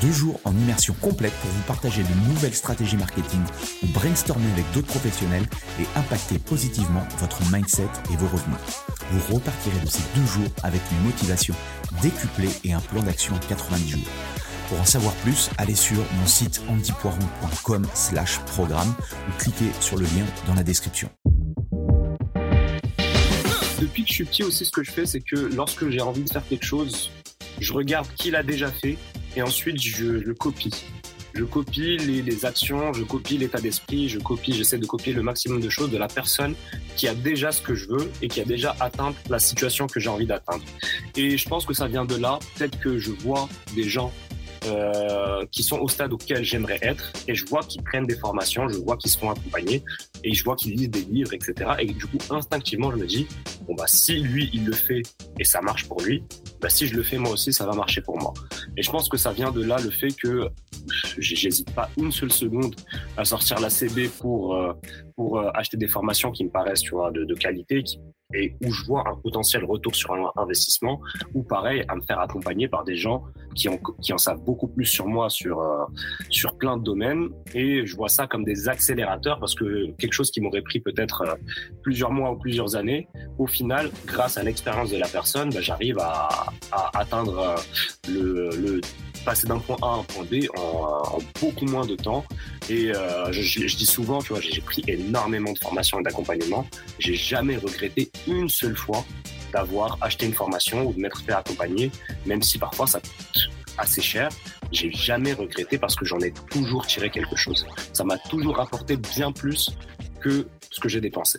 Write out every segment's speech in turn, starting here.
Deux jours en immersion complète pour vous partager de nouvelles stratégies marketing ou brainstormer avec d'autres professionnels et impacter positivement votre mindset et vos revenus. Vous repartirez de ces deux jours avec une motivation décuplée et un plan d'action en 90 jours. Pour en savoir plus, allez sur mon site antipoiron.com slash programme ou cliquez sur le lien dans la description. Depuis que je suis petit aussi, ce que je fais, c'est que lorsque j'ai envie de faire quelque chose, je regarde qui l'a déjà fait et ensuite je le copie. Je copie les, les actions, je copie l'état d'esprit, je copie, j'essaie de copier le maximum de choses de la personne qui a déjà ce que je veux et qui a déjà atteint la situation que j'ai envie d'atteindre. Et je pense que ça vient de là. Peut-être que je vois des gens euh, qui sont au stade auquel j'aimerais être et je vois qu'ils prennent des formations, je vois qu'ils se font accompagner et je vois qu'ils lisent des livres, etc. Et du coup, instinctivement, je me dis, bon, bah, si lui, il le fait et ça marche pour lui, bah, si je le fais moi aussi, ça va marcher pour moi. Et je pense que ça vient de là le fait que j'hésite pas une seule seconde à sortir la CB pour, euh, pour euh, acheter des formations qui me paraissent, tu vois, de, de qualité, qui et où je vois un potentiel retour sur un investissement, ou pareil, à me faire accompagner par des gens qui en, savent beaucoup plus sur moi sur, euh, sur plein de domaines. Et je vois ça comme des accélérateurs parce que quelque chose qui m'aurait pris peut-être euh, plusieurs mois ou plusieurs années, au final, grâce à l'expérience de la personne, bah, j'arrive à, atteindre euh, le passer d'un point A à un point B en, beaucoup moins de temps. Et euh, je, dis souvent, tu vois, j'ai pris énormément de formations et d'accompagnement. J'ai jamais regretté une seule fois d'avoir acheté une formation ou de m'être fait accompagner, même si parfois ça coûte assez cher. J'ai jamais regretté parce que j'en ai toujours tiré quelque chose. Ça m'a toujours rapporté bien plus que ce que j'ai dépensé.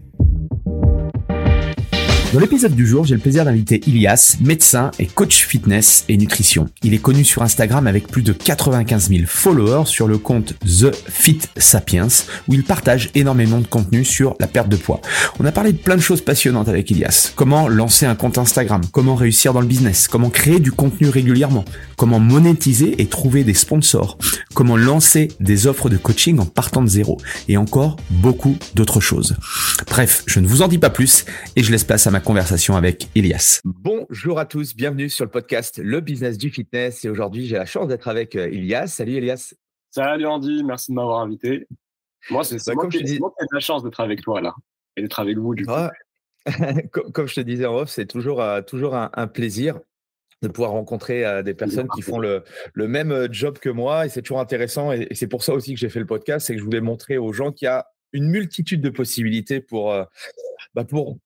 Dans l'épisode du jour, j'ai le plaisir d'inviter Ilias, médecin et coach fitness et nutrition. Il est connu sur Instagram avec plus de 95 000 followers sur le compte The Fit Sapiens, où il partage énormément de contenu sur la perte de poids. On a parlé de plein de choses passionnantes avec Ilias. Comment lancer un compte Instagram, comment réussir dans le business, comment créer du contenu régulièrement, comment monétiser et trouver des sponsors, comment lancer des offres de coaching en partant de zéro, et encore beaucoup d'autres choses. Bref, je ne vous en dis pas plus et je laisse place à ma conversation avec Ilias. Bonjour à tous, bienvenue sur le podcast Le Business du Fitness. Et aujourd'hui, j'ai la chance d'être avec euh, Ilias. Salut Ilias. Salut Andy, merci de m'avoir invité. Moi, c'est ça. Comme je dis, la chance d'être avec toi là et d'être avec vous du coup. comme je te disais en off, c'est toujours, euh, toujours un, un, plaisir de pouvoir rencontrer euh, des personnes qui font le, le, même job que moi et c'est toujours intéressant et, et c'est pour ça aussi que j'ai fait le podcast, c'est que je voulais montrer aux gens qu'il y a une multitude de possibilités pour, euh, bah pour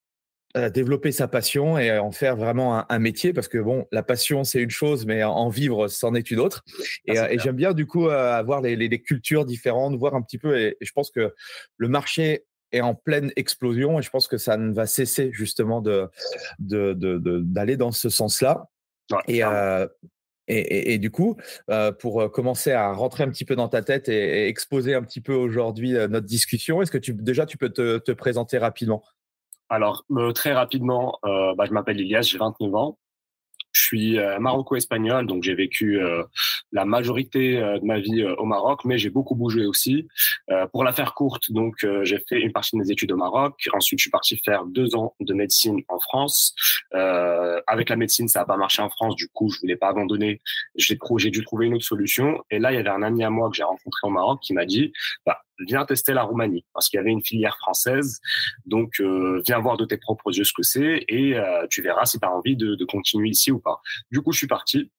développer sa passion et en faire vraiment un, un, métier parce que bon, la passion c'est une chose, mais en vivre c'en est une autre. Et, ah, et j'aime bien du coup euh, avoir les, les, les, cultures différentes, voir un petit peu. Et, et, je pense que le marché est en pleine explosion et je pense que ça ne va cesser justement de d'aller dans ce sens-là. Ouais, et, euh, et, et, et, du coup, euh, pour commencer à rentrer un petit peu dans ta tête et, et exposer un petit peu aujourd'hui euh, notre discussion, est-ce que tu, déjà tu peux te, te présenter rapidement? Alors, euh, très rapidement, euh, bah, je m'appelle Ilias, j'ai 29 ans. Je suis euh, maroco-espagnol, donc j'ai vécu euh, la majorité euh, de ma vie au Maroc, mais j'ai beaucoup bougé aussi. pour la faire courte, donc j'ai fait une partie de mes études au Maroc. Ensuite, je suis parti faire deux ans de médecine en France. avec la médecine, ça n'a pas marché en France, du coup, je voulais pas abandonner. J'ai dû trouver une autre solution. Et là, il y avait un ami à moi que j'ai rencontré au Maroc qui m'a dit, bah, viens tester la Roumanie parce qu'il y avait une filière française. Donc, euh, viens voir de tes propres yeux ce que c'est et euh, tu verras si tu as envie de, de, continuer ici ou pas. Du coup, je suis parti.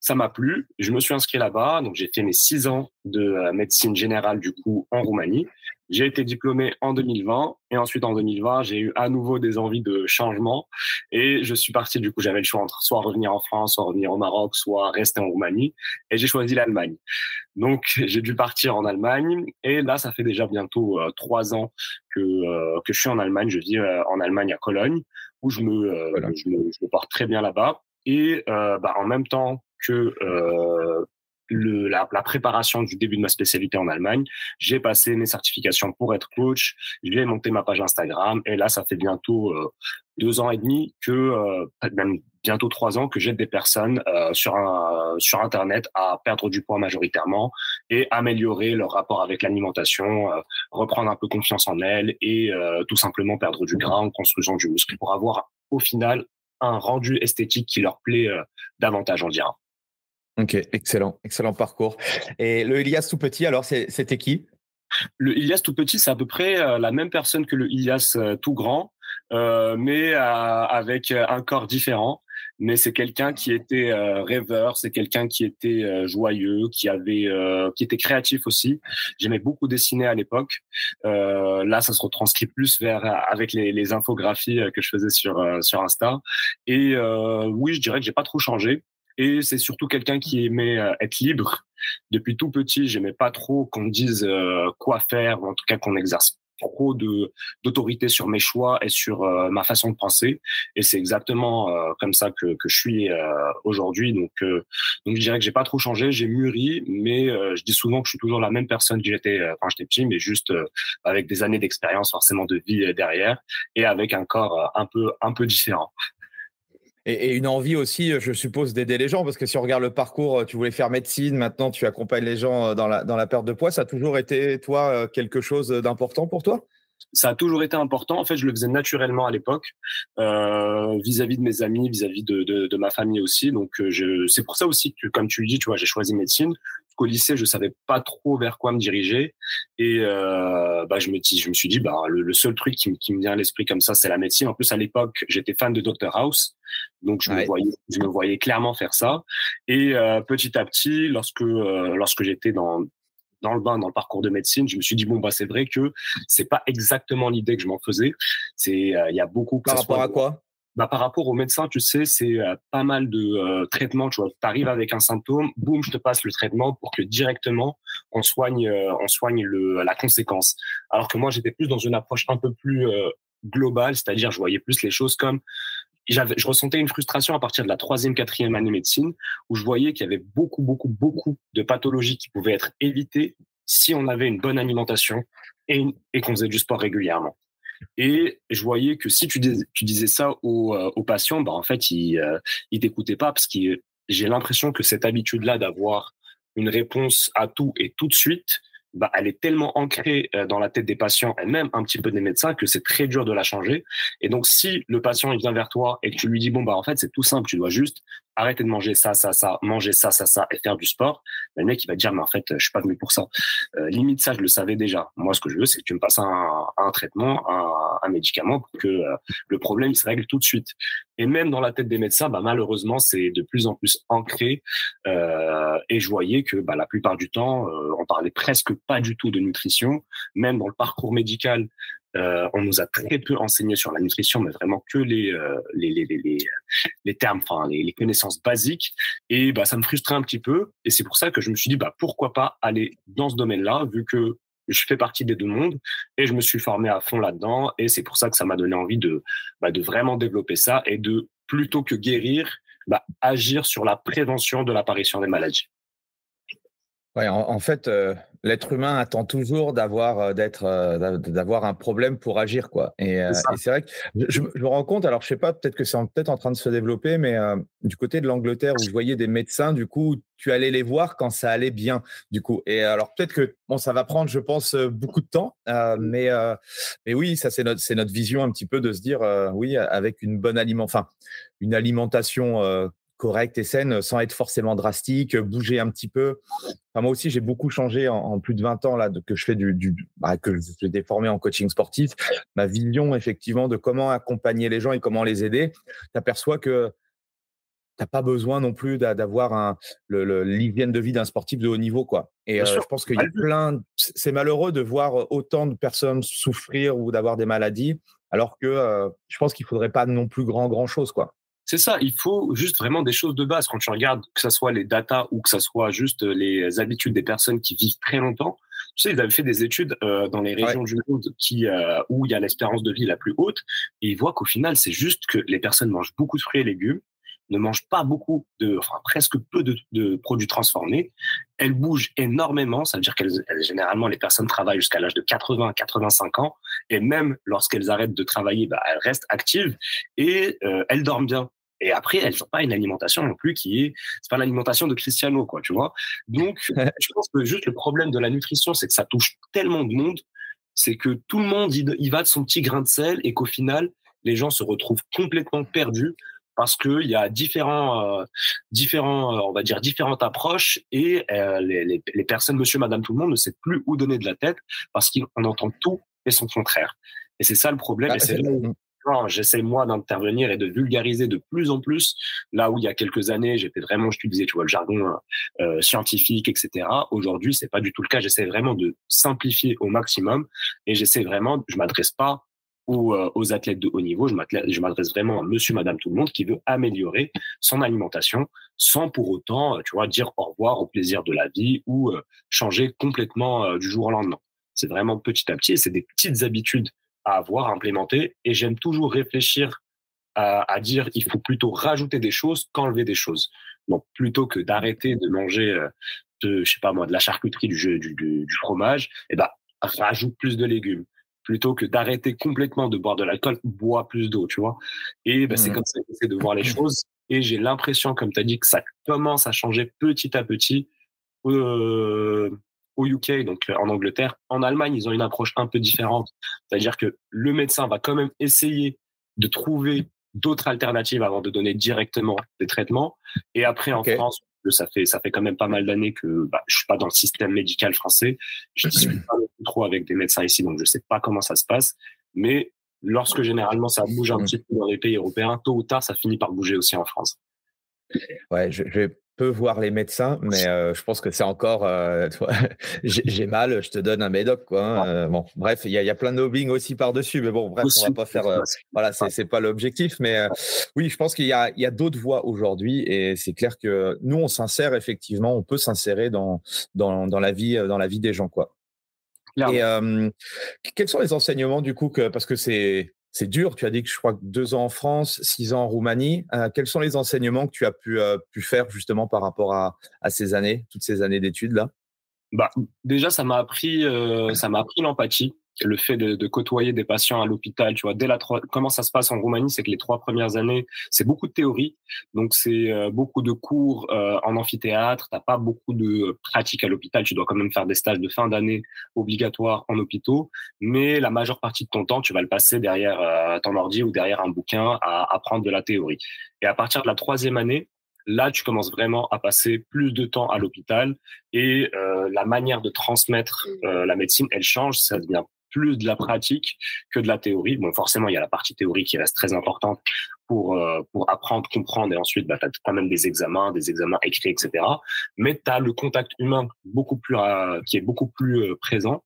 Ça m'a plu. Je me suis inscrit là-bas. Donc, j'ai fait mes six ans de euh, médecine générale, du coup, en Roumanie. J'ai été diplômé en 2020 et ensuite en 2020, j'ai eu à nouveau des envies de changement et je suis parti. Du coup, j'avais le choix entre soit revenir en France, soit revenir au Maroc, soit rester en Roumanie et j'ai choisi l'Allemagne. Donc, j'ai dû partir en Allemagne et là, ça fait déjà bientôt euh, trois ans que euh, que je suis en Allemagne. Je vis euh, en Allemagne à Cologne où je me, je me, je me porte très bien là-bas et bah, en même temps que le, la, la, préparation du début de ma spécialité en Allemagne. J'ai passé mes certifications pour être coach. J'ai monté ma page Instagram et là, ça fait bientôt euh, deux ans et demi que, euh, même bientôt trois ans, que j'aide des personnes euh, sur un, sur Internet à perdre du poids majoritairement et améliorer leur rapport avec l'alimentation, reprendre un peu confiance en elles et tout simplement perdre du gras en construisant du muscle pour avoir au final un rendu esthétique qui leur plaît davantage, on dira. Ok, excellent, excellent parcours. Et le Ilias tout petit, alors c'était qui? Le Ilias tout petit, c'est à peu près euh, la même personne que le Ilias euh, tout grand, euh, mais avec un corps différent. Mais c'est quelqu'un qui était rêveur, c'est quelqu'un qui était joyeux, qui avait, qui était créatif aussi. J'aimais beaucoup dessiner à l'époque. là, ça se retranscrit plus vers avec les, les infographies que je faisais sur sur Insta. Et oui, je dirais que j'ai pas trop changé. Et c'est surtout quelqu'un qui aimait euh, être libre. Depuis tout petit, j'aimais pas trop qu'on me dise euh, quoi faire, ou en tout cas qu'on exerce trop de d'autorité sur mes choix et sur euh, ma façon de penser. Et c'est exactement comme ça que, que je suis aujourd'hui. Donc, donc je dirais que j'ai pas trop changé, j'ai mûri, mais je dis souvent que je suis toujours la même personne que j'étais quand j'étais petit, mais juste avec des années d'expérience forcément de vie derrière et avec un corps un peu un peu différent. Et, une envie aussi, je suppose, d'aider les gens, parce que si on regarde le parcours, tu voulais faire médecine, maintenant tu accompagnes les gens euh, dans la, perte de poids, ça a toujours été, toi, euh, quelque chose d'important pour toi? Ça a toujours été important. En fait, je le faisais naturellement à l'époque, euh, vis-à-vis de mes amis, vis-à-vis de, ma famille aussi. Donc, c'est pour ça aussi que, comme tu le dis, tu vois, j'ai choisi médecine qu'au lycée, je savais pas trop vers quoi me diriger. Et euh, bah, je, me, je me suis dit, bah, le, seul truc qui, qui me vient à l'esprit comme ça, c'est la médecine. En plus, à l'époque, j'étais fan de Dr House. Donc, je, me voyais, je me voyais clairement faire ça. Et euh, petit à petit, lorsque, euh, lorsque j'étais dans, dans le bain, dans le parcours de médecine, je me suis dit bon bah c'est vrai que c'est pas exactement l'idée que je m'en faisais. C'est euh, il y a beaucoup par rapport à quoi? Bah, par rapport au médecin, tu sais, c'est euh, pas mal de euh, traitements. Tu vois, arrives avec un symptôme, boum, je te passe le traitement pour que directement on soigne, euh, on soigne le, la conséquence. Alors que moi, j'étais plus dans une approche un peu plus globale, c'est-à-dire je voyais plus les choses comme je ressentais une frustration à partir de la troisième, quatrième année médecine, où je voyais qu'il y avait beaucoup, beaucoup, beaucoup de pathologies qui pouvaient être évitées si on avait une bonne alimentation et, et qu'on faisait du sport régulièrement. Et je voyais que si tu, disais ça aux, euh, patients, bah en fait, ils euh, ils t'écoutaient pas parce que j'ai l'impression que cette habitude-là d'avoir une réponse à tout et tout de suite, bah, elle est tellement ancrée euh, dans la tête des patients et même un petit peu des médecins que c'est très dur de la changer. Et donc, si le patient vient vers toi et que tu lui dis bon bah en fait c'est tout simple, tu dois juste arrêter de manger ça, ça, ça, manger ça, ça, ça et faire du sport, le mec il va dire mais en fait je suis pas venu pour ça. Euh, limite ça je le savais déjà. Moi ce que je veux c'est que tu me passes un, un traitement, un, un, médicament pour que euh, le problème se règle tout de suite. Et même dans la tête des médecins, bah, malheureusement c'est de plus en plus ancré. Euh, et je voyais que bah, la plupart du temps euh, on parlait presque pas du tout de nutrition, même dans le parcours médical. Euh, on nous a très peu enseigné sur la nutrition, mais vraiment que les euh, les, les, les, les, termes, enfin les, les, connaissances basiques. Et bah ça me frustrait un petit peu. Et c'est pour ça que je me suis dit bah pourquoi pas aller dans ce domaine-là, vu que je fais partie des deux mondes et je me suis formé à fond là-dedans. Et c'est pour ça que ça m'a donné envie de bah, de vraiment développer ça et de plutôt que guérir, bah, agir sur la prévention de l'apparition des maladies. Ouais, en, fait, euh, l'être humain attend toujours d'avoir euh, d'être euh, d'avoir un problème pour agir, quoi. Et, c'est vrai que je, me rends compte. Alors, je sais pas, peut-être que c'est peut-être en train de se développer, mais du côté de l'Angleterre où je voyais des médecins, du coup, tu allais les voir quand ça allait bien, du coup. Et alors, peut-être que bon, ça va prendre, je pense, beaucoup de temps, mais mais oui, ça c'est notre c'est notre vision un petit peu de se dire, oui, avec une bonne aliment, enfin, une alimentation correcte et saine sans être forcément drastique, bouger un petit peu. moi aussi, j'ai beaucoup changé en, plus de 20 ans là, que je fais du, du bah, que je suis déformé en coaching sportif. Ma vision, effectivement, de comment accompagner les gens et comment les aider, tu aperçois que tu n'as pas besoin non plus d'avoir l'hygiène de vie d'un sportif de haut niveau. Quoi. Et euh, je pense qu'il y a plein. C'est malheureux de voir autant de personnes souffrir ou d'avoir des maladies, alors que euh, je pense qu'il ne faudrait pas non plus grand, grand chose. Quoi. C'est ça, il faut juste vraiment des choses de base. Quand tu regardes, que ce soit les datas ou que ce soit juste les habitudes des personnes qui vivent très longtemps, tu sais, ils avaient fait des études euh, dans les régions du monde qui, euh, où il y a l'espérance de vie la plus haute, et ils voient qu'au final, c'est juste que les personnes mangent beaucoup de fruits et légumes, ne mangent pas beaucoup de, enfin presque peu de, de produits transformés. Elles bougent énormément, ça veut dire qu'elles, généralement les personnes travaillent jusqu'à l'âge de 80, 85 ans, et même lorsqu'elles arrêtent de travailler, bah, elles restent actives et euh, elles dorment bien. Et après, elles n'ont pas une alimentation non plus qui est, c'est pas l'alimentation de Cristiano, quoi, tu vois. Donc, je pense que juste le problème de la nutrition, c'est que ça touche tellement de monde, c'est que tout le monde y va de son petit grain de sel et qu'au final, les gens se retrouvent complètement perdus parce qu'il y a différents, euh, différents, euh, on va dire différentes approches et euh, les, les, les, personnes, monsieur, madame, tout le monde ne sait plus où donner de la tête parce qu'on entend tout et son contraire. Et c'est ça le problème. Bah, et c'est j'essaie moi d'intervenir et de vulgariser de plus en plus. Là où il y a quelques années, j'étais vraiment, je disais, tu vois, le jargon euh, scientifique, etc. Aujourd'hui, c'est pas du tout le cas. J'essaie vraiment de simplifier au maximum et j'essaie vraiment, je m'adresse pas aux, euh, aux, athlètes de haut niveau, je m'adresse vraiment à monsieur, madame, tout le monde qui veut améliorer son alimentation sans pour autant, tu vois, dire au revoir au plaisir de la vie ou euh, changer complètement euh, du jour au lendemain. C'est vraiment petit à petit et c'est des petites habitudes à avoir, à implémenter. Et j'aime toujours réfléchir à, à, dire il faut plutôt rajouter des choses qu'enlever des choses. Donc plutôt que d'arrêter de manger euh, de, je sais pas moi, de la charcuterie, du, du, du, du fromage, et eh ben rajoute plus de légumes. Plutôt que d'arrêter complètement de boire de l'alcool, bois plus d'eau, tu vois. Et ben, c'est comme ça que j'essaie de voir les choses. Et j'ai l'impression, comme tu as dit, que ça commence à changer petit à petit. Euh, au UK, donc euh, en Angleterre. En Allemagne, ils ont une approche un peu différente. C'est-à-dire que le médecin va quand même essayer de trouver d'autres alternatives avant de donner directement des traitements. Et après, en France, ça fait ça fait quand même pas mal d'années que bah, je suis pas dans le système médical français. Je discute pas trop avec des médecins ici, donc je sais pas comment ça se passe. Mais lorsque généralement ça bouge un petit peu dans les pays européens, tôt ou tard, ça finit par bouger aussi en France. Ouais, je, je vais peux voir les médecins, mais euh, je pense que c'est encore. Euh, j'ai mal, je te donne un médoc, quoi. Hein, euh, bon, bref, il y, y, a plein de lobbying aussi par dessus, mais bon, bref, on va pas faire. voilà, c'est pas l'objectif, mais oui, je pense qu'il y a, a d'autres voies aujourd'hui, et c'est clair que nous, on s'insère effectivement, on peut s'insérer dans, dans, dans la vie, dans la vie des gens, quoi. Et quels sont les enseignements du coup que parce que c'est c'est dur. Tu as dit que je crois que deux ans en France, six ans en Roumanie. Euh, quels sont les enseignements que tu as pu, euh, pu faire justement par rapport à, à ces années, toutes ces années d'études là bah, déjà, ça m'a appris, euh, ça m'a appris l'empathie le fait de, de, côtoyer des patients à l'hôpital, tu vois, dès la comment ça se passe en Roumanie, c'est que les trois premières années, c'est beaucoup de théorie, donc c'est euh, beaucoup de cours euh, en amphithéâtre, t'as pas beaucoup de pratiques à l'hôpital, tu dois quand même faire des stages de fin d'année obligatoires en hôpitaux, mais la majeure partie de ton temps, tu vas le passer derrière euh, ton ordi ou derrière un bouquin à apprendre de la théorie. Et à partir de la troisième année, là, tu commences vraiment à passer plus de temps à l'hôpital. Et euh, la manière de transmettre euh, la médecine, elle change, ça devient plus de la pratique que de la théorie. Bon, forcément, il y a la partie théorie qui reste très importante pour euh, pour apprendre, comprendre, et ensuite, bah, tu as quand même des examens, des examens écrits, etc. Mais tu as le contact humain beaucoup plus euh, qui est beaucoup plus euh, présent.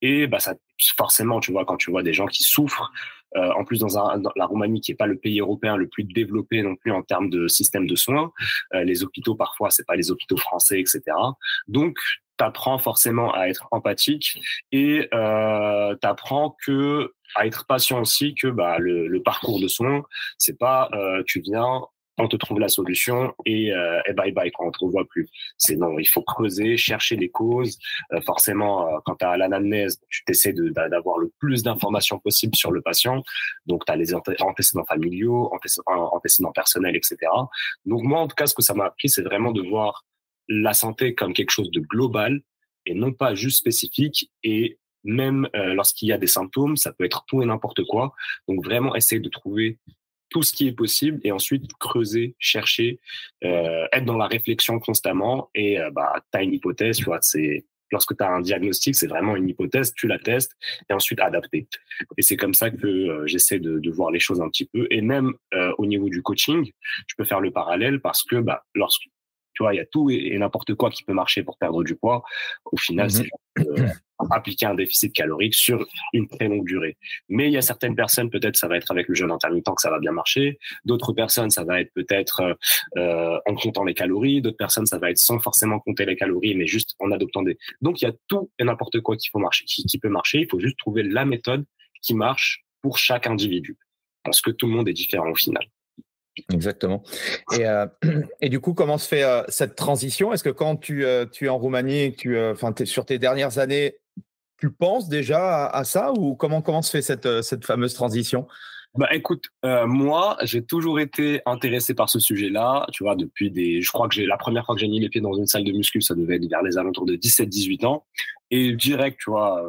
Et bah, ça, forcément, tu vois, quand tu vois des gens qui souffrent, en plus dans, un, dans, la Roumanie qui est pas le pays européen le plus développé non plus en termes de système de soins, les hôpitaux parfois c'est pas les hôpitaux français, etc. Donc t'apprends forcément à être empathique et euh, t'apprends que à être patient aussi que bah, le, le parcours de soins c'est pas euh, tu viens on te trouve la solution et, euh, et bye bye quand on te revoit plus. C'est non, il faut creuser, chercher les causes. Euh, forcément, euh, quand tu as l'anamnèse, tu t'essaies d'avoir le plus d'informations possible sur le patient. Donc, tu as les antécédents familiaux, antécédents, antécédents personnels, etc. Donc, moi, en tout cas, ce que ça m'a appris, c'est vraiment de voir la santé comme quelque chose de global et non pas juste spécifique. Et même euh, lorsqu'il y a des symptômes, ça peut être tout et n'importe quoi. Donc, vraiment, essayer de trouver tout ce qui est possible et ensuite creuser, chercher, euh, être dans la réflexion constamment et euh, bah tu as une hypothèse, tu vois, c'est lorsque tu as un diagnostic, c'est vraiment une hypothèse, tu la testes et ensuite adapter. Et c'est comme ça que euh, j'essaie de, de, voir les choses un petit peu et même euh, au niveau du coaching, je peux faire le parallèle parce que bah lorsque tu vois, il y a tout et, n'importe quoi qui peut marcher pour perdre du poids. Au final, c'est mmh appliquer un déficit calorique sur une très longue durée. Mais il y a certaines personnes, peut-être ça va être avec le jeûne intermittent que ça va bien marcher. D'autres personnes, ça va être peut-être euh, en comptant les calories. D'autres personnes, ça va être sans forcément compter les calories, mais juste en adoptant des. Donc il y a tout et n'importe quoi qui, faut marcher, qui, qui peut marcher. Il faut juste trouver la méthode qui marche pour chaque individu, parce que tout le monde est différent au final. Exactement. Et, euh, et, du coup, comment se fait euh, cette transition? Est-ce que quand tu, euh, tu, es en Roumanie, tu, enfin, sur tes dernières années, tu penses déjà à, ça ou comment, comment se fait cette, cette fameuse transition? Bah écoute, moi j'ai toujours été intéressé par ce sujet-là, tu vois, depuis des, je crois que j'ai la première fois que j'ai mis les pieds dans une salle de muscu, ça devait être vers les alentours de 17-18 ans, et direct, tu vois,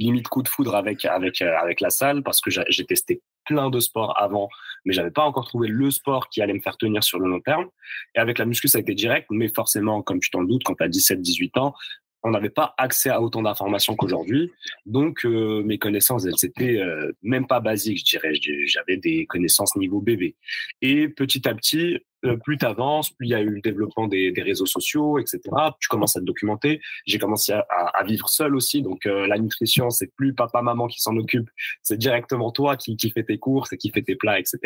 limite coup de foudre avec avec avec la salle parce que j'ai testé plein de sports avant, mais j'avais pas encore trouvé le sport qui allait me faire tenir sur le long terme. Et avec la muscu, ça a été direct, mais forcément, comme tu t'en doutes, quand tu as 17, 18 ans, on n'avait pas accès à autant d'informations qu'aujourd'hui. Donc, euh, mes connaissances, elles étaient euh, même pas basiques, je dirais. J'avais des connaissances niveau bébé. Et petit à petit, euh, plus tu avances, plus il y a eu le développement des, des, réseaux sociaux, etc. Tu commences à te documenter. J'ai commencé à, à, vivre seul aussi. Donc, la nutrition, c'est plus papa, maman qui s'en occupe. C'est directement toi qui, qui fais tes courses et qui fais tes plats, etc.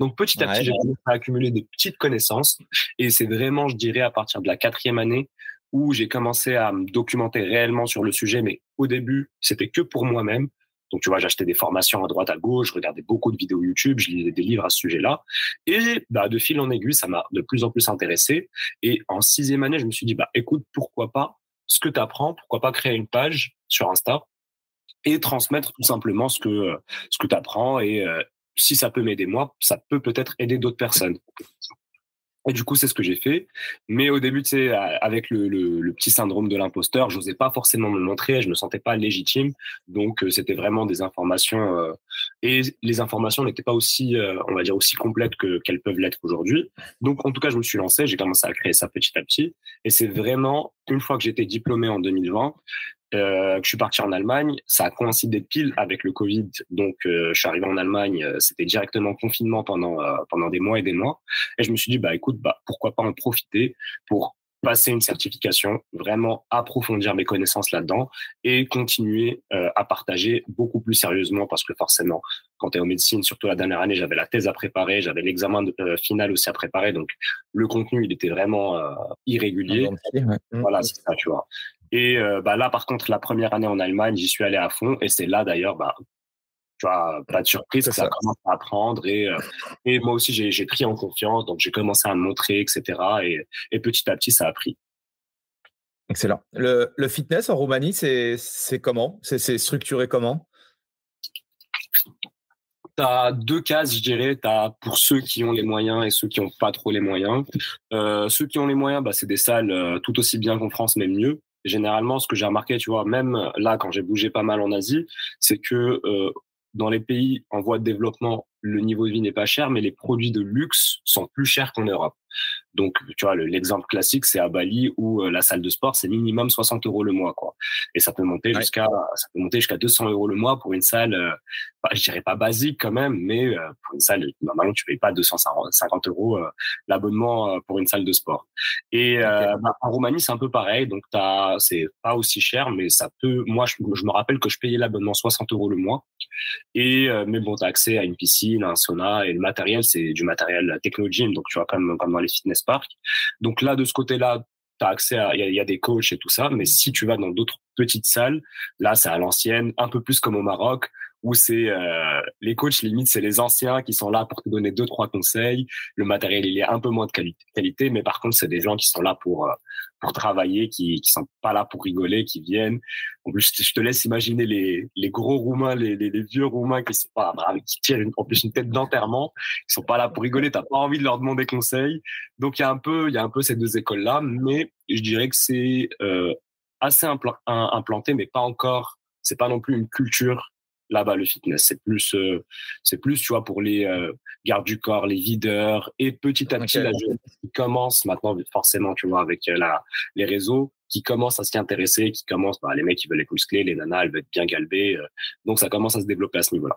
Donc, petit à petit, j'ai commencé à accumuler des petites connaissances. Et c'est vraiment, je dirais, à partir de la quatrième année où j'ai commencé à me documenter réellement sur le sujet, mais au début, c'était que pour moi-même. Donc, tu vois, j'achetais des formations à droite, à gauche, je regardais beaucoup de vidéos YouTube, je lisais des livres à ce sujet-là. Et bah, de fil en aiguille, ça m'a de plus en plus intéressé. Et en sixième année, je me suis dit, bah, écoute, pourquoi pas ce que tu apprends, pourquoi pas créer une page sur Insta et transmettre tout simplement ce que, ce que tu apprends. Et euh, si ça peut m'aider moi, ça peut peut-être aider d'autres personnes. Et du coup, c'est ce que j'ai fait. Mais au début, tu avec le, petit syndrome de l'imposteur, j'osais pas forcément me montrer, je me sentais pas légitime. Donc, euh, c'était vraiment des informations. Euh, et les informations n'étaient pas aussi, euh, on va dire, aussi complètes que qu'elles peuvent l'être aujourd'hui. Donc, en tout cas, je me suis lancé, j'ai commencé à créer ça petit à petit. Et c'est vraiment, une fois que j'étais diplômé en 2020, euh, que je suis parti en Allemagne, ça a coïncidé pile avec le Covid. Donc, euh, je suis arrivé en Allemagne, euh, c'était directement confinement pendant pendant des mois et des mois. Et je me suis dit, bah écoute, bah pourquoi pas en profiter pour passer une certification, vraiment approfondir mes connaissances là-dedans et continuer à partager beaucoup plus sérieusement parce que forcément, quand tu es en médecine, surtout la dernière année, j'avais la thèse à préparer, j'avais l'examen final aussi à préparer, donc le contenu, il était vraiment irrégulier. Mmh. Voilà, c'est ça, tu vois. Et bah, là, par contre, la première année en Allemagne, j'y suis allé à fond et c'est là d'ailleurs, bah, tu vois, pas de surprise, ça. ça commence à apprendre et, euh, et moi aussi j'ai pris en confiance, donc j'ai commencé à me montrer, etc. Et, et, petit à petit, ça a pris. Excellent. Le, le fitness en Roumanie, c'est comment? C'est structuré comment? Tu as deux cases, je dirais. Tu as pour ceux qui ont les moyens et ceux qui n'ont pas trop les moyens. Euh, ceux qui ont les moyens, bah, c'est des salles euh, tout aussi bien qu'en France, même mieux généralement, ce que j'ai remarqué, tu vois, même là, quand j'ai bougé pas mal en Asie, c'est que euh, dans les pays en voie de développement, le niveau de vie n'est pas cher, mais les produits de luxe sont plus chers qu'en Europe. Donc, tu vois, l'exemple classique, c'est à Bali où euh, la salle de sport, c'est minimum 60 euros le mois, quoi. Et ça peut monter jusqu'à, ça peut monter jusqu'à 200 euros le mois pour une salle, euh, je dirais pas basique quand même, mais euh, pour une salle, normalement, tu payes pas 250 euros l'abonnement pour une salle de sport. Et bah, en Roumanie, c'est un peu pareil. Donc, t'as, c'est pas aussi cher, mais ça peut, moi, je, je me rappelle que je payais l'abonnement 60 euros le mois. Et, mais bon, t'as accès à une piscine, un sauna et le matériel, c'est du matériel techno gym. Donc, tu vois, comme, comme dans les fitness Donc là, de ce côté-là, tu as accès à, il y, a des coachs et tout ça. Mais si tu vas dans d'autres petites salles, là, c'est à l'ancienne, un peu plus comme au Maroc, où c'est euh, les coachs limite c'est les anciens qui sont là pour te donner deux trois conseils. Le matériel il est un peu moins de qualité, mais par contre c'est des gens qui sont là pour euh, pour travailler, qui qui sont pas là pour rigoler, qui viennent. En plus je te laisse imaginer les les gros roumains, les les, vieux roumains qui sont pas qui tirent en plus une tête d'enterrement, qui sont pas là pour rigoler. T'as pas envie de leur demander conseil. Donc il y a un peu il y a un peu ces deux écoles là, mais je dirais que c'est euh, assez implanté, mais pas encore. C'est pas non plus une culture là-bas le fitness. C'est plus, euh, c'est plus, tu vois, pour les euh, gardes du corps, les videurs et petit à petit la jeunesse qui commence maintenant forcément, tu vois, avec euh, la, les réseaux qui commencent à s'y intéresser, qui commencent, bah, les mecs qui veulent les muscler, les nanas elles veulent être bien galbées, donc ça commence à se développer à ce niveau-là.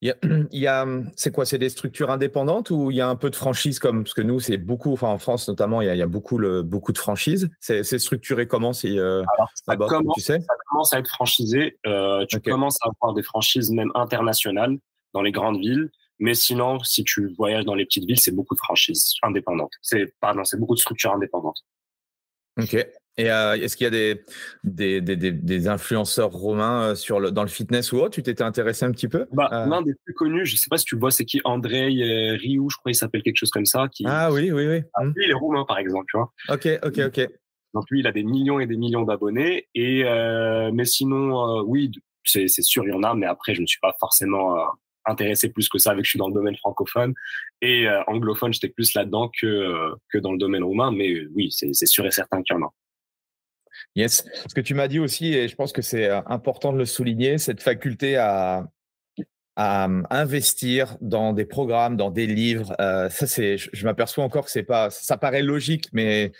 Il y a, c'est quoi? C'est des structures indépendantes ou il y a un peu de franchise comme parce que nous c'est beaucoup, enfin en France notamment, il y a, beaucoup, le, beaucoup de franchises. C'est, structuré comment c'est, euh, ça, commence, tu sais? ça commence à être franchisé. Euh, tu commences à avoir des franchises même internationales dans les grandes villes. Mais sinon, si tu voyages dans les petites villes, c'est beaucoup de franchises indépendantes. C'est pardon, c'est beaucoup de structures indépendantes. Ok. Et euh, est-ce qu'il y a des, des, des, des, influenceurs romains euh, sur le, dans le fitness ou autre? Tu t'étais intéressé un petit peu? Bah, euh... L'un des plus connus, je ne sais pas si tu vois, c'est qui? André Riou, je crois qu'il s'appelle quelque chose comme ça. Qui... Ah oui, oui, oui. Ah, lui, il est roumain, par exemple, tu vois. Ok, ok, ok. Donc lui, il a des millions et des millions d'abonnés. Et euh, mais sinon, oui, c'est sûr, il y en a. Mais après, je ne suis pas forcément intéressé plus que ça, avec que je suis dans le domaine francophone et anglophone, j'étais plus là-dedans que que dans le domaine roumain. Mais oui, c'est sûr et certain qu'il y en a. Yes. Ce que tu m'as dit aussi, et je pense que c'est euh, important de le souligner, cette faculté à, à euh, investir dans des programmes, dans des livres. Euh, ça, c'est, je, m'aperçois encore que c'est pas, ça paraît logique, mais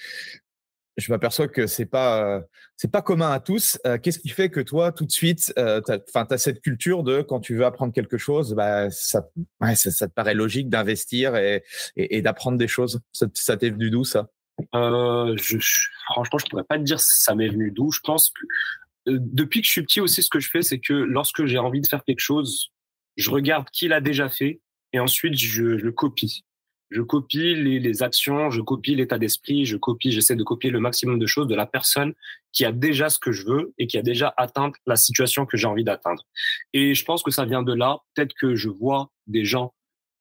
je m'aperçois que c'est pas, c'est pas commun à tous. qu'est-ce qui fait que toi, tout de suite, enfin, tu as cette culture de quand tu veux apprendre quelque chose, bah, ça, ça, te paraît logique d'investir et, et, d'apprendre des choses. Ça, ça t'est venu d'où ça? Euh, je, franchement, je pourrais pas te dire si ça m'est venu d'où. Je pense que euh, depuis que je suis petit aussi, ce que je fais, c'est que lorsque j'ai envie de faire quelque chose, je regarde qui l'a déjà fait et ensuite je, le copie. Je copie les, les actions, je copie l'état d'esprit, je copie, j'essaie de copier le maximum de choses de la personne qui a déjà ce que je veux et qui a déjà atteint la situation que j'ai envie d'atteindre. Et je pense que ça vient de là. Peut-être que je vois des gens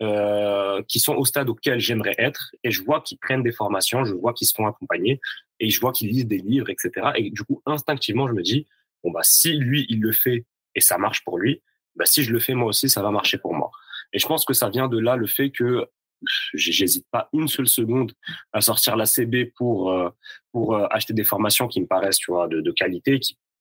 euh, qui sont au stade auquel j'aimerais être et je vois qu'ils prennent des formations, je vois qu'ils se font accompagner et je vois qu'ils lisent des livres, etc. Et du coup, instinctivement, je me dis, bon, bah, si lui, il le fait et ça marche pour lui, bah, si je le fais moi aussi, ça va marcher pour moi. Et je pense que ça vient de là le fait que j'hésite pas une seule seconde à sortir la CB pour euh, pour euh, acheter des formations qui me paraissent tu vois de, qualité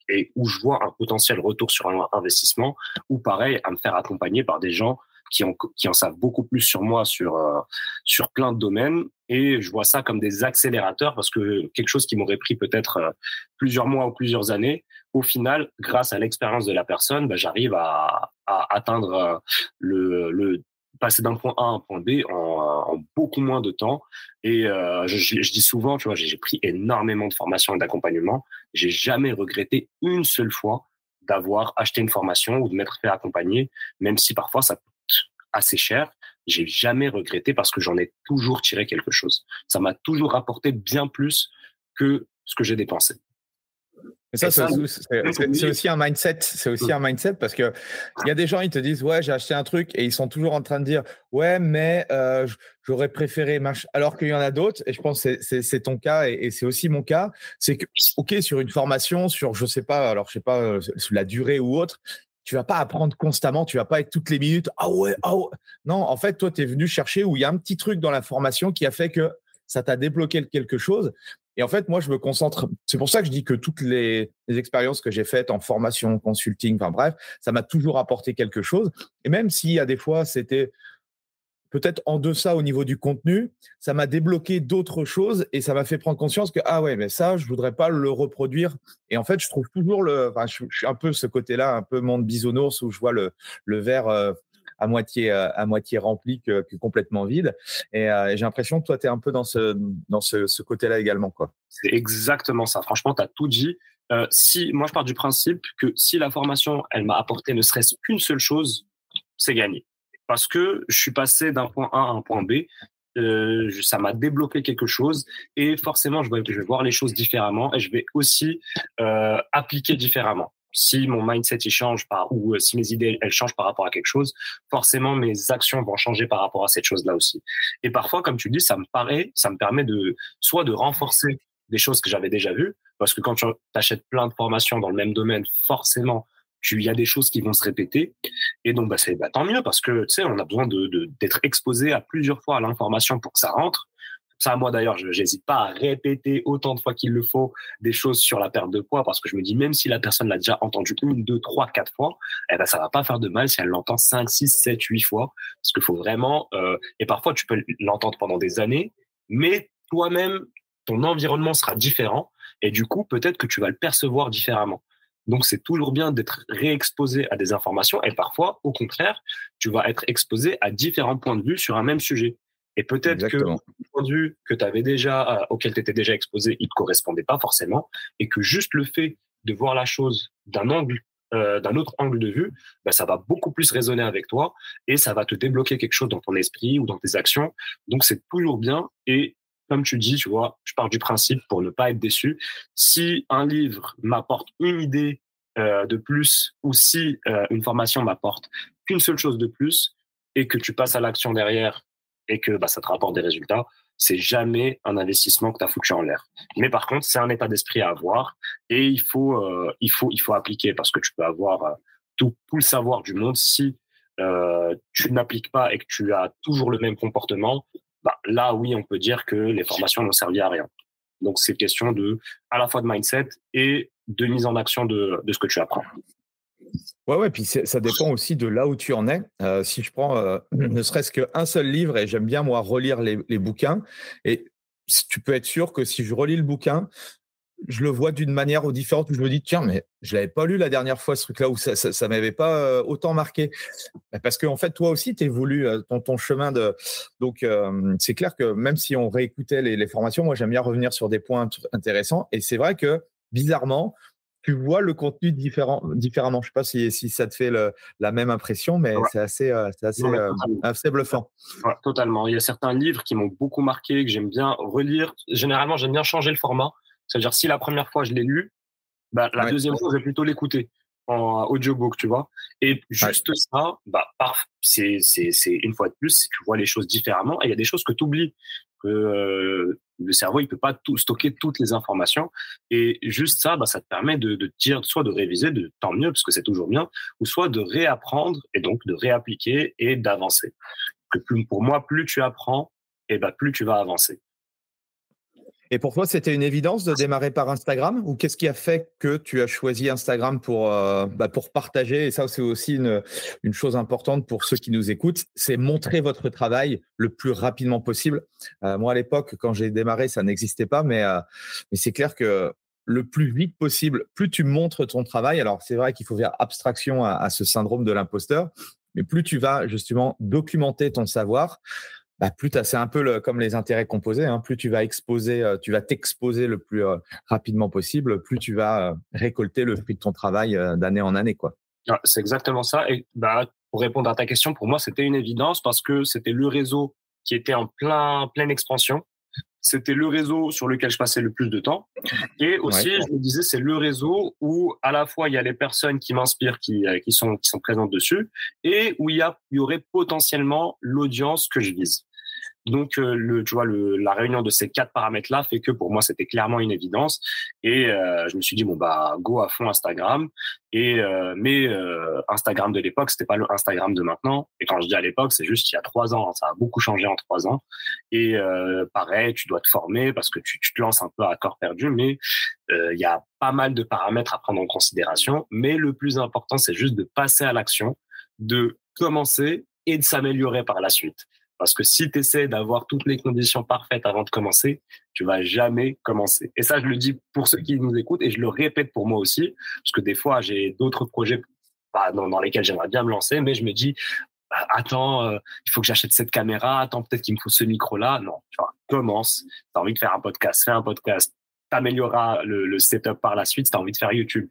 et où je vois un potentiel retour sur un investissement ou pareil à me faire accompagner par des gens qui en, qui en savent beaucoup plus sur moi sur, euh, sur plein de domaines. Et je vois ça comme des accélérateurs parce que quelque chose qui m'aurait pris peut-être euh, plusieurs mois ou plusieurs années, au final, grâce à l'expérience de la personne, bah, j'arrive à, à, atteindre euh, le, le passer d'un point A à un point B en, beaucoup moins de temps. Et je, je, dis souvent, tu vois, j'ai pris énormément de formations et d'accompagnement. J'ai jamais regretté une seule fois d'avoir acheté une formation ou de m'être fait accompagner, même si parfois ça assez cher, j'ai jamais regretté parce que j'en ai toujours tiré quelque chose. Ça m'a toujours rapporté bien plus que ce que j'ai dépensé. ça, c'est aussi un mindset. C'est aussi mmh. un mindset parce que il y a des gens, ils te disent ouais, j'ai acheté un truc et ils sont toujours en train de dire ouais, mais euh, j'aurais préféré Alors qu'il y en a d'autres et je pense que c'est ton cas et, c'est aussi mon cas. C'est que ok sur une formation, sur je sais pas, alors je sais pas euh, sur la durée ou autre, tu vas pas apprendre constamment, tu vas pas être toutes les minutes, ah ouais, ah. Non, en fait, toi, tu es venu chercher où il y a un petit truc dans la formation qui a fait que ça t'a débloqué quelque chose. Et en fait, moi, je me concentre. C'est pour ça que je dis que toutes les, expériences que j'ai faites en formation, consulting, enfin bref, ça m'a toujours apporté quelque chose. Et même s'il y a des fois, c'était peut-être en deçà au niveau du contenu, ça m'a débloqué d'autres choses et ça m'a fait prendre conscience que ah ouais, mais ça, je voudrais pas le reproduire. Et en fait, je trouve toujours le, enfin, je, suis un peu ce côté-là, un peu monde bisounours où je vois le, le verre euh, à moitié euh, à moitié rempli que, complètement vide. Euh, et j'ai l'impression que toi, tu es un peu dans ce dans ce, ce côté-là également, quoi. C'est exactement ça. Franchement, tu as tout dit. si moi, je pars du principe que si la formation, elle m'a apporté ne serait-ce qu'une seule chose, c'est gagné parce que je suis passé d'un point A à un point B. Euh, ça m'a débloqué quelque chose et forcément je vais, je vais, voir les choses différemment et je vais aussi euh, appliquer différemment. si mon mindset il change par ou si mes idées elles changent par rapport à quelque chose, forcément mes actions vont changer par rapport à cette chose-là aussi. Et parfois, comme tu dis, ça me paraît, ça me permet de soit de renforcer des choses que j'avais déjà vues, parce que quand tu achètes plein de formations dans le même domaine, forcément, il y a des choses qui vont se répéter. Et donc, bah, c'est bah, tant mieux parce que, tu sais, on a besoin de, d'être exposé à plusieurs fois à l'information pour que ça rentre. Ça, moi d'ailleurs, je n'hésite pas à répéter autant de fois qu'il le faut des choses sur la perte de poids parce que je me dis, même si la personne l'a déjà entendu une, deux, trois, quatre fois, eh ben, ça va pas faire de mal si elle l'entend cinq, six, sept, huit fois. Parce qu'il faut vraiment, euh, et parfois tu peux l'entendre pendant des années, mais toi-même, ton environnement sera différent et du coup, peut-être que tu vas le percevoir différemment. Donc, c'est toujours bien d'être réexposé à des informations et parfois, au contraire, tu vas être exposé à différents points de vue sur un même sujet. Et peut-être que le point de vue que tu avais déjà, euh, auquel tu étais déjà exposé, il ne correspondait pas forcément et que juste le fait de voir la chose d'un angle euh, d'un autre angle de vue, bah, ça va beaucoup plus résonner avec toi et ça va te débloquer quelque chose dans ton esprit ou dans tes actions. Donc c'est toujours bien et comme tu dis, tu vois, je pars du principe pour ne pas être déçu. Si un livre m'apporte une idée euh, de plus ou si euh, une formation m'apporte qu'une seule chose de plus et que tu passes à l'action derrière et que bah, ça te rapporte des résultats, c'est jamais un investissement que tu as foutu en l'air. Mais par contre, c'est un état d'esprit à avoir et il faut, euh, il faut, il faut appliquer parce que tu peux avoir tout, tout le savoir du monde si tu n'appliques pas et que tu as toujours le même comportement, bah, là, oui, on peut dire que les formations n'ont servi à rien. Donc, c'est question de, à la fois de mindset et de mise en action de, ce que tu apprends. Ouais, ouais, puis ça dépend aussi de là où tu en es. Euh, si je prends euh, ne serait-ce qu'un seul livre, et j'aime bien moi relire les, bouquins, et tu peux être sûr que si je relis le bouquin, je le vois d'une manière ou différente où je me dis tiens mais je l'avais pas lu la dernière fois ce truc là où ça ça, m'avait pas euh, autant marqué bah, parce que en fait toi aussi tu évolues euh, dans ton chemin de donc euh, c'est clair que même si on réécoutait les, formations moi j'aime bien revenir sur des points intéressants et c'est vrai que bizarrement tu vois le contenu différent, différemment. Je sais pas si, si ça te fait la même impression, mais c'est assez, assez, assez, bluffant. totalement. Il y a certains livres qui m'ont beaucoup marqué, que j'aime bien relire. Généralement, j'aime bien changer le format. C'est-à-dire, si la première fois je l'ai lu, bah, la deuxième fois, je vais plutôt l'écouter en audiobook, tu vois. Et juste ça, bah, c'est, c'est, c'est une fois de plus, tu vois les choses différemment. Et il y a des choses que tu oublies, que euh, le cerveau, il peut pas tout, stocker toutes les informations. Et juste ça, bah, ça te permet de, de dire, soit de réviser, de tant mieux, parce que c'est toujours bien, ou soit de réapprendre et donc de réappliquer et d'avancer. Que plus, pour moi, plus tu apprends, et bah, plus tu vas avancer. Et pour toi, c'était une évidence de démarrer par Instagram ou qu'est-ce qui a fait que tu as choisi Instagram pour, euh, bah pour partager? Et ça, c'est aussi une, une, chose importante pour ceux qui nous écoutent, c'est montrer votre travail le plus rapidement possible. Euh, moi, à l'époque, quand j'ai démarré, ça n'existait pas, mais, euh, mais c'est clair que le plus vite possible, plus tu montres ton travail. Alors, c'est vrai qu'il faut faire abstraction à, à ce syndrome de l'imposteur, mais plus tu vas justement documenter ton savoir, bah, plus c'est un peu comme les intérêts composés, hein, plus tu vas exposer, euh, tu vas t'exposer le plus euh, rapidement possible, plus tu vas euh, récolter le fruit de ton travail d'année en année, quoi. Ah, c'est exactement ça. Et bah, pour répondre à ta question, pour moi, c'était une évidence parce que c'était le réseau qui était en plein, pleine expansion. C'était le réseau sur lequel je passais le plus de temps. Et aussi, je me disais, c'est le réseau où à la fois il y a les personnes qui m'inspirent, qui, qui, sont, qui sont présentes dessus, et où il y, a, il y aurait potentiellement l'audience que je vise. Donc, euh, le, tu vois, le, la réunion de ces quatre paramètres-là fait que pour moi, c'était clairement une évidence. Et euh, je me suis dit, bon, bah, go à fond Instagram. Et euh, mais Instagram de l'époque, c'était pas le Instagram de maintenant. Et quand je dis à l'époque, c'est juste il y a trois ans. Ça a beaucoup changé en trois ans. Et pareil, tu dois te former parce que tu, tu te lances un peu à corps perdu, mais il y a pas mal de paramètres à prendre en considération. Mais le plus important, c'est juste de passer à l'action, de commencer et de s'améliorer par la suite. Parce que si tu essaies d'avoir toutes les conditions parfaites avant de commencer, tu vas jamais commencer. Et ça, je le dis pour ceux qui nous écoutent et je le répète pour moi aussi, parce que des fois, j'ai d'autres projets bah, dans, lesquels j'aimerais bien me lancer, mais je me dis, bah, attends, euh, il faut que j'achète cette caméra, attends, peut-être qu'il me faut ce micro-là. Non, tu vois, commence. Tu as envie de faire un podcast, fais un podcast. T'amélioreras le, setup par la suite. Si tu envie de faire YouTube,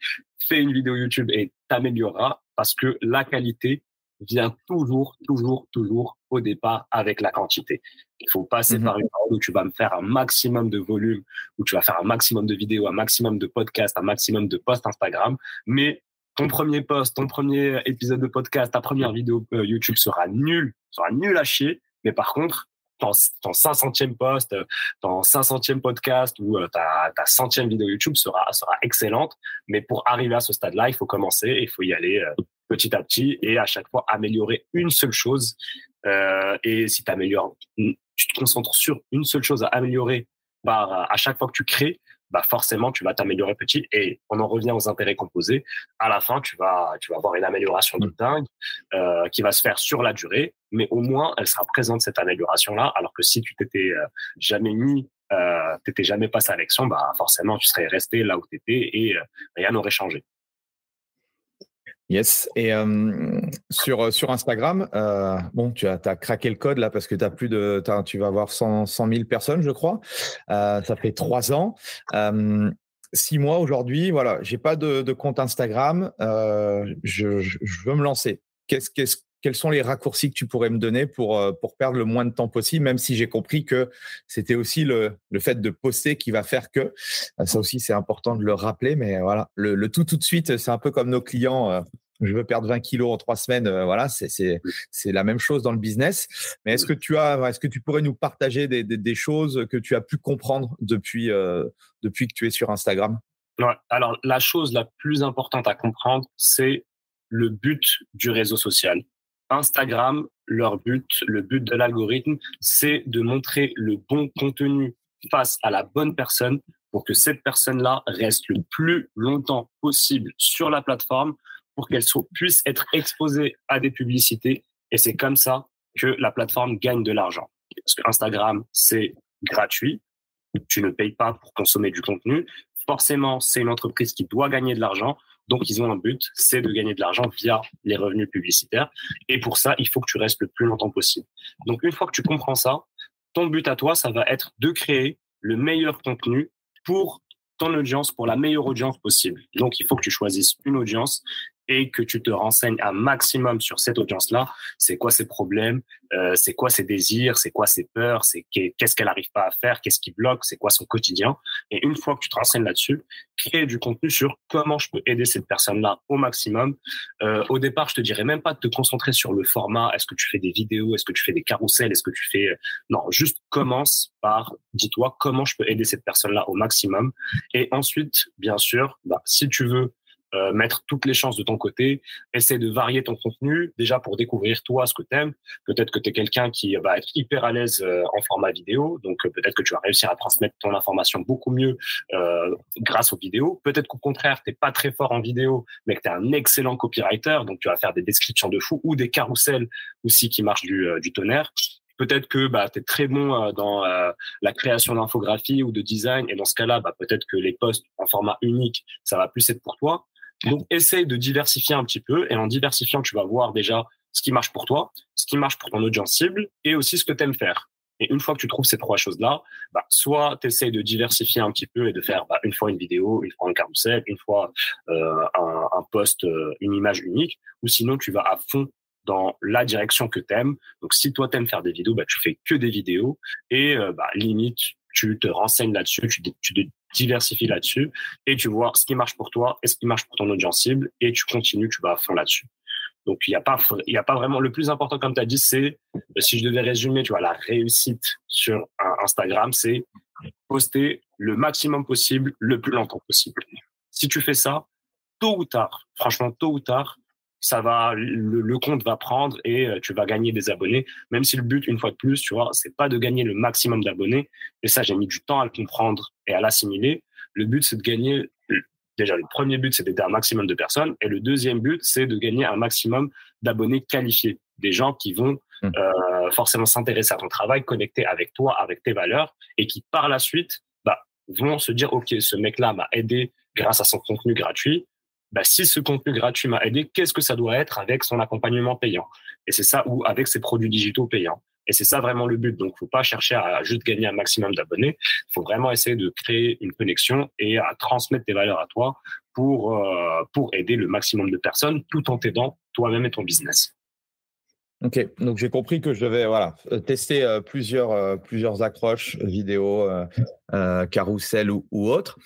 fais une vidéo YouTube et t'amélioreras parce que la qualité, vient toujours, toujours, toujours au départ avec la quantité. Il faut passer mmh par une période où tu vas me faire un maximum de volume, où tu vas faire un maximum de vidéos, un maximum de podcasts, un maximum de posts Instagram, mais ton premier post, ton premier épisode de podcast, ta première vidéo euh, YouTube sera nul, sera nul à chier. Mais par contre, ton, ton 500e post, ton 500e podcast ou euh, ta, ta centième vidéo YouTube sera, sera excellente. Mais pour arriver à ce stade-là, il faut commencer, il faut y aller euh, petit à petit et à chaque fois améliorer une seule chose. Euh, et si tu améliores, tu te concentres sur une seule chose à améliorer par, à chaque fois que tu crées, bah forcément tu vas t'améliorer petit et on en revient aux intérêts composés. À la fin, tu vas tu vas avoir une amélioration de dingue euh, qui va se faire sur la durée, mais au moins elle sera présente cette amélioration là. Alors que si tu t'étais euh, jamais mis, euh, t'étais jamais passé à l'action, bah forcément tu serais resté là où tu étais et euh, rien n'aurait changé. Yes. Et sur, sur Instagram, euh, bon, tu as, as, craqué le code là parce que as plus de, as, tu vas avoir 100, 100 000 personnes, je crois. Euh, ça fait trois ans. Euh, six mois aujourd'hui, voilà, j'ai pas de, de, compte Instagram. Je, je, je, veux me lancer. Qu'est-ce, qu'est-ce, quels sont les raccourcis que tu pourrais me donner pour, pour perdre le moins de temps possible, même si j'ai compris que c'était aussi le, le fait de poster qui va faire que. Ça aussi, c'est important de le rappeler, mais voilà, le, le tout tout de suite, c'est un peu comme nos clients je veux perdre 20 kilos en trois semaines. Euh, voilà, c'est la même chose dans le business. Mais est-ce que tu as, est-ce que tu pourrais nous partager des, des, choses que tu as pu comprendre depuis, euh, depuis que tu es sur Instagram? Alors, la chose la plus importante à comprendre, c'est le but du réseau social. Instagram, leur but, le but de l'algorithme, c'est de montrer le bon contenu face à la bonne personne pour que cette personne-là reste le plus longtemps possible sur la plateforme pour qu'elle puisse être exposée à des publicités. Et c'est comme ça que la plateforme gagne de l'argent. Parce que Instagram, c'est gratuit. Tu ne payes pas pour consommer du contenu. Forcément, c'est une entreprise qui doit gagner de l'argent. Donc, ils ont un but, c'est de gagner de l'argent via les revenus publicitaires. Et pour ça, il faut que tu restes le plus longtemps possible. Donc, une fois que tu comprends ça, ton but à toi, ça va être de créer le meilleur contenu pour ton audience, pour la meilleure audience possible. Donc, il faut que tu choisisses une audience et que tu te renseignes un maximum sur cette audience-là. C'est quoi ses problèmes, euh, c'est quoi ses désirs, c'est quoi ses peurs, c'est qu'est-ce qu'elle n'arrive pas à faire, qu'est-ce qui bloque, c'est quoi son quotidien? Et une fois que tu te renseignes là-dessus, créer du contenu sur comment je peux aider cette personne-là au maximum. Euh, au départ, je te dirais même pas de te concentrer sur le format. Est-ce que tu fais des vidéos, est-ce que tu fais des carousels, est-ce que tu fais non, juste commence par dis-toi comment je peux aider cette personne-là au maximum. Et ensuite, bien sûr, bah, si tu veux euh, mettre toutes les chances de ton côté, essaie de varier ton contenu déjà pour découvrir toi ce que t'aimes. Peut-être que tu es quelqu'un qui va être hyper à l'aise euh, en format vidéo, donc euh, peut-être que tu vas réussir à transmettre ton information beaucoup mieux euh, grâce aux vidéos. Peut-être qu'au contraire, t'es pas très fort en vidéo, mais que tu es un excellent copywriter, donc tu vas faire des descriptions de fou ou des carousels aussi qui marchent du, du tonnerre. Peut-être que bah, tu es très bon dans la création d'infographies ou de design, et dans ce cas-là, bah, peut-être que les posts en format unique, ça va plus être pour toi. Donc, essaye de diversifier un petit peu. Et en diversifiant, tu vas voir déjà ce qui marche pour toi, ce qui marche pour ton audience cible et aussi ce que tu aimes faire. Et une fois que tu trouves ces trois choses-là, bah, soit tu de diversifier un petit peu et de faire bah, une fois une vidéo, une fois un carrousel, une fois euh, un, un post, euh, une image unique, ou sinon tu vas à fond dans la direction que tu aimes. Donc si toi tu aimes faire des vidéos, bah, tu fais que des vidéos et euh, bah, limite tu te renseignes là-dessus, tu, tu, diversifies là-dessus et tu vois ce qui marche pour toi et ce qui marche pour ton audience cible et tu continues, tu vas à fond là-dessus. Donc, il n'y a pas, y a pas vraiment, le plus important, comme tu as dit, c'est, si je devais résumer, tu vois, la réussite sur Instagram, c'est poster le maximum possible, le plus longtemps possible. Si tu fais ça, tôt ou tard, franchement, tôt ou tard, ça va, le, le, compte va prendre et euh, tu vas gagner des abonnés. Même si le but, une fois de plus, tu vois, c'est pas de gagner le maximum d'abonnés. Et ça, j'ai mis du temps à le comprendre et à l'assimiler. Le but, c'est de gagner. Déjà, le premier but, c'est d'aider un maximum de personnes. Et le deuxième but, c'est de gagner un maximum d'abonnés qualifiés. Des gens qui vont mmh. euh, forcément s'intéresser à ton travail, connecter avec toi, avec tes valeurs, et qui par la suite bah, vont se dire, OK, ce mec-là m'a aidé grâce à son contenu gratuit bah, si ce contenu gratuit m'a aidé, qu'est-ce que ça doit être avec son accompagnement payant? Et c'est ça, ou avec ses produits digitaux payants. Et c'est ça vraiment le but. Donc, faut pas chercher à juste gagner un maximum d'abonnés. Il faut vraiment essayer de créer une connexion et à transmettre tes valeurs à toi pour, euh, pour aider le maximum de personnes tout en t'aidant toi-même et ton business. Ok, donc j'ai compris que je devais voilà, tester euh, plusieurs, euh, plusieurs accroches, vidéos, euh, carousel ou, autres.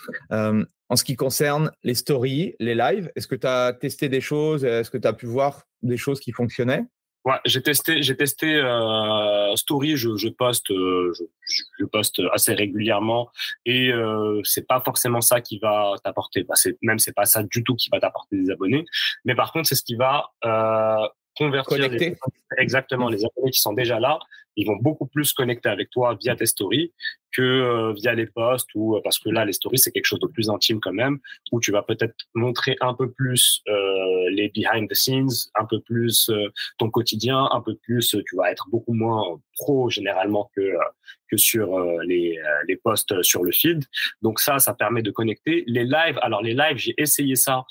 En ce qui concerne les stories, les lives. Est-ce que tu as testé des choses? Est-ce que tu as pu voir des choses qui fonctionnaient? Ouais, j'ai testé, j'ai testé euh, Story. Je, je poste, euh, je, je, poste assez régulièrement, et euh, c'est pas forcément ça qui va t'apporter. Bah, c'est même c'est pas ça du tout qui va t'apporter des abonnés. Mais par contre, c'est ce qui va euh, convertir les, exactement les abonnés qui sont déjà là ils vont beaucoup plus connecter avec toi via tes stories que euh, via les posts ou euh, parce que là les stories c'est quelque chose de plus intime quand même où tu vas peut-être montrer un peu plus euh, les behind the scenes un peu plus ton quotidien un peu plus tu vas être beaucoup moins pro généralement que que sur les les posts sur le feed. Donc ça ça permet de connecter. Les lives alors les lives j'ai essayé ça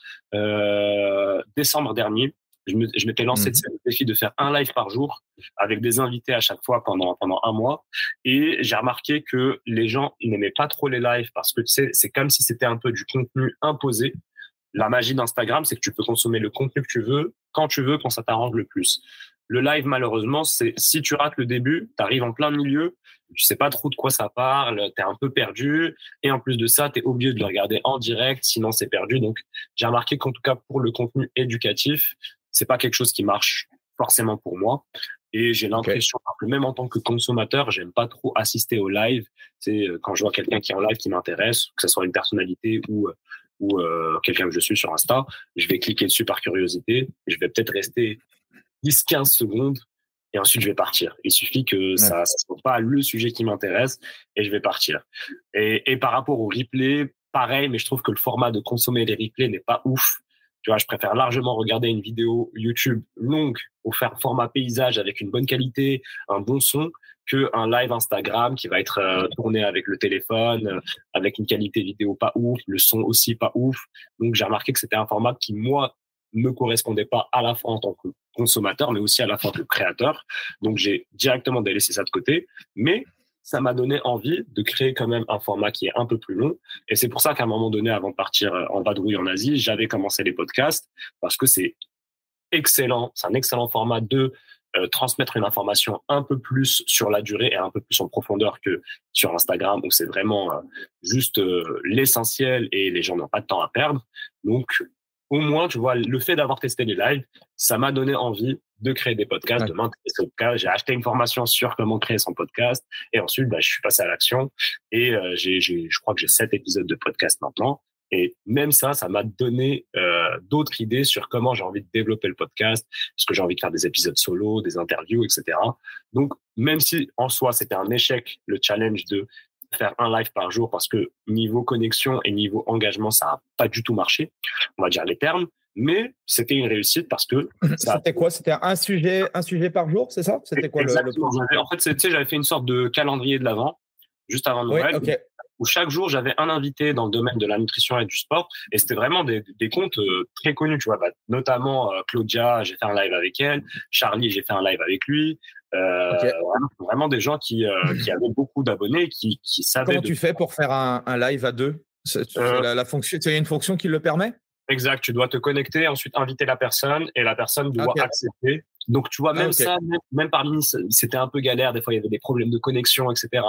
décembre dernier je m'étais lancé mmh. le défi de faire un live par jour avec des invités à chaque fois pendant pendant un mois et j'ai remarqué que les gens n'aimaient pas trop les lives parce que tu sais c'est comme si c'était un peu du contenu imposé. La magie d'Instagram, c'est que tu peux consommer le contenu que tu veux quand tu veux, quand ça t'arrange le plus. Le live, malheureusement, c'est si tu rates le début, tu arrives en plein milieu, tu sais pas trop de quoi ça parle, tu es un peu perdu, et en plus de ça, tu es obligé de le regarder en direct, sinon c'est perdu. Donc, j'ai remarqué qu'en tout cas, pour le contenu éducatif, c'est pas quelque chose qui marche forcément pour moi. Et j'ai l'impression que même en tant que consommateur, j'aime pas trop assister au live. C'est euh, quand je vois quelqu'un qui est en live qui m'intéresse, que ce soit une personnalité ou ou euh, quelqu'un que je suis sur Insta, je vais cliquer dessus par curiosité. Je vais peut-être rester 10-15 secondes et ensuite je vais partir. Il suffit que ça ne soit pas le sujet qui m'intéresse et je vais partir. Et, et par rapport au replay, pareil, mais je trouve que le format de consommer les replays n'est pas ouf. Tu vois, je préfère largement regarder une vidéo YouTube longue au format paysage avec une bonne qualité, un bon son, que un live Instagram qui va être euh, tourné avec le téléphone, euh, avec une qualité vidéo pas ouf, le son aussi pas ouf. Donc j'ai remarqué que c'était un format qui moi ne correspondait pas à la fois en tant que consommateur, mais aussi à la fois en tant que créateur. Donc j'ai directement délaissé ça de côté. Mais ça m'a donné envie de créer quand même un format qui est un peu plus long. Et c'est pour ça qu'à un moment donné, avant de partir euh, en vadrouille en Asie, j'avais commencé les podcasts parce que c'est excellent. C'est un excellent format de euh, transmettre une information un peu plus sur la durée et un peu plus en profondeur que sur Instagram où c'est vraiment euh, juste l'essentiel et les gens n'ont pas de temps à perdre. Donc, au moins, tu vois, le fait d'avoir testé les lives, ça m'a donné envie de créer des podcasts, de m'intéresser au podcast. J'ai acheté une formation sur comment créer son podcast et ensuite, bah, je suis passé à l'action et euh, j'ai, je crois que j'ai sept épisodes de podcast maintenant. Et même ça, ça m'a donné euh, d'autres idées sur comment j'ai envie de développer le podcast, est-ce que j'ai envie de faire des épisodes solo, des interviews, etc. Donc, même si en soi c'était un échec, le challenge de faire un live par jour parce que niveau connexion et niveau engagement, ça n'a pas du tout marché, on va dire les termes mais c'était une réussite parce que c'était quoi? C'était un sujet, un sujet par jour, c'est ça? C'était quoi le, le En fait, j'avais fait une sorte de calendrier de l'avant juste avant Noël. Où chaque jour j'avais un invité dans le domaine de la nutrition et du sport et c'était vraiment des, des, comptes euh, très connus tu vois. Bah, notamment euh, Claudia j'ai fait un live avec elle. Charlie j'ai fait un live avec lui. Euh, vraiment, des gens qui, qui avaient beaucoup d'abonnés qui, qui savaient comment tu fais pour faire un, un live à deux? La, la fonction, il y a une fonction qui le permet? Exact, tu dois te connecter, ensuite inviter la personne et la personne doit accepter. Donc tu vois, même ça, même, parmi c'était un peu galère. Des fois, il y avait des problèmes de connexion, etc.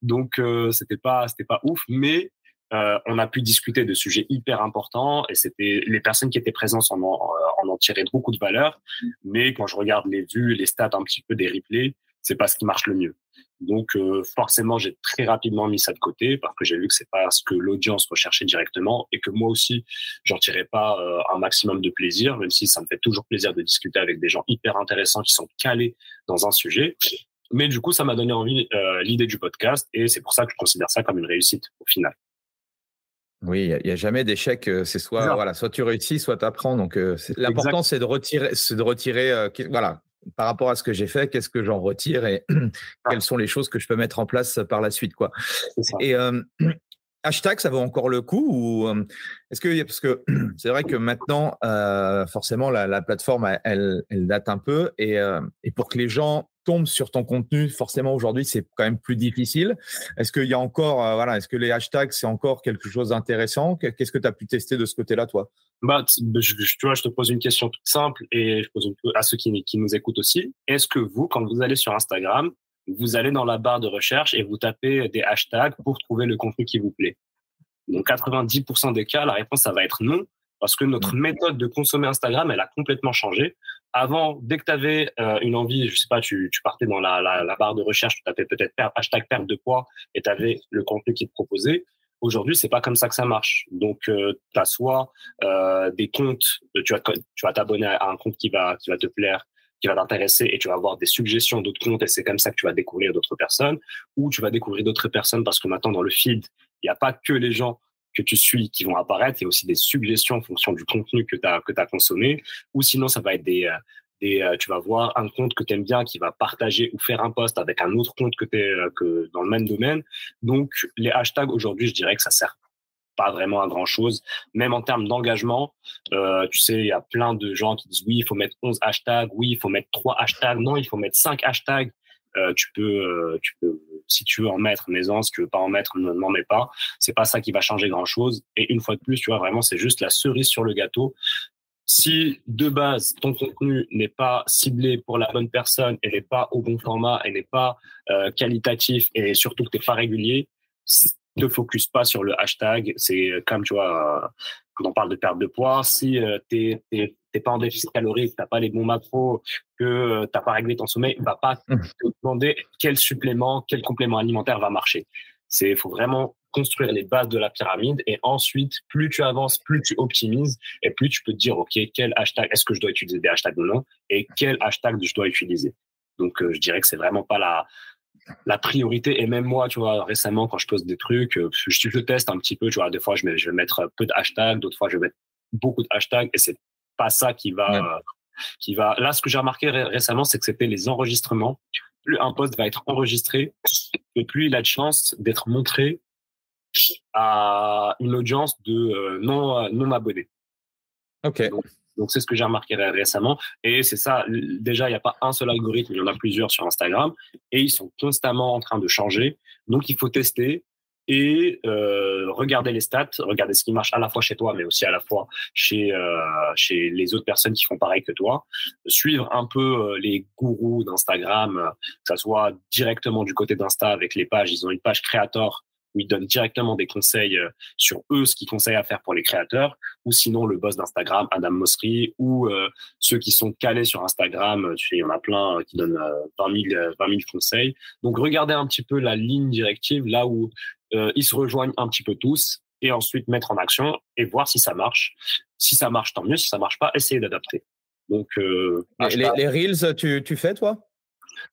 Donc euh, c'était pas, c'était pas ouf, mais euh, on a pu discuter de sujets hyper importants et c'était les personnes qui étaient présentes en en, en en tiraient beaucoup de valeur. Mais quand je regarde les vues, les stats un petit peu des replays, c'est pas ce qui marche le mieux. Donc euh, forcément, j'ai très rapidement mis ça de côté parce que j'ai vu que c'est pas ce que l'audience recherchait directement et que moi aussi, j'en tirais pas euh, un maximum de plaisir, même si ça me fait toujours plaisir de discuter avec des gens hyper intéressants qui sont calés dans un sujet. Mais du coup, ça m'a donné envie euh, l'idée du podcast et c'est pour ça que je considère ça comme une réussite au final. Oui, il n'y a, jamais d'échec. C'est soit voilà, soit tu réussis, soit tu apprends. Donc l'important c'est de retirer, c'est de retirer. voilà, par rapport à ce que j'ai fait, qu'est-ce que j'en retire et quelles sont les choses que je peux mettre en place par la suite, quoi. Et euh, hashtag, ça vaut encore le coup ou euh, est-ce que parce que c'est vrai que maintenant, euh, forcément, la, plateforme, elle, elle, date un peu et, et pour que les gens tombent sur ton contenu, forcément aujourd'hui, c'est quand même plus difficile. Est-ce qu'il y a encore, voilà, est-ce que les hashtags, c'est encore quelque chose d'intéressant? Qu'est-ce que tu as pu tester de ce côté-là, toi? Bah, je, tu vois, je te pose une question toute simple et je pose une, à ceux qui, qui nous écoutent aussi. Est-ce que vous, quand vous allez sur Instagram, vous allez dans la barre de recherche et vous tapez des hashtags pour trouver le contenu qui vous plaît? Dans 90% des cas, la réponse, ça va être non, parce que notre mmh. méthode de consommer Instagram, elle a complètement changé. Avant, dès que tu avais euh, une envie, je sais pas, tu, tu partais dans la, la, la, barre de recherche, tu tapais peut-être hashtag perte de poids et tu avais le contenu qui te proposait. Aujourd'hui, c'est pas comme ça que ça marche. Donc, euh, tu as soit euh, des comptes, tu vas, tu vas t'abonner à un compte qui va, qui va te plaire, qui va t'intéresser et tu vas avoir des suggestions d'autres comptes et c'est comme ça que tu vas découvrir d'autres personnes ou tu vas découvrir d'autres personnes parce que maintenant dans le feed, il n'y a pas que les gens que tu suis qui vont apparaître, a aussi des suggestions en fonction du contenu que tu as, que as consommé ou sinon ça va être des, euh, des euh, tu vas voir un compte que tu aimes bien qui va partager ou faire un post avec un autre compte que es euh, que dans le même domaine. Donc les hashtags aujourd'hui, je dirais que ça sert pas vraiment à grand chose. Même en termes d'engagement, tu sais, il y a plein de gens qui disent oui, il faut mettre 11 hashtags, oui, il faut mettre 3 hashtags, non, il faut mettre 5 hashtags. Euh, tu peux, euh, tu peux, si tu veux en mettre, mets-en. Si tu veux pas en mettre, n'en mets pas. C'est pas ça qui va changer grand chose. Et une fois de plus, tu vois, vraiment, c'est juste la cerise sur le gâteau. Si de base ton contenu n'est pas ciblé pour la bonne personne, et n'est pas au bon format, et n'est pas euh, qualitatif, et surtout que t'es pas régulier, ne focus pas sur le hashtag. C'est comme, tu vois, quand on parle de perte de poids, si euh, tu n'es pas en déficit calorique, tu n'as pas les bons macros, que euh, tu n'as pas réglé ton sommeil, va pas mmh. te demander quel supplément, quel complément alimentaire va marcher. Il faut vraiment construire les bases de la pyramide et ensuite, plus tu avances, plus tu optimises et plus tu peux te dire, OK, quel hashtag, est-ce que je dois utiliser des hashtags ou non et quel hashtag je dois utiliser. Donc, euh, je dirais que c'est vraiment pas la, la priorité. Et même moi, tu vois, récemment, quand je pose des trucs, euh, je, je teste un petit peu, tu vois, des fois, je, je vais mettre peu de hashtags, d'autres fois, je vais mettre beaucoup de hashtags et c'est pas ça qui va, euh, qui va. Là, ce que j'ai remarqué récemment, c'est que c'était les enregistrements. Plus un post va être enregistré, et plus il a de chance d'être montré à une audience de euh, non, non abonnés. Ok. Donc, c'est ce que j'ai remarqué récemment. Et c'est ça, déjà, il n'y a pas un seul algorithme, il y en a plusieurs sur Instagram. Et ils sont constamment en train de changer. Donc, il faut tester et euh, regarder les stats, regarder ce qui marche à la fois chez toi, mais aussi à la fois chez, euh, chez les autres personnes qui font pareil que toi. Suivre un peu euh, les gourous d'Instagram, que ce soit directement du côté d'Insta avec les pages. Ils ont une page créateur où ils donnent directement des conseils euh, sur eux, ce qu'ils conseillent à faire pour les créateurs, ou sinon le boss d'Instagram, Adam Mosseri, ou euh, ceux qui sont calés sur Instagram, tu sais, il y en a plein euh, qui donnent 20 000, 20 000 conseils. Donc regardez un petit peu la ligne directive, là où ils se rejoignent un petit peu tous, et ensuite mettre en action et voir si ça marche. Si ça marche, tant mieux. Si ça marche pas, essayez d'adapter. Donc, les, les, reels, tu, tu fais toi?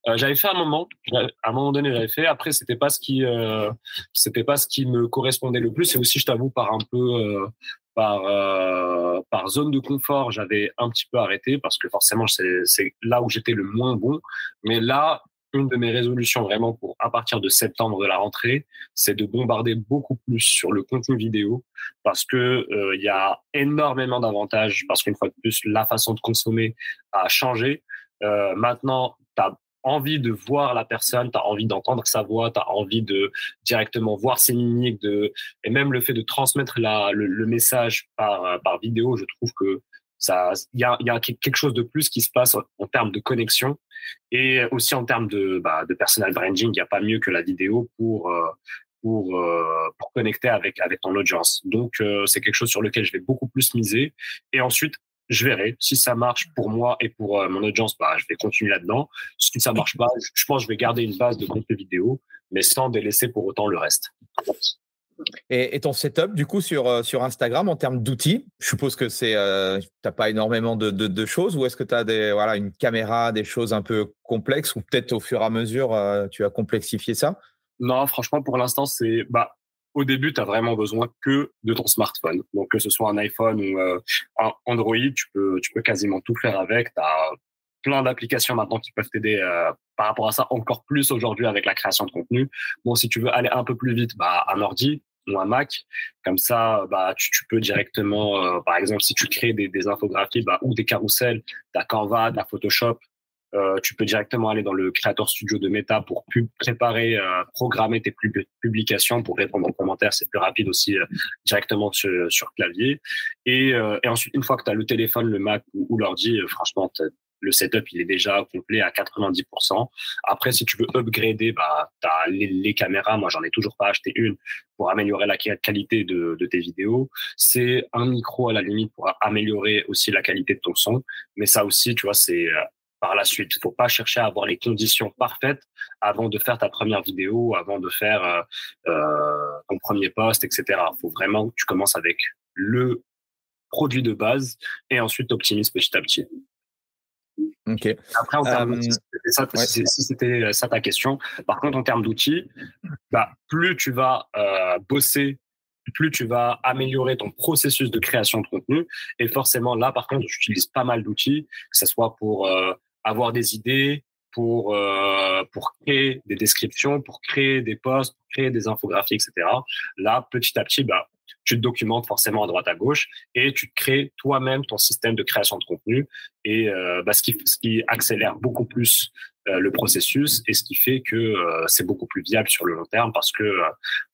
Euh, j'avais fait un moment, à un moment donné, j'avais fait. Après, c'était pas ce qui, euh, c'était pas ce qui me correspondait le plus. Et aussi, je t'avoue, par un peu, euh, par, par zone de confort, j'avais un petit peu arrêté parce que forcément, c'est là où j'étais le moins bon. Mais là, une de mes résolutions vraiment pour à partir de septembre de la rentrée, c'est de bombarder beaucoup plus sur le contenu vidéo parce que il y a énormément d'avantages parce qu'une fois de plus la façon de consommer a changé. Euh, maintenant, tu envie de voir la personne, tu as envie d'entendre sa voix, tu as envie de directement voir ses mimiques, de, et même le fait de transmettre la, le, message par, par vidéo, je trouve que ça, il y a, y a, quelque chose de plus qui se passe en, termes de connexion et aussi en termes de, bah, de personal branding. Il n'y a pas mieux que la vidéo pour, euh, pour, euh, pour connecter avec, avec ton audience. Donc, euh, c'est quelque chose sur lequel je vais beaucoup plus miser. Et ensuite, je verrai. Si ça marche pour moi et pour euh, mon audience, bah, je vais continuer là-dedans. Si ça marche pas, je pense que je vais garder une base de contenu vidéo, mais sans délaisser pour autant le reste. Et, ton setup, du coup, sur, euh, sur Instagram, en termes d'outils, je suppose que c'est, euh, t'as pas énormément de, de, choses, ou est-ce que tu as des, voilà, une caméra, des choses un peu complexes, ou peut-être au fur et à mesure, euh, tu as complexifié ça? Non, franchement, pour l'instant, c'est, bah, au début, tu as vraiment besoin que de ton smartphone. Donc, que ce soit un iPhone ou euh, un Android, tu peux, quasiment tout faire avec. Tu as plein d'applications maintenant qui peuvent t'aider euh, par rapport à ça, encore plus aujourd'hui avec la création de contenu. Bon, si tu veux aller un peu plus vite, bah, un ordi ou un Mac. Comme ça, bah, tu, peux directement, euh, par exemple, si tu crées des, des infographies bah, ou des carousels, tu as Canva, tu Photoshop, euh, tu peux directement aller dans le Creator Studio de Meta pour préparer, euh, programmer tes publications, pour répondre aux commentaires. C'est plus rapide aussi euh, directement sur, sur clavier. Et, et, ensuite, une fois que tu as le téléphone, le Mac ou, l'ordi, franchement, le setup il est déjà complet à 90%. Après, si tu veux upgrader, bah, tu as les, caméras. Moi, j'en ai toujours pas acheté une pour améliorer la qualité de, de tes vidéos. C'est un micro à la limite pour améliorer aussi la qualité de ton son. Mais ça aussi, tu vois, c'est euh, par la suite. Il faut pas chercher à avoir les conditions parfaites avant de faire ta première vidéo, avant de faire euh, euh ton premier post, etc. Il faut vraiment que tu commences avec le produit de base et ensuite optimises petit à petit. Ok. Après, en termes si c'était ça ta question. Par contre, en termes d'outils, bah, plus tu vas euh, bosser, plus tu vas améliorer ton processus de création de contenu. Et forcément, là, par contre, j'utilise pas mal d'outils, que ce soit pour euh, avoir des idées, pour, euh, pour créer des descriptions, pour créer des posts, pour créer des infographies, etc. Là, petit à petit, bah, tu te documentes forcément à droite à gauche et tu crées toi-même ton système de création de contenu et euh, bah, ce, qui, ce qui accélère beaucoup plus euh, le processus et ce qui fait que c'est beaucoup plus viable sur le long terme parce que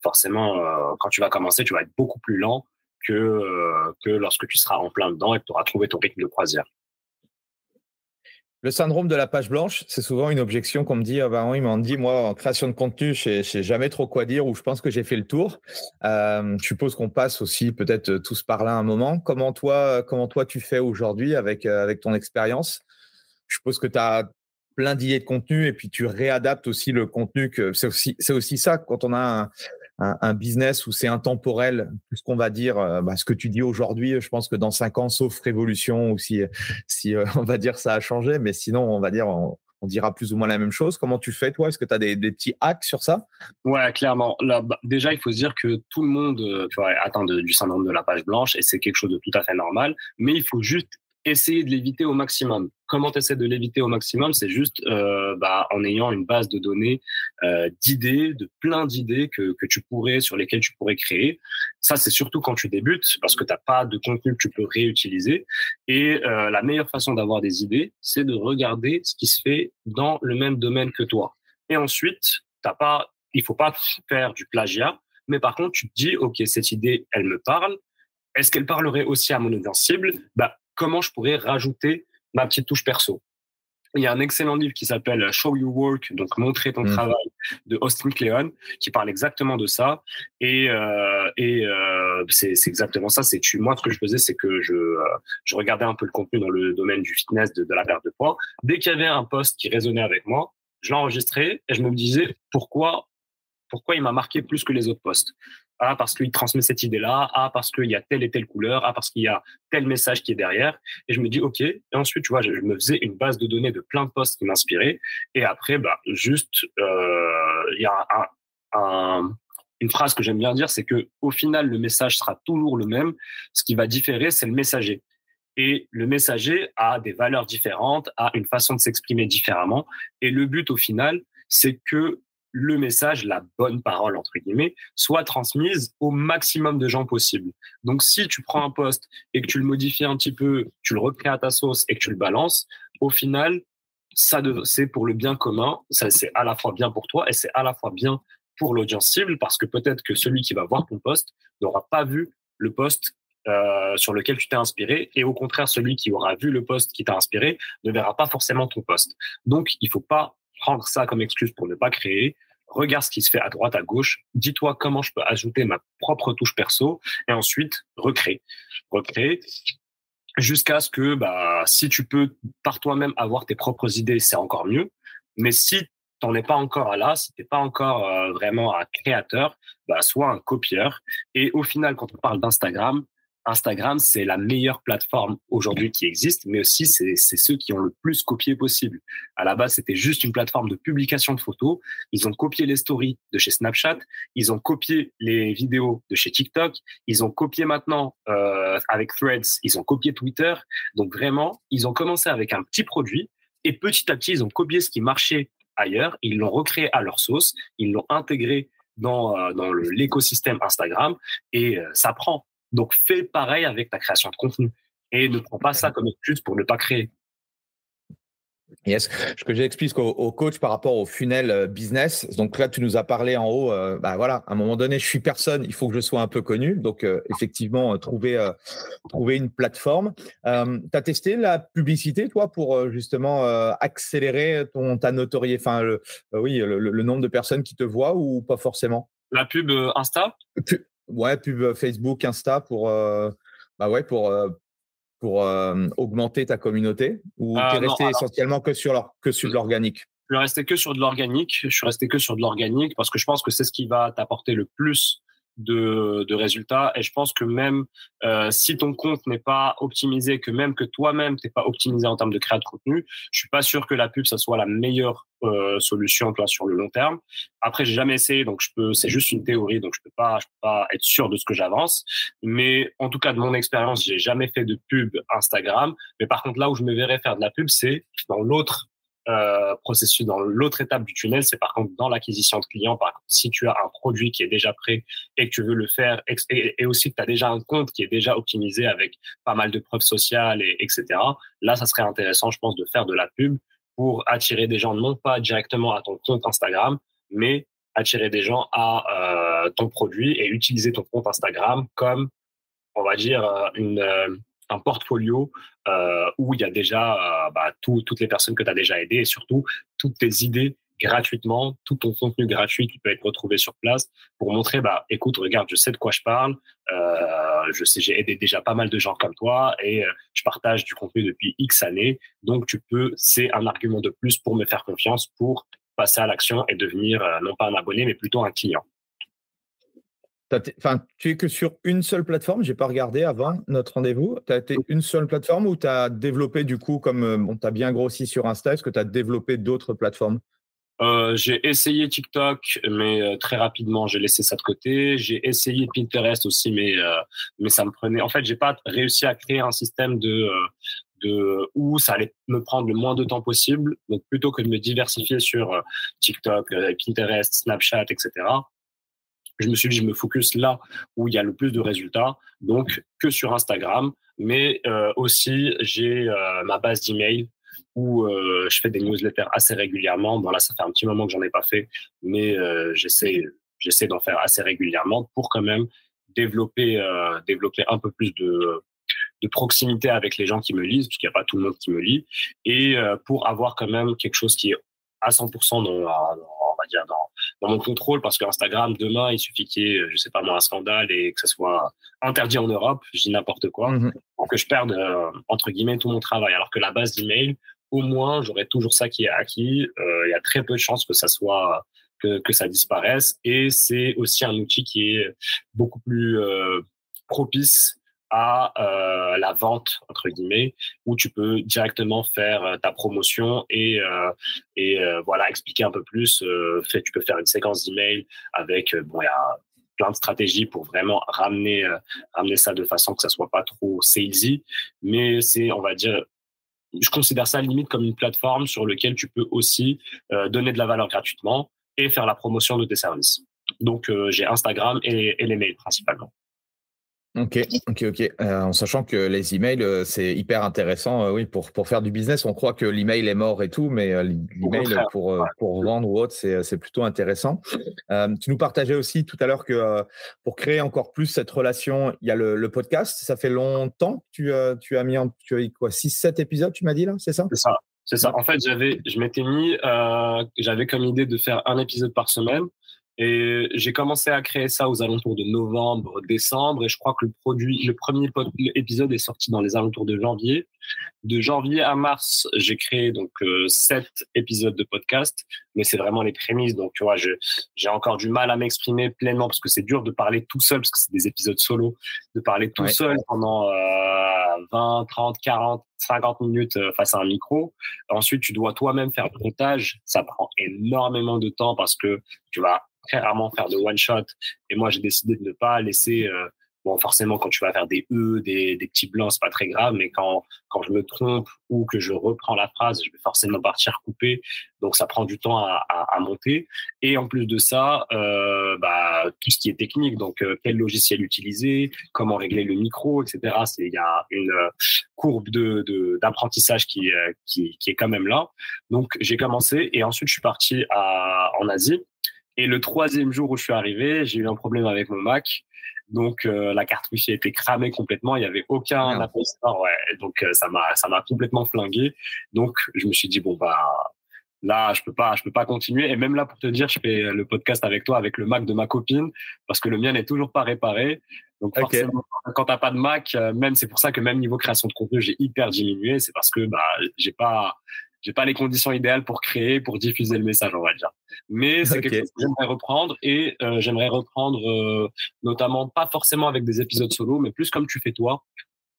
forcément quand tu vas commencer tu vas être beaucoup plus lent que, que lorsque tu seras en plein dedans et que tu auras trouvé ton rythme de croisière. Le syndrome de la page blanche, c'est souvent une objection qu'on me dit. Ah ben dit, moi, en création de contenu, je ne sais jamais trop quoi dire ou je pense que j'ai fait le tour. Euh, je suppose qu'on passe aussi peut-être euh, tous par là un moment. Comment toi, comment toi tu fais aujourd'hui avec, euh, ton expérience? Je suppose que tu as plein d'idées de contenu et puis tu réadaptes aussi le contenu. C'est aussi, aussi ça quand on a un, un, business où c'est intemporel, tout ce qu'on va dire, euh, bah, ce que tu dis aujourd'hui, je pense que dans cinq ans, sauf révolution, ou si, si euh, on va dire ça a changé, mais sinon, on va dire, on, dira plus ou moins la même chose. Comment tu fais, toi? Est-ce que tu as des, petits hacks sur ça? Ouais, clairement. Là, bah, déjà, il faut se dire que tout le monde euh, tu vois, atteint du syndrome de la page blanche et c'est quelque chose de tout à fait normal, mais il faut juste essayer de l'éviter au maximum. Comment tu de l'éviter au maximum? C'est juste euh, bah, en ayant une base de données euh, d'idées, de plein d'idées que, que tu pourrais, sur lesquelles tu pourrais créer. Ça, c'est surtout quand tu débutes, parce que tu n'as pas de contenu que tu peux réutiliser. Et euh, la meilleure façon d'avoir des idées, c'est de regarder ce qui se fait dans le même domaine que toi. Et ensuite, t'as pas, il faut pas faire du plagiat, mais par contre, tu te dis, OK, cette idée, elle me parle. Est-ce qu'elle parlerait aussi à mon audience cible bah, comment je pourrais rajouter ma petite touche perso. Il y a un excellent livre qui s'appelle Show Your Work, donc montrer ton mmh. travail, de Austin Kleon, qui parle exactement de ça. Et, euh, et euh, c'est exactement ça. C'est moi ce que je faisais, c'est que je, euh, je regardais un peu le contenu dans le domaine du fitness, de, de la perte de poids. Dès qu'il y avait un post qui résonnait avec moi, je l'enregistrais et je me disais pourquoi pourquoi il m'a marqué plus que les autres posts. Ah, parce qu'il transmet cette idée-là. Ah, parce qu'il y a telle et telle couleur. Ah, parce qu'il y a tel message qui est derrière. Et je me dis, OK. Et ensuite, tu vois, je, me faisais une base de données de plein de posts qui m'inspiraient. Et après, bah, juste, euh, il y a une phrase que j'aime bien dire, c'est que au final, le message sera toujours le même. Ce qui va différer, c'est le messager. Et le messager a des valeurs différentes, a une façon de s'exprimer différemment. Et le but, au final, c'est que le message, la bonne parole, entre guillemets, soit transmise au maximum de gens possible. Donc, si tu prends un poste et que tu le modifies un petit peu, tu le recrées à ta sauce et que tu le balances, au final, ça c'est pour le bien commun. Ça, c'est à la fois bien pour toi et c'est à la fois bien pour l'audience cible parce que peut-être que celui qui va voir ton poste n'aura pas vu le poste euh, sur lequel tu t'es inspiré et au contraire celui qui aura vu le poste qui t'a inspiré ne verra pas forcément ton poste. Donc il faut pas prendre ça comme excuse pour ne pas créer. Regarde ce qui se fait à droite, à gauche. Dis-toi comment je peux ajouter ma propre touche perso et ensuite recréer. Recréer jusqu'à ce que, bah, si tu peux par toi-même avoir tes propres idées, c'est encore mieux. Mais si t'en es pas encore à là, si t'es pas encore euh, vraiment un créateur, bah, sois un copieur. Et au final, quand on parle d'Instagram, Instagram, c'est la meilleure plateforme aujourd'hui qui existe, mais aussi c'est ceux qui ont le plus copié possible. À la base, c'était juste une plateforme de publication de photos. Ils ont copié les stories de chez Snapchat, ils ont copié les vidéos de chez TikTok, ils ont copié maintenant euh, avec Threads, ils ont copié Twitter. Donc vraiment, ils ont commencé avec un petit produit et petit à petit, ils ont copié ce qui marchait ailleurs, ils l'ont recréé à leur sauce, ils l'ont intégré dans, euh, dans l'écosystème Instagram et euh, ça prend. Donc, fais pareil avec ta création de contenu et ne prends pas ça comme excuse pour ne pas créer. Yes. Ce que j'explique au, au, coach par rapport au funnel euh, business. Donc là, tu nous as parlé en haut. Euh, bah voilà, à un moment donné, je suis personne. Il faut que je sois un peu connu. Donc euh, effectivement, trouver trouver une plateforme. tu as testé la publicité, toi, pour justement accélérer ton ta notoriété. Enfin, le, oui, le, nombre de personnes qui te voient ou pas forcément? La pub Insta? Ouais, pub Facebook, Insta pour bah ouais pour pour euh, augmenter ta communauté ou tu es resté essentiellement que sur que sur de l'organique? Je suis resté que sur de l'organique. Je suis resté que sur de l'organique parce que je pense que c'est ce qui va t'apporter le plus de, de, résultats. Et je pense que même euh, si ton compte n'est pas optimisé, que même que toi-même t'es pas optimisé en termes de création de contenu, je suis pas sûr que la pub ça soit la meilleure euh, solution toi sur le long terme. Après, j'ai jamais essayé, donc je peux, c'est juste une théorie, donc je peux pas, je peux pas être sûr de ce que j'avance. Mais en tout cas, de mon expérience, j'ai jamais fait de pub Instagram. Mais par contre, là où je me verrais faire de la pub, c'est dans l'autre euh, processus dans l'autre étape du tunnel, c'est par contre dans l'acquisition de clients. Par contre, si tu as un produit qui est déjà prêt et que tu veux le faire, et, aussi que tu as déjà un compte qui est déjà optimisé avec pas mal de preuves sociales, et, etc., là, ça serait intéressant, je pense, de faire de la pub pour attirer des gens, non pas directement à ton compte Instagram, mais attirer des gens à euh, ton produit et utiliser ton compte Instagram comme, on va dire, euh, une, euh, un portfolio euh, où il y a déjà euh, bah, toutes les personnes que tu as déjà aidées et surtout toutes tes idées gratuitement, tout ton contenu gratuit qui peut être retrouvé sur place pour montrer, bah, écoute, regarde, je sais de quoi je parle, euh, je sais, j'ai aidé déjà pas mal de gens comme toi et je partage du contenu depuis X années. Donc, tu peux, c'est un argument de plus pour me faire confiance, pour passer à l'action et devenir non pas un abonné, mais plutôt un client. Enfin, tu es que sur une seule plateforme? J'ai pas regardé avant notre rendez-vous. Tu as été une seule plateforme ou tu as développé du coup, comme on euh, tu as bien grossi sur Insta, est-ce que tu as développé d'autres plateformes? Euh, j'ai essayé TikTok, mais euh, très rapidement j'ai laissé ça de côté. J'ai essayé Pinterest aussi, mais mais ça me prenait. En fait, j'ai pas réussi à créer un système de de où ça allait me prendre le moins de temps possible. Donc plutôt que de me diversifier sur TikTok, Pinterest, Snapchat, etc je me suis dit, je me focus là où il y a le plus de résultats, donc que sur Instagram. Mais euh, aussi, j'ai euh, ma base d'email où euh, je fais des newsletters assez régulièrement. Bon, là, ça fait un petit moment que j'en ai pas fait, mais j'essaie, j'essaie d'en faire assez régulièrement pour quand même développer, développer un peu plus de, proximité avec les gens qui me lisent, puisqu'il n'y a pas tout le monde qui me lit, et pour avoir quand même quelque chose qui est à 100% dans, on va dire dans, dans mon contrôle parce que Instagram demain il suffit qu'il y ait je sais pas moi un scandale et que ça soit interdit en Europe je dis n'importe quoi pour que je perde euh, entre guillemets tout mon travail. Alors que la base d'email au moins j'aurai toujours ça qui est acquis. Euh, il y a très peu de chances que ça soit que, que ça disparaisse. Et c'est aussi un outil qui est beaucoup plus euh, propice à euh, la vente entre guillemets où tu peux directement faire euh, ta promotion et euh, et voilà expliquer un peu plus tu peux faire une séquence d'emails avec bon il y a plein de stratégies pour vraiment ramener ramener ça de façon que ça soit pas trop salesy. Mais c'est on va dire je considère ça limite comme une plateforme sur laquelle tu peux aussi donner de la valeur gratuitement et faire la promotion de tes services. Donc j'ai Instagram et, et les mails principalement Ok, ok, ok. Euh, en sachant que les emails, euh, c'est hyper intéressant, euh, oui, pour, pour faire du business. On croit que l'email est mort et tout, mais l'email pour, pour vendre ou autre, c'est plutôt intéressant. tu nous partageais aussi tout à l'heure que pour créer encore plus cette relation, il y a le, podcast. Ça fait longtemps que tu, tu as mis en tu as quoi, 6-7 épisodes, tu m'as dit là, c'est ça? C'est ça. C'est ça. En fait, j'avais, je m'étais mis, j'avais comme idée de faire un épisode par semaine. Et j'ai commencé à créer ça aux alentours de novembre, décembre, et je crois que le produit, le premier épisode est sorti dans les alentours de janvier. De janvier à mars, j'ai créé donc euh, sept épisodes de podcast, mais c'est vraiment les prémices. Donc tu vois, j'ai encore du mal à m'exprimer pleinement parce que c'est dur de parler tout seul parce que c'est des épisodes solo, de parler tout seul pendant euh, 20, 30, 40, 50 minutes euh, face à un micro. Ensuite, tu dois toi-même faire le montage. Ça prend énormément de temps parce que tu vas très rarement faire de one shot. Et moi, j'ai décidé de ne pas laisser. Euh, bon, forcément, quand tu vas faire des e, des, des petits blancs, c'est pas très grave. Mais quand quand je me trompe ou que je reprends la phrase, je vais forcément partir couper. Donc, ça prend du temps à, à, à monter. Et en plus de ça, euh, bah tout ce qui est technique, donc quel logiciel utiliser, comment régler le micro, etc. C'est il y a une courbe de d'apprentissage qui, qui qui est quand même là. Donc j'ai commencé et ensuite je suis parti à, en Asie. Et le troisième jour où je suis arrivé, j'ai eu un problème avec mon Mac. Donc euh, la carte wifi était cramée complètement, il y avait aucun Apple ouais. Donc euh, ça m'a ça m'a complètement flingué. Donc je me suis dit bon bah là je peux pas je peux pas continuer et même là pour te dire je fais le podcast avec toi avec le Mac de ma copine parce que le mien n'est toujours pas réparé. Donc forcément quand t'as pas de Mac, euh, même c'est pour ça que même niveau création de contenu j'ai hyper diminué, c'est parce que bah j'ai pas j'ai pas les conditions idéales pour créer, pour diffuser le message, on va dire. Mais c'est quelque chose que j'aimerais reprendre et euh, j'aimerais reprendre euh, notamment pas forcément avec des épisodes solo, mais plus comme tu fais toi,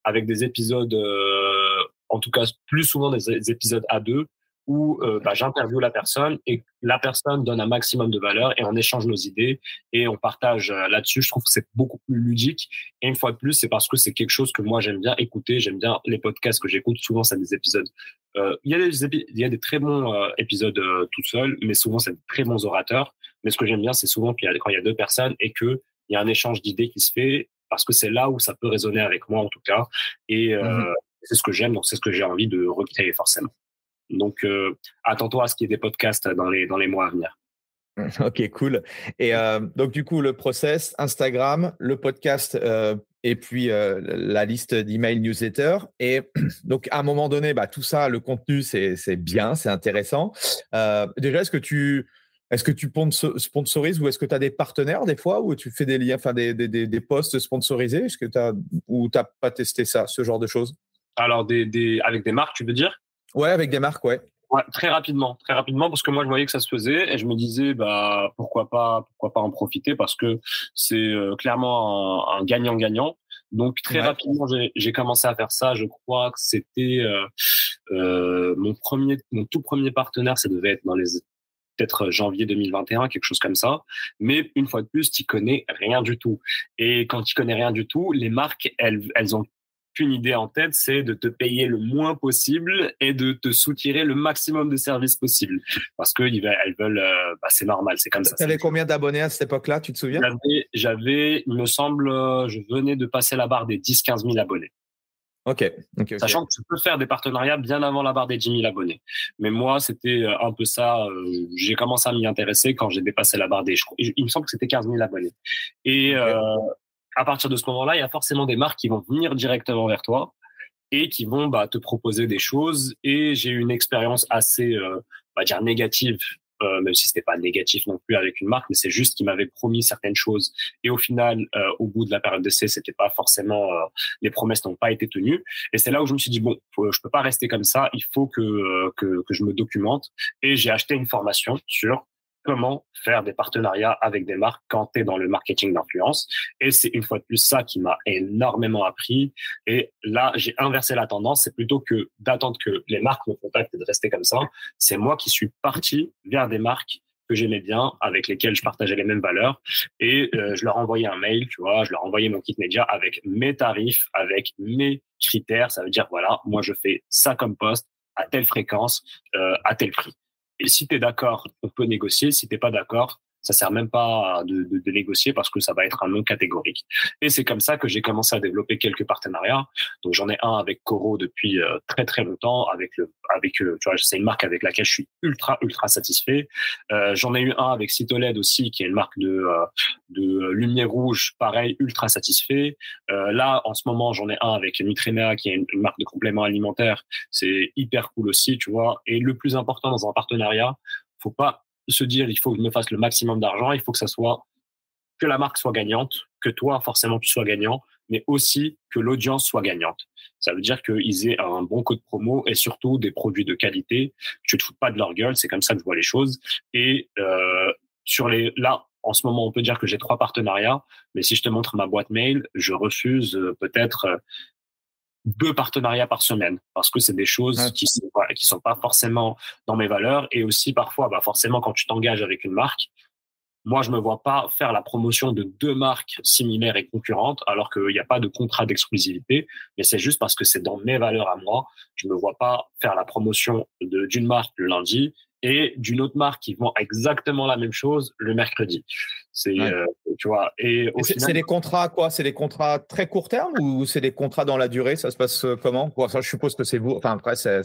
avec des épisodes, euh, en tout cas plus souvent des épisodes à deux, où euh, bah, j'interviewe la personne et la personne donne un maximum de valeur et on échange nos idées et on partage euh, là-dessus. Je trouve que c'est beaucoup plus ludique. Et une fois de plus, c'est parce que c'est quelque chose que moi j'aime bien écouter. J'aime bien les podcasts que j'écoute. Souvent, c'est des épisodes. Euh, il y a des il y a des très bons euh, épisodes tout seul, mais souvent c'est de très bons orateurs. Mais ce que j'aime bien, c'est souvent qu'il y a, quand il y a deux personnes et que il y a un échange d'idées qui se fait parce que c'est là où ça peut résonner avec moi en tout cas. Et mmh c'est ce que j'aime, donc c'est ce que j'ai envie de recréer forcément. Donc, euh, attends-toi à ce qu'il y ait des podcasts dans les, dans les mois à venir. Ok, cool. Et euh, donc, du coup, le process, Instagram, le podcast euh, et puis la liste d'email newsletter. Et donc, à un moment donné, bah, tout ça, le contenu, c'est bien, c'est intéressant. déjà, est-ce que tu. Est-ce que tu sponsorises ou est-ce que tu as des partenaires des fois ou tu fais des liens, enfin des, des, des, posts sponsorisés? Est-ce que tu ou tu n'as pas testé ça, ce genre de choses? Alors, des, des, avec des marques, tu veux dire? Ouais, avec des marques, ouais. Ouais, très rapidement, très rapidement, parce que moi je voyais que ça se faisait et je me disais bah pourquoi pas, pourquoi pas en profiter parce que c'est euh, clairement un gagnant-gagnant. Donc très rapidement j'ai commencé à faire ça. Je crois que c'était euh, euh, mon premier, mon tout premier partenaire, ça devait être dans les peut-être janvier 2021, quelque chose comme ça. Mais une fois de plus, tu connais rien du tout. Et quand tu connais rien du tout, les marques, elles, elles ont qu'une idée en tête, c'est de te payer le moins possible et de te soutirer le maximum de services possible. Parce qu'elles veulent, euh, bah, c'est normal, c'est comme ça. Tu avais combien d'abonnés à cette époque-là, tu te souviens? J'avais, il me semble, euh, je venais de passer la barre des 10-15 000 abonnés. Ok. Sachant que tu peux faire des partenariats bien avant la barre des 10 000 abonnés. Mais moi, c'était euh, un peu ça. j'ai commencé à m'y intéresser quand j'ai dépassé la barre des. Il me semble que c'était 15 000 abonnés. Et à partir de ce moment-là, il y a forcément des marques qui vont venir directement vers toi et qui vont bah, te proposer des choses. Et j'ai eu une expérience assez, euh, on va dire négative, euh, même si c'était pas négatif non plus avec une marque, mais c'est juste qu'ils m'avaient promis certaines choses. Et au final, euh, au bout de la période d'essai, c'était pas forcément euh, les promesses n'ont pas été tenues. Et c'est là où je me suis dit bon, faut, je peux pas rester comme ça. Il faut que euh, que, que je me documente. Et j'ai acheté une formation sur comment faire des partenariats avec des marques quand tu es dans le marketing d'influence. Et c'est une fois de plus ça qui m'a énormément appris. Et là, j'ai inversé la tendance. C'est plutôt que d'attendre que les marques me contactent et de rester comme ça. C'est moi qui suis parti vers des marques que j'aimais bien, avec lesquelles je partageais les mêmes valeurs. Et euh, je leur envoyais un mail, tu vois, je leur envoyais mon kit média avec mes tarifs, avec mes critères. Ça veut dire, voilà, moi je fais ça comme poste à telle fréquence, euh, à tel prix. Et si tu d'accord, on peut négocier. Si t'es pas d'accord, ça sert même pas de, de, de, négocier parce que ça va être un non catégorique. Et c'est comme ça que j'ai commencé à développer quelques partenariats. Donc j'en ai un avec Coro depuis euh, très très longtemps, avec le, avec euh, tu vois, c'est une marque avec laquelle je suis ultra ultra satisfait. Euh, j'en ai eu un avec Citoled aussi, qui est une marque de euh, de lumière rouge, pareil ultra satisfait. là en ce moment j'en ai un avec Nutrena, qui est une, une marque de compléments alimentaires. C'est hyper cool aussi, tu vois. Et le plus important dans un partenariat, faut pas se dire il faut que je me fasse le maximum d'argent, il faut que ça soit que la marque soit gagnante, que toi forcément tu sois gagnant, mais aussi que l'audience soit gagnante. Ça veut dire qu'ils aient un bon code promo et surtout des produits de qualité. Tu te fous pas de leur gueule, c'est comme ça que je vois les choses. Et euh, sur les là, en ce moment, on peut dire que j'ai trois partenariats, mais si je te montre ma boîte mail, je refuse euh, peut-être euh, deux partenariats par semaine parce que c'est des choses qui sont qui sont pas forcément dans mes valeurs. Et aussi parfois bah forcément quand tu t'engages avec une marque moi je me vois pas faire la promotion de deux marques similaires et concurrentes alors qu'il n'y a pas de contrat d'exclusivité. Mais c'est juste parce que c'est dans mes valeurs à moi. Je me vois pas faire la promotion de d'une marque le lundi et d'une autre marque qui vend exactement la même chose le mercredi C'est, euh, tu vois. Et c'est des contrats quoi? C'est des contrats très court terme ou c'est des contrats dans la durée? Ça se passe euh, comment? Ça, Je suppose que c'est vous. Enfin, après, c'est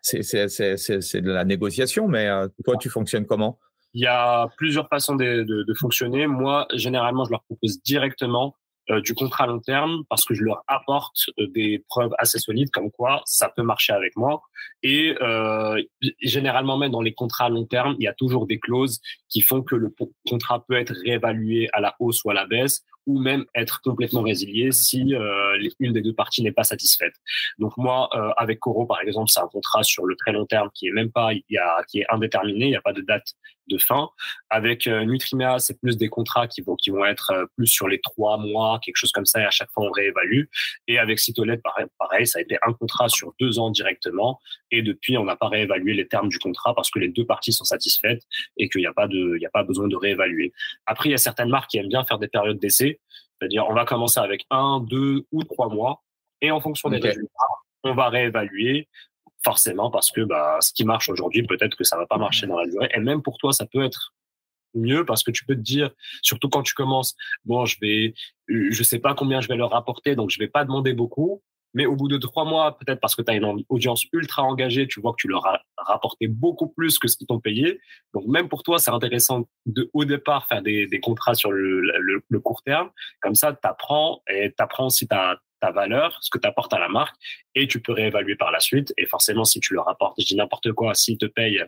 c'est de la négociation, mais euh, toi, tu fonctionnes comment? Il y a plusieurs façons de, de, de, fonctionner. Moi, généralement, je leur propose directement du contrat à long terme parce que je leur apporte euh, des preuves assez solides comme quoi ça peut marcher avec moi. Et euh, généralement même dans les contrats à long terme, il y a toujours des clauses qui font que le contrat peut être réévalué à la hausse ou à la baisse ou même être complètement résilié si euh, une des deux parties n'est pas satisfaite. Donc moi, euh, avec Coro par exemple, c'est un contrat sur le très long terme qui est même pas, qui est indéterminé, il n'y a pas de date de fin. Avec euh, Nutrimea, c'est plus des contrats qui vont être euh, plus sur les trois mois, quelque chose comme ça, et à chaque fois on réévalue. Et avec Cytolette, pareil, ça a été un contrat sur deux ans directement, et depuis on n'a pas réévalué les termes du contrat parce que les deux parties sont satisfaites et qu'il n'y a pas de, il y a pas besoin de réévaluer. Après, il y a certaines marques qui aiment bien faire des périodes d'essai, c'est-à-dire on va commencer avec un, deux ou trois mois, et en fonction des résultats, on va réévaluer forcément parce que bah, ce qui marche aujourd'hui, peut-être que ça va pas marcher dans la durée. Et même pour toi, ça peut être mieux parce que tu peux te dire, surtout quand tu commences, bon, je vais, je sais pas combien je vais leur rapporter, donc je vais pas demander beaucoup. Mais au bout de trois mois, peut-être parce que tu as une audience ultra engagée, tu vois que tu leur as rapporté beaucoup plus que ce qu'ils t'ont payé. Donc même pour toi, c'est intéressant de au départ faire des, des contrats sur le, le, le, court terme. Comme ça, tu apprends et tu apprends si tu as ta valeur, ce que tu apportes à la marque, et tu peux réévaluer par la suite. Et forcément, si tu leur apportes, je dis n'importe quoi, s'ils te payent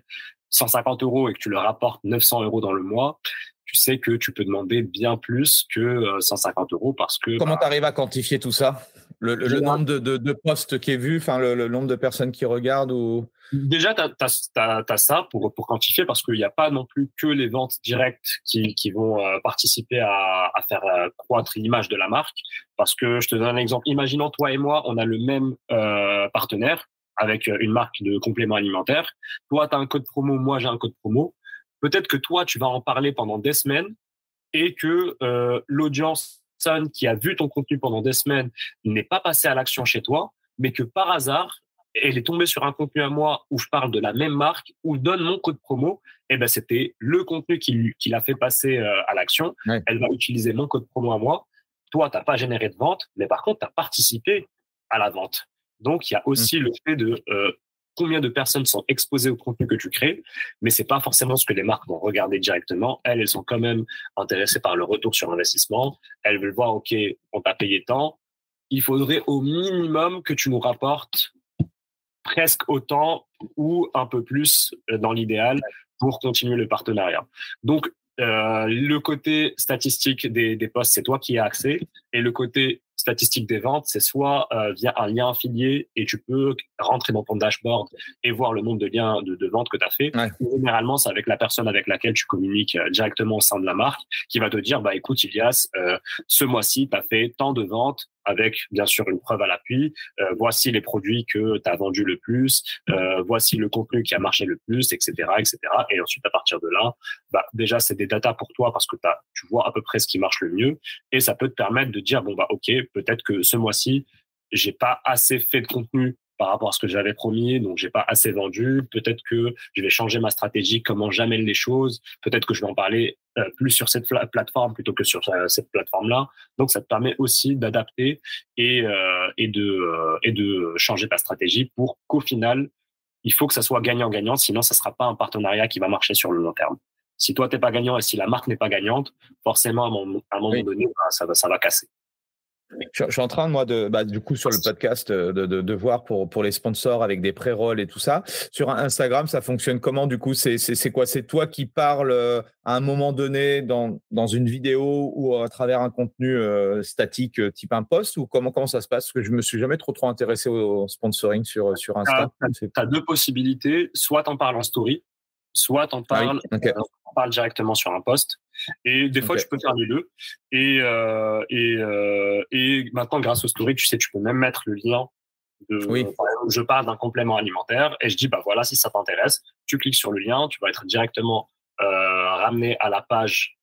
150 euros et que tu leur apportes 900 euros dans le mois, tu sais que tu peux demander bien plus que 150 euh, euros parce que. Comment bah tu arrives à quantifier tout ça? Le, nombre de, de, postes qui est vu, enfin le, nombre de personnes qui regardent ou Déjà, tu as, ça pour, pour quantifier parce qu'il n'y a pas non plus que les ventes directes qui, qui vont euh, participer à, à faire euh, croître l'image de la marque. Parce que je te donne un exemple. Imaginons toi et moi, on a le même euh, partenaire avec une marque de compléments alimentaires. Toi, tu as un code promo, moi j'ai un code promo. Peut-être que toi, tu vas en parler pendant des semaines et que euh, qui a vu ton contenu pendant des semaines n'est pas passée à l'action chez toi, mais que par hasard, elle est tombée sur un contenu à moi où je parle de la même marque, où je donne mon code promo, et eh ben c'était le contenu qui, qui l'a fait passer euh, à l'action. Elle va utiliser mon code promo à moi. Toi, tu n'as pas généré de vente, mais par contre, tu as participé à la vente. Donc, il y a aussi mmh. le fait de euh, combien de personnes sont exposées au contenu que tu crées, mais c'est pas forcément ce que les marques vont regarder directement. Elles, elles sont quand même intéressées par le retour sur investissement. Elles veulent voir, OK, on t'a payé tant. Il faudrait au minimum que tu nous rapportes presque autant ou un peu plus euh, dans l'idéal pour continuer le partenariat. Donc, euh, le côté statistique des, des postes, c'est toi qui as accès. Et le côté statistique des ventes, c'est soit euh, via un lien affilié et tu peux rentrer dans ton dashboard et voir le nombre de liens de, de ventes que tu as fait. Généralement, c'est avec la personne avec laquelle tu communiques euh, directement au sein de la marque qui va te dire, bah écoute, Ilias, euh, ce mois-ci, tu as fait tant de ventes avec bien sûr une preuve à l'appui. Euh, voici les produits que tu as vendus le plus, euh, voici le contenu qui a marché le plus, etc., etc. Et ensuite, à partir de là, bah, déjà, c'est des datas pour toi parce que as, tu vois à peu près ce qui marche le mieux et ça peut te permettre de dire, bon, bah, OK, peut-être que ce mois-ci, j'ai pas assez fait de contenu par rapport à ce que j'avais promis, donc j'ai pas assez vendu. Peut-être que je vais changer ma stratégie, comment j'amène les choses. Peut-être que je vais en parler euh, plus sur cette plateforme plutôt que sur euh, cette plateforme-là. Donc ça te permet aussi d'adapter et euh, et de et de changer ta stratégie pour qu'au final, il faut que ça soit gagnant-gagnant, sinon ça sera pas un partenariat qui va marcher sur le long terme. Si toi t'es pas gagnant et si la marque n'est pas gagnante, forcément à un moment, donné, bah, ça va ça va casser. Je, suis en train, moi, de, bah, du coup, sur le podcast, euh, de, de, de, voir pour, pour les sponsors avec des pré-rolls et tout ça. Sur Instagram, ça fonctionne comment, du coup? C'est quoi? C'est toi qui parles euh, à un moment donné dans, dans une vidéo ou à travers un contenu euh, statique type un post? Ou comment, comment ça se passe? Parce que je me suis jamais trop, trop intéressé au sponsoring sur, sur Insta. Tu as, deux possibilités. Soit en parles en story, soit t'en ah on parle directement sur un poste. Et des fois, tu peux faire les deux. Et, euh, et, euh, et maintenant, grâce au story, tu sais, tu peux même mettre le lien. De, oui. je parle d'un complément alimentaire et je dis, bah voilà, si ça t'intéresse, tu cliques sur le lien, tu vas être directement euh, ramener à la page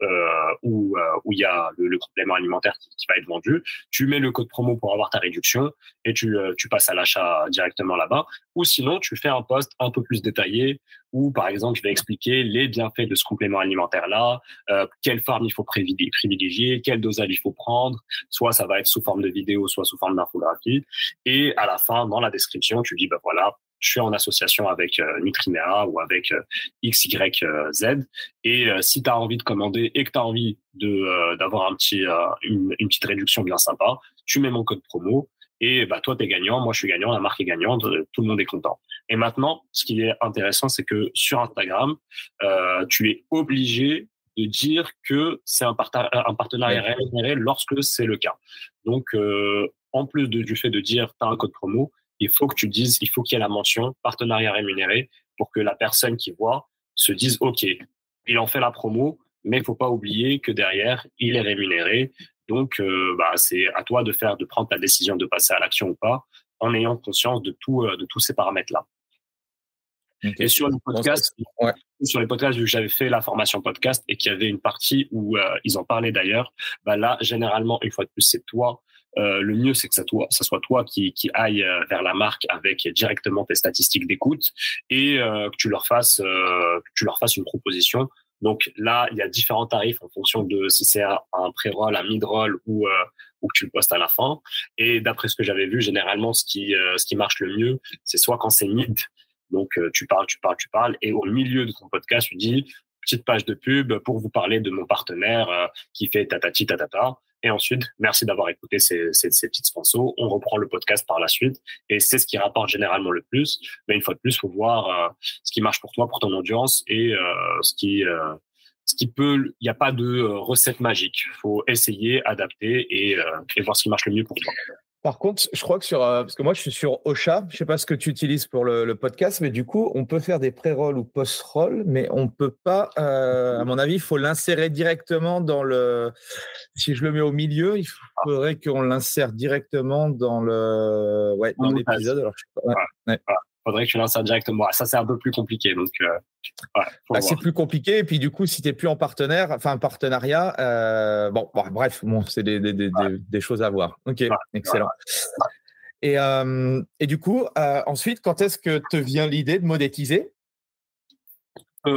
où où il y a le, complément alimentaire qui, va être vendu. Tu mets le code promo pour avoir ta réduction et tu tu passes à l'achat directement là-bas. Ou sinon, tu fais un post un peu plus détaillé où, par exemple, je vais expliquer les bienfaits de ce complément alimentaire-là, euh, quelle forme il faut privilégier, quel dosage il faut prendre. Soit ça va être sous forme de vidéo, soit sous forme d'infographie. Et à la fin, dans la description, tu dis, bah voilà, je suis en association avec euh, ou avec euh, XYZ. Et euh, si tu as envie de commander et que tu as envie de d'avoir un petit une, une, petite réduction bien sympa, tu mets mon code promo et bah toi tu es gagnant, moi je suis gagnant, la marque est gagnante, tout le monde est content. Et maintenant, ce qui est intéressant, c'est que sur Instagram, euh, tu es obligé de dire que c'est un, un, partenariat rémunéré lorsque c'est le cas. Donc, euh, en plus de, du fait de dire tu as un code promo, il faut que tu dises, il faut qu'il y ait la mention partenariat rémunéré pour que la personne qui voit se dise OK, il en fait la promo, mais il faut pas oublier que derrière, il est rémunéré. Donc, euh, bah, c'est à toi de faire, de prendre ta décision de passer à l'action ou pas, en ayant conscience de tout, euh, de tous ces paramètres-là. Et sur les podcasts, sur les podcasts, vu que j'avais fait la formation podcast et qu'il y avait une partie où euh, ils en parlaient d'ailleurs, bah là, généralement, une fois de plus, c'est toi. Euh, le mieux, c'est que ça, toi, ça soit toi qui, qui aille euh, vers la marque avec directement tes statistiques d'écoute et que tu leur fasses, que tu leur fasses une proposition. Donc là, il y a différents tarifs en fonction de si c'est un, pré-roll, un mid-roll ou ou que tu le postes à la fin. Et d'après ce que j'avais vu, généralement, ce qui, ce qui marche le mieux, c'est soit quand c'est mid, donc, euh, tu parles, tu parles, tu parles, et au milieu de ton podcast, tu dis petite page de pub pour vous parler de mon partenaire euh, qui fait tatati tatata. Et ensuite, merci d'avoir écouté ces, ces, petites sponsors. On reprend le podcast par la suite. Et c'est ce qui rapporte généralement le plus. Mais une fois de plus, faut voir euh, ce qui marche pour toi, pour ton audience et ce qui, ce qui peut, il n'y a pas de recette magique. faut essayer, adapter et voir ce qui marche le mieux pour toi. Par contre, je crois que sur, euh, parce que moi je suis sur Ocha, je sais pas ce que tu utilises pour le, podcast, mais du coup, on peut faire des pré-rolls ou post-rolls, mais on peut pas, euh, à mon avis, il faut l'insérer directement dans le. Si je le mets au milieu, il faudrait qu'on l'insère directement dans le, ouais, dans l'épisode. Alors, je sais pas faudrait que tu lances ça directement. Ça, c'est un peu plus compliqué. Donc, euh, bah, c'est plus compliqué. Et puis, du coup, si tu n'es plus en partenaire, enfin, partenariat, euh, bon, bref, bon, c'est des, des, des, des, choses à voir. Ok, excellent. Et, euh, et, du coup, ensuite, quand est-ce que te vient l'idée de monétiser?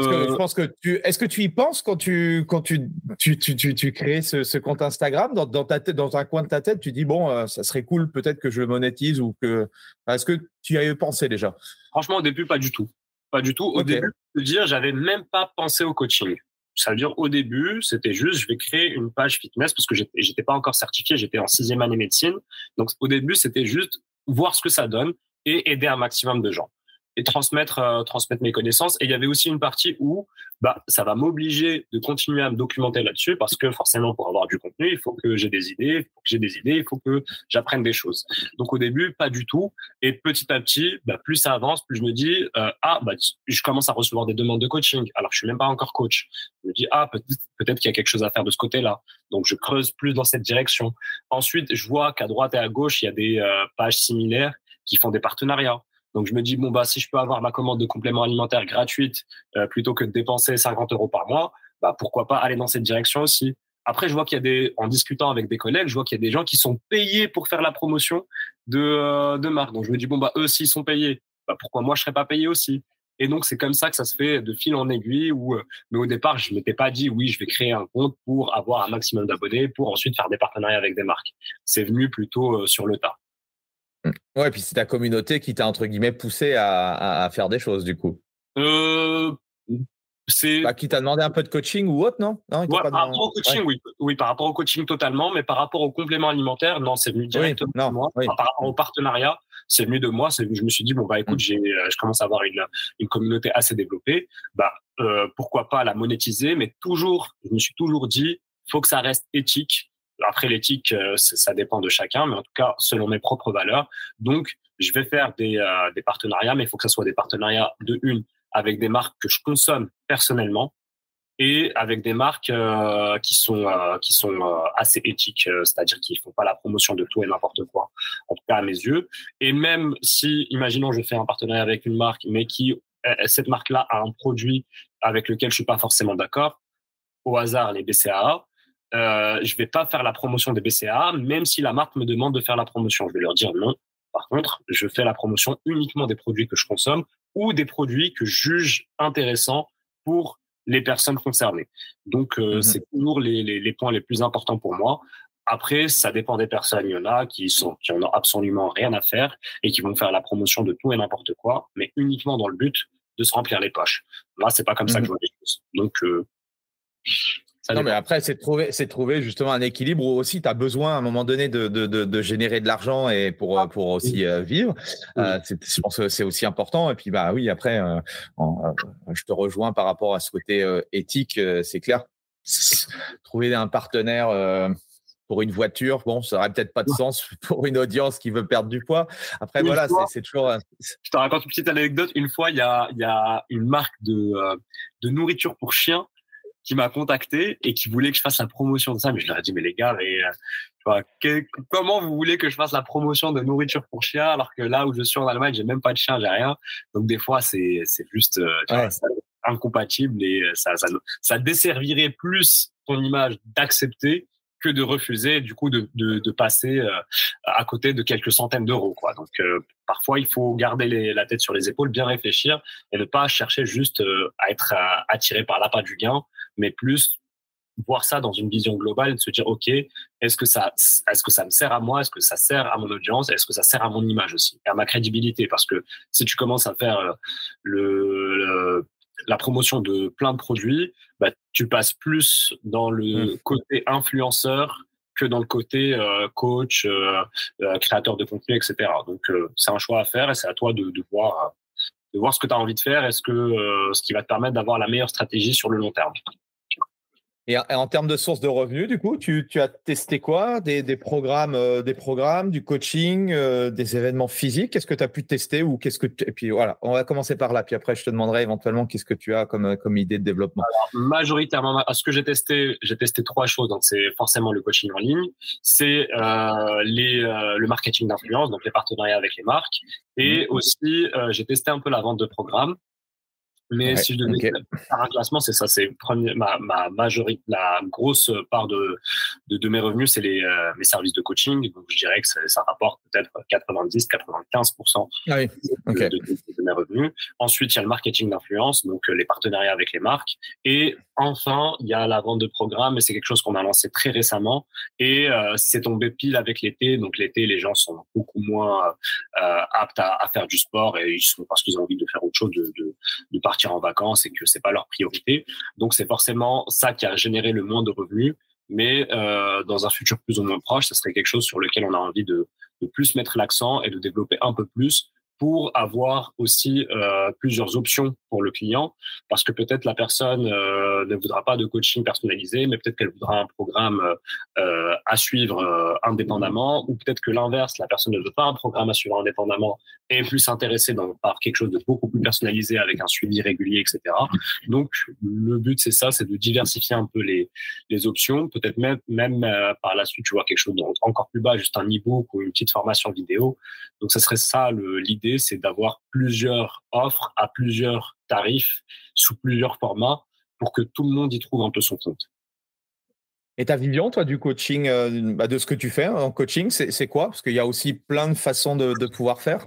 Je pense que tu. Est-ce que tu y penses quand tu quand tu tu, tu, tu, crées ce, ce, compte Instagram dans, dans, ta tête, dans un coin de ta tête, tu dis bon, ça serait cool peut-être que je le monétise ou que. Est-ce que tu y as eu pensé déjà? Franchement, au début, pas du tout. Pas du tout. Au début, je dire, j'avais même pas pensé au coaching. Ça veut dire au début, c'était juste, je vais créer une page fitness parce que j'étais pas encore certifié, j'étais en sixième année médecine. Donc au début, c'était juste voir ce que ça donne et aider un maximum de gens et transmettre euh, transmettre mes connaissances. Et il y avait aussi une partie où bah ça va m'obliger de continuer à me documenter là-dessus parce que forcément pour avoir du contenu il faut que j'ai des idées j'ai des idées il faut que j'apprenne des choses. Donc au début pas du tout. Et petit à petit bah, plus ça avance plus je me dis euh, ah bah je commence à recevoir des demandes de coaching. Alors je suis même pas encore coach je me dis ah peut-être peut-être qu'il y a quelque chose à faire de ce côté-là donc je creuse plus dans cette direction. Ensuite je vois qu'à droite et à gauche il y a des euh, pages similaires qui font des partenariats donc je me dis bon bah si je peux avoir ma commande de complément alimentaire gratuite euh, plutôt que de dépenser 50 euros par mois, bah pourquoi pas aller dans cette direction aussi. Après je vois qu'il y a des en discutant avec des collègues, je vois qu'il y a des gens qui sont payés pour faire la promotion de euh, de marque. Donc je me dis bon bah eux s'ils sont payés, bah pourquoi moi je serais pas payé aussi? Et donc c'est comme ça que ça se fait de fil en aiguille. Où, euh, mais au départ je m'étais pas dit oui je vais créer un compte pour avoir un maximum d'abonnés pour ensuite faire des partenariats avec des marques. C'est venu plutôt sur le tas. Mmh. Ouais, puis c'est ta communauté qui t'a entre guillemets poussé à, à, faire des choses du coup. Euh, c'est bah, qui t'a demandé un peu de coaching ou autre, non, non Par rapport au coaching, oui. oui, par rapport au coaching totalement, mais par rapport au complément alimentaire, non, c'est venu directement de moi. par rapport au partenariat, c'est venu de moi. Je me suis dit bon bah écoute, mmh. j'ai, euh, je commence à avoir une, une communauté assez développée. Bah euh, pourquoi pas la monétiser, mais toujours, je me suis toujours dit, faut que ça reste éthique après, l'éthique, euh, ça dépend de chacun, mais en tout cas, selon mes propres valeurs. Donc, je vais faire des, euh, partenariats, mais il faut que ce soit des partenariats de une avec des marques que je consomme personnellement et avec des marques euh, qui sont qui sont assez éthiques, c'est-à-dire qui font pas la promotion de tout et n'importe quoi, en tout cas à mes yeux. Et même si, imaginons, je fais un partenariat avec une marque, mais qui cette marque-là a un produit avec lequel je suis pas forcément d'accord, au hasard les BCAA, euh, je vais pas faire la promotion des BCAA, même si la marque me demande de faire la promotion. Je vais leur dire non. Par contre, je fais la promotion uniquement des produits que je consomme ou des produits que je juge intéressants pour les personnes concernées. Donc, euh, mhm. c'est toujours les, les, les, points les plus importants pour moi. Après, ça dépend des personnes. Il y en a qui sont qui en ont absolument rien à faire et qui vont faire la promotion de tout et n'importe quoi, mais uniquement dans le but de se remplir les poches. Moi, c'est pas comme ça que je mhm. vois les choses. Donc, euh, non, mais après, c'est trouver, c'est trouver justement un équilibre où aussi tu as besoin à un moment donné de, de, de, générer de l'argent et pour, ah, pour aussi euh, vivre. Euh, je pense que c'est aussi important. Et puis, bah oui, après, euh, je te rejoins par rapport à ce côté éthique. c'est clair. Trouver un partenaire pour une voiture, bon, ça aurait peut-être pas de sens pour une audience qui veut perdre du poids. Après, voilà, c'est toujours. Je te raconte une petite anecdote. Une fois, il y a, y a une marque de, de nourriture pour chiens qui m'a contacté et qui voulait que je fasse la promotion de ça. Mais je leur ai dit, mais les gars, mais, euh, comment vous voulez que je fasse la promotion de nourriture pour chien alors que là où je suis en Allemagne, j'ai même pas de chien, j'ai rien. Donc des fois, c'est c'est juste euh, incompatible et euh, ça, ça, ça desservirait plus ton image d'accepter que de refuser, du coup, de, de, de passer à côté de quelques centaines d'euros. Quoi. Donc, parfois, il faut garder les, la tête sur les épaules, bien réfléchir et ne pas chercher juste à être attiré par l'appât du gain mais plus voir ça dans une vision globale, de se dire ok, est-ce que ça, est-ce que ça me sert à moi, est-ce que ça sert à mon audience, est-ce que ça sert à mon image aussi, et à ma crédibilité, parce que si tu commences à faire euh, le, la promotion de plein de produits, bah, tu passes plus dans le mmh. côté influenceur que dans le côté euh, coach, euh, créateur de contenu, etc. Donc c'est un choix à faire et c'est à toi de, de voir de voir ce que tu as envie de faire et ce que ce qui va te permettre d'avoir la meilleure stratégie sur le long terme. Et en termes de sources de revenus, du coup, tu, as testé quoi? Des, programmes, euh, des programmes, du coaching, euh, des événements physiques? Qu'est-ce que tu as pu tester ou qu'est-ce que Et puis voilà, on va commencer par là. Puis après, je te demanderai éventuellement qu'est-ce que tu as comme, comme idée de développement. majoritairement, à ce que j'ai testé, j'ai testé trois choses. Donc, c'est forcément le coaching en ligne, c'est euh, les, le marketing d'influence, donc les partenariats avec les marques, et mmh. aussi j'ai testé un peu la vente de programmes. Mais si je devais faire un classement, c'est ça, c'est ma, ma majorité, la grosse part de, de, de mes revenus, c'est les euh, mes services de coaching. Donc je dirais que ça, ça rapporte peut-être 90-95% ah oui. de, de, mes revenus. Ensuite, il y a le marketing d'influence, donc euh, les partenariats avec les marques. Et enfin, il y a la vente de programmes, et c'est quelque chose qu'on a lancé très récemment. Et euh, c'est tombé pile avec l'été. Donc l'été, les gens sont beaucoup moins euh, aptes à, à, faire du sport et ils sont parce qu'ils ont envie de faire autre chose, de, de, de partir en vacances et que c'est pas leur priorité. Donc c'est forcément ça qui a généré le moins de revenus. Mais euh, dans un futur plus ou moins proche, ça serait quelque chose sur lequel on a envie de, de plus mettre l'accent et de développer un peu plus pour avoir aussi euh, plusieurs options pour le client, parce que peut-être la personne euh, ne voudra pas de coaching personnalisé, mais peut-être qu'elle voudra un programme euh, à suivre indépendamment, ou peut-être que l'inverse, la personne ne veut pas un programme à suivre indépendamment et est plus intéressée par quelque chose de beaucoup plus personnalisé avec un suivi régulier, etc. Donc le but c'est ça, c'est de diversifier un peu les, options, peut-être même même par la suite tu vois quelque chose encore plus bas, juste un e-book ou une petite formation vidéo. Donc ça serait ça l'idée c'est d'avoir plusieurs offres à plusieurs tarifs sous plusieurs formats pour que tout le monde y trouve un peu son compte. Et ta vision, toi, du coaching, euh, bah, de ce que tu fais en coaching, c'est quoi? Parce qu'il y a aussi plein de façons de, pouvoir faire.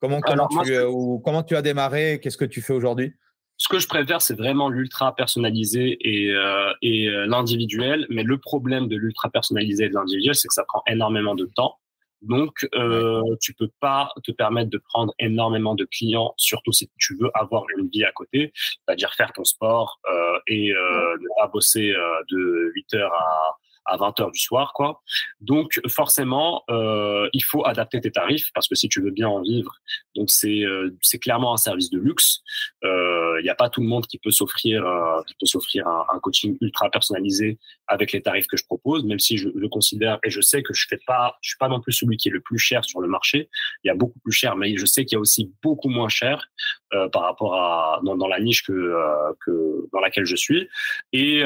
Comment, comment, tu, euh, comment tu as démarré Qu'est-ce que tu fais aujourd'hui? Ce que je préfère, c'est vraiment l'ultra personnalisé et, euh, et l'individuel. Mais le problème de l'ultra personnalisé et de l'individuel, c'est que ça prend énormément de temps. Donc, euh, tu peux pas te permettre de prendre énormément de clients, surtout si tu veux avoir une vie à côté, c'est-à-dire faire ton sport euh, et euh, ne pas bosser euh, de 8 heures à à 20 heures du soir, quoi. Donc forcément, euh, il faut adapter tes tarifs parce que si tu veux bien en vivre, donc c'est euh, c'est clairement un service de luxe. Il euh, n'y a pas tout le monde qui peut s'offrir euh, qui peut s'offrir un, coaching ultra personnalisé avec les tarifs que je propose, même si je le considère et je sais que je fais pas, je suis pas non plus celui qui est le plus cher sur le marché. Il y a beaucoup plus cher, mais je sais qu'il y a aussi beaucoup moins cher euh, par rapport à dans, dans la niche que que dans laquelle je suis. Et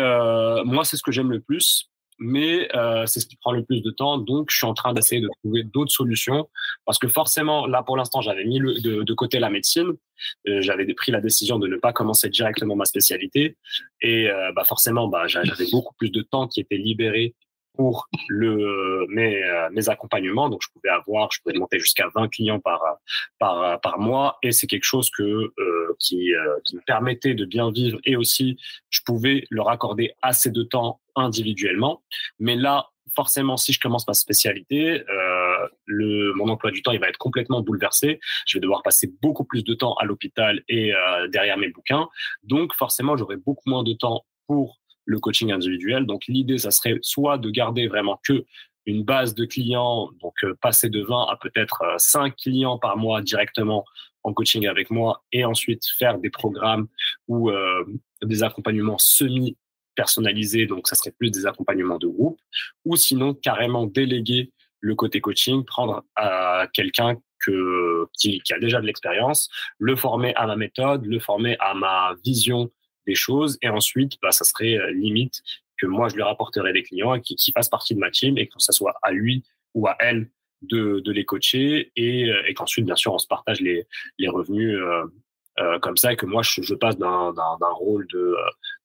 moi, c'est ce que j'aime le plus mais euh, c'est ce qui prend le plus de temps. Donc, je suis en train d'essayer de trouver d'autres solutions parce que forcément, là, pour l'instant, j'avais mis de, de, côté la médecine. Euh, j'avais pris la décision de ne pas commencer directement ma spécialité et euh, bah forcément, bah, j'avais beaucoup plus de temps qui était libéré pour le, mes, euh, mes accompagnements. Donc, je pouvais avoir, je pouvais monter jusqu'à 20 clients par, par, par mois. Et c'est quelque chose que, euh, qui, euh, qui me permettait de bien vivre. Et aussi, je pouvais leur accorder assez de temps individuellement. Mais là, forcément, si je commence ma spécialité, euh, le, mon emploi du temps, il va être complètement bouleversé. Je vais devoir passer beaucoup plus de temps à l'hôpital et euh, derrière mes bouquins. Donc, forcément, j'aurai beaucoup moins de temps pour le coaching individuel. Donc l'idée, ça serait soit de garder vraiment que une base de clients, donc euh, passer de 20 à peut-être 5 euh, clients par mois directement en coaching avec moi et ensuite faire des programmes ou des accompagnements semi personnalisés, donc ça serait plus des accompagnements de groupe, ou sinon carrément déléguer le côté coaching, prendre à quelqu'un que, qui, a déjà de l'expérience, le former à ma méthode, le former à ma vision des choses. Et ensuite, bah, ça serait euh, limite que moi, je lui rapporterai des clients qui, qui fassent partie de ma team et que ça soit à lui ou à elle de, de les coacher et, euh, qu'ensuite, bien sûr, on se partage les, les revenus euh, euh, comme ça et que moi, je, passe d'un rôle de,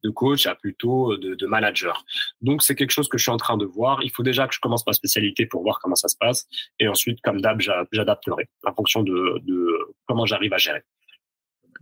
de coach à plutôt de, manager. Donc, c'est quelque chose que je suis en train de voir. Il faut déjà que je commence ma spécialité pour voir comment ça se passe. Et ensuite, comme d'hab, j'adapterai en fonction de, de comment j'arrive à gérer.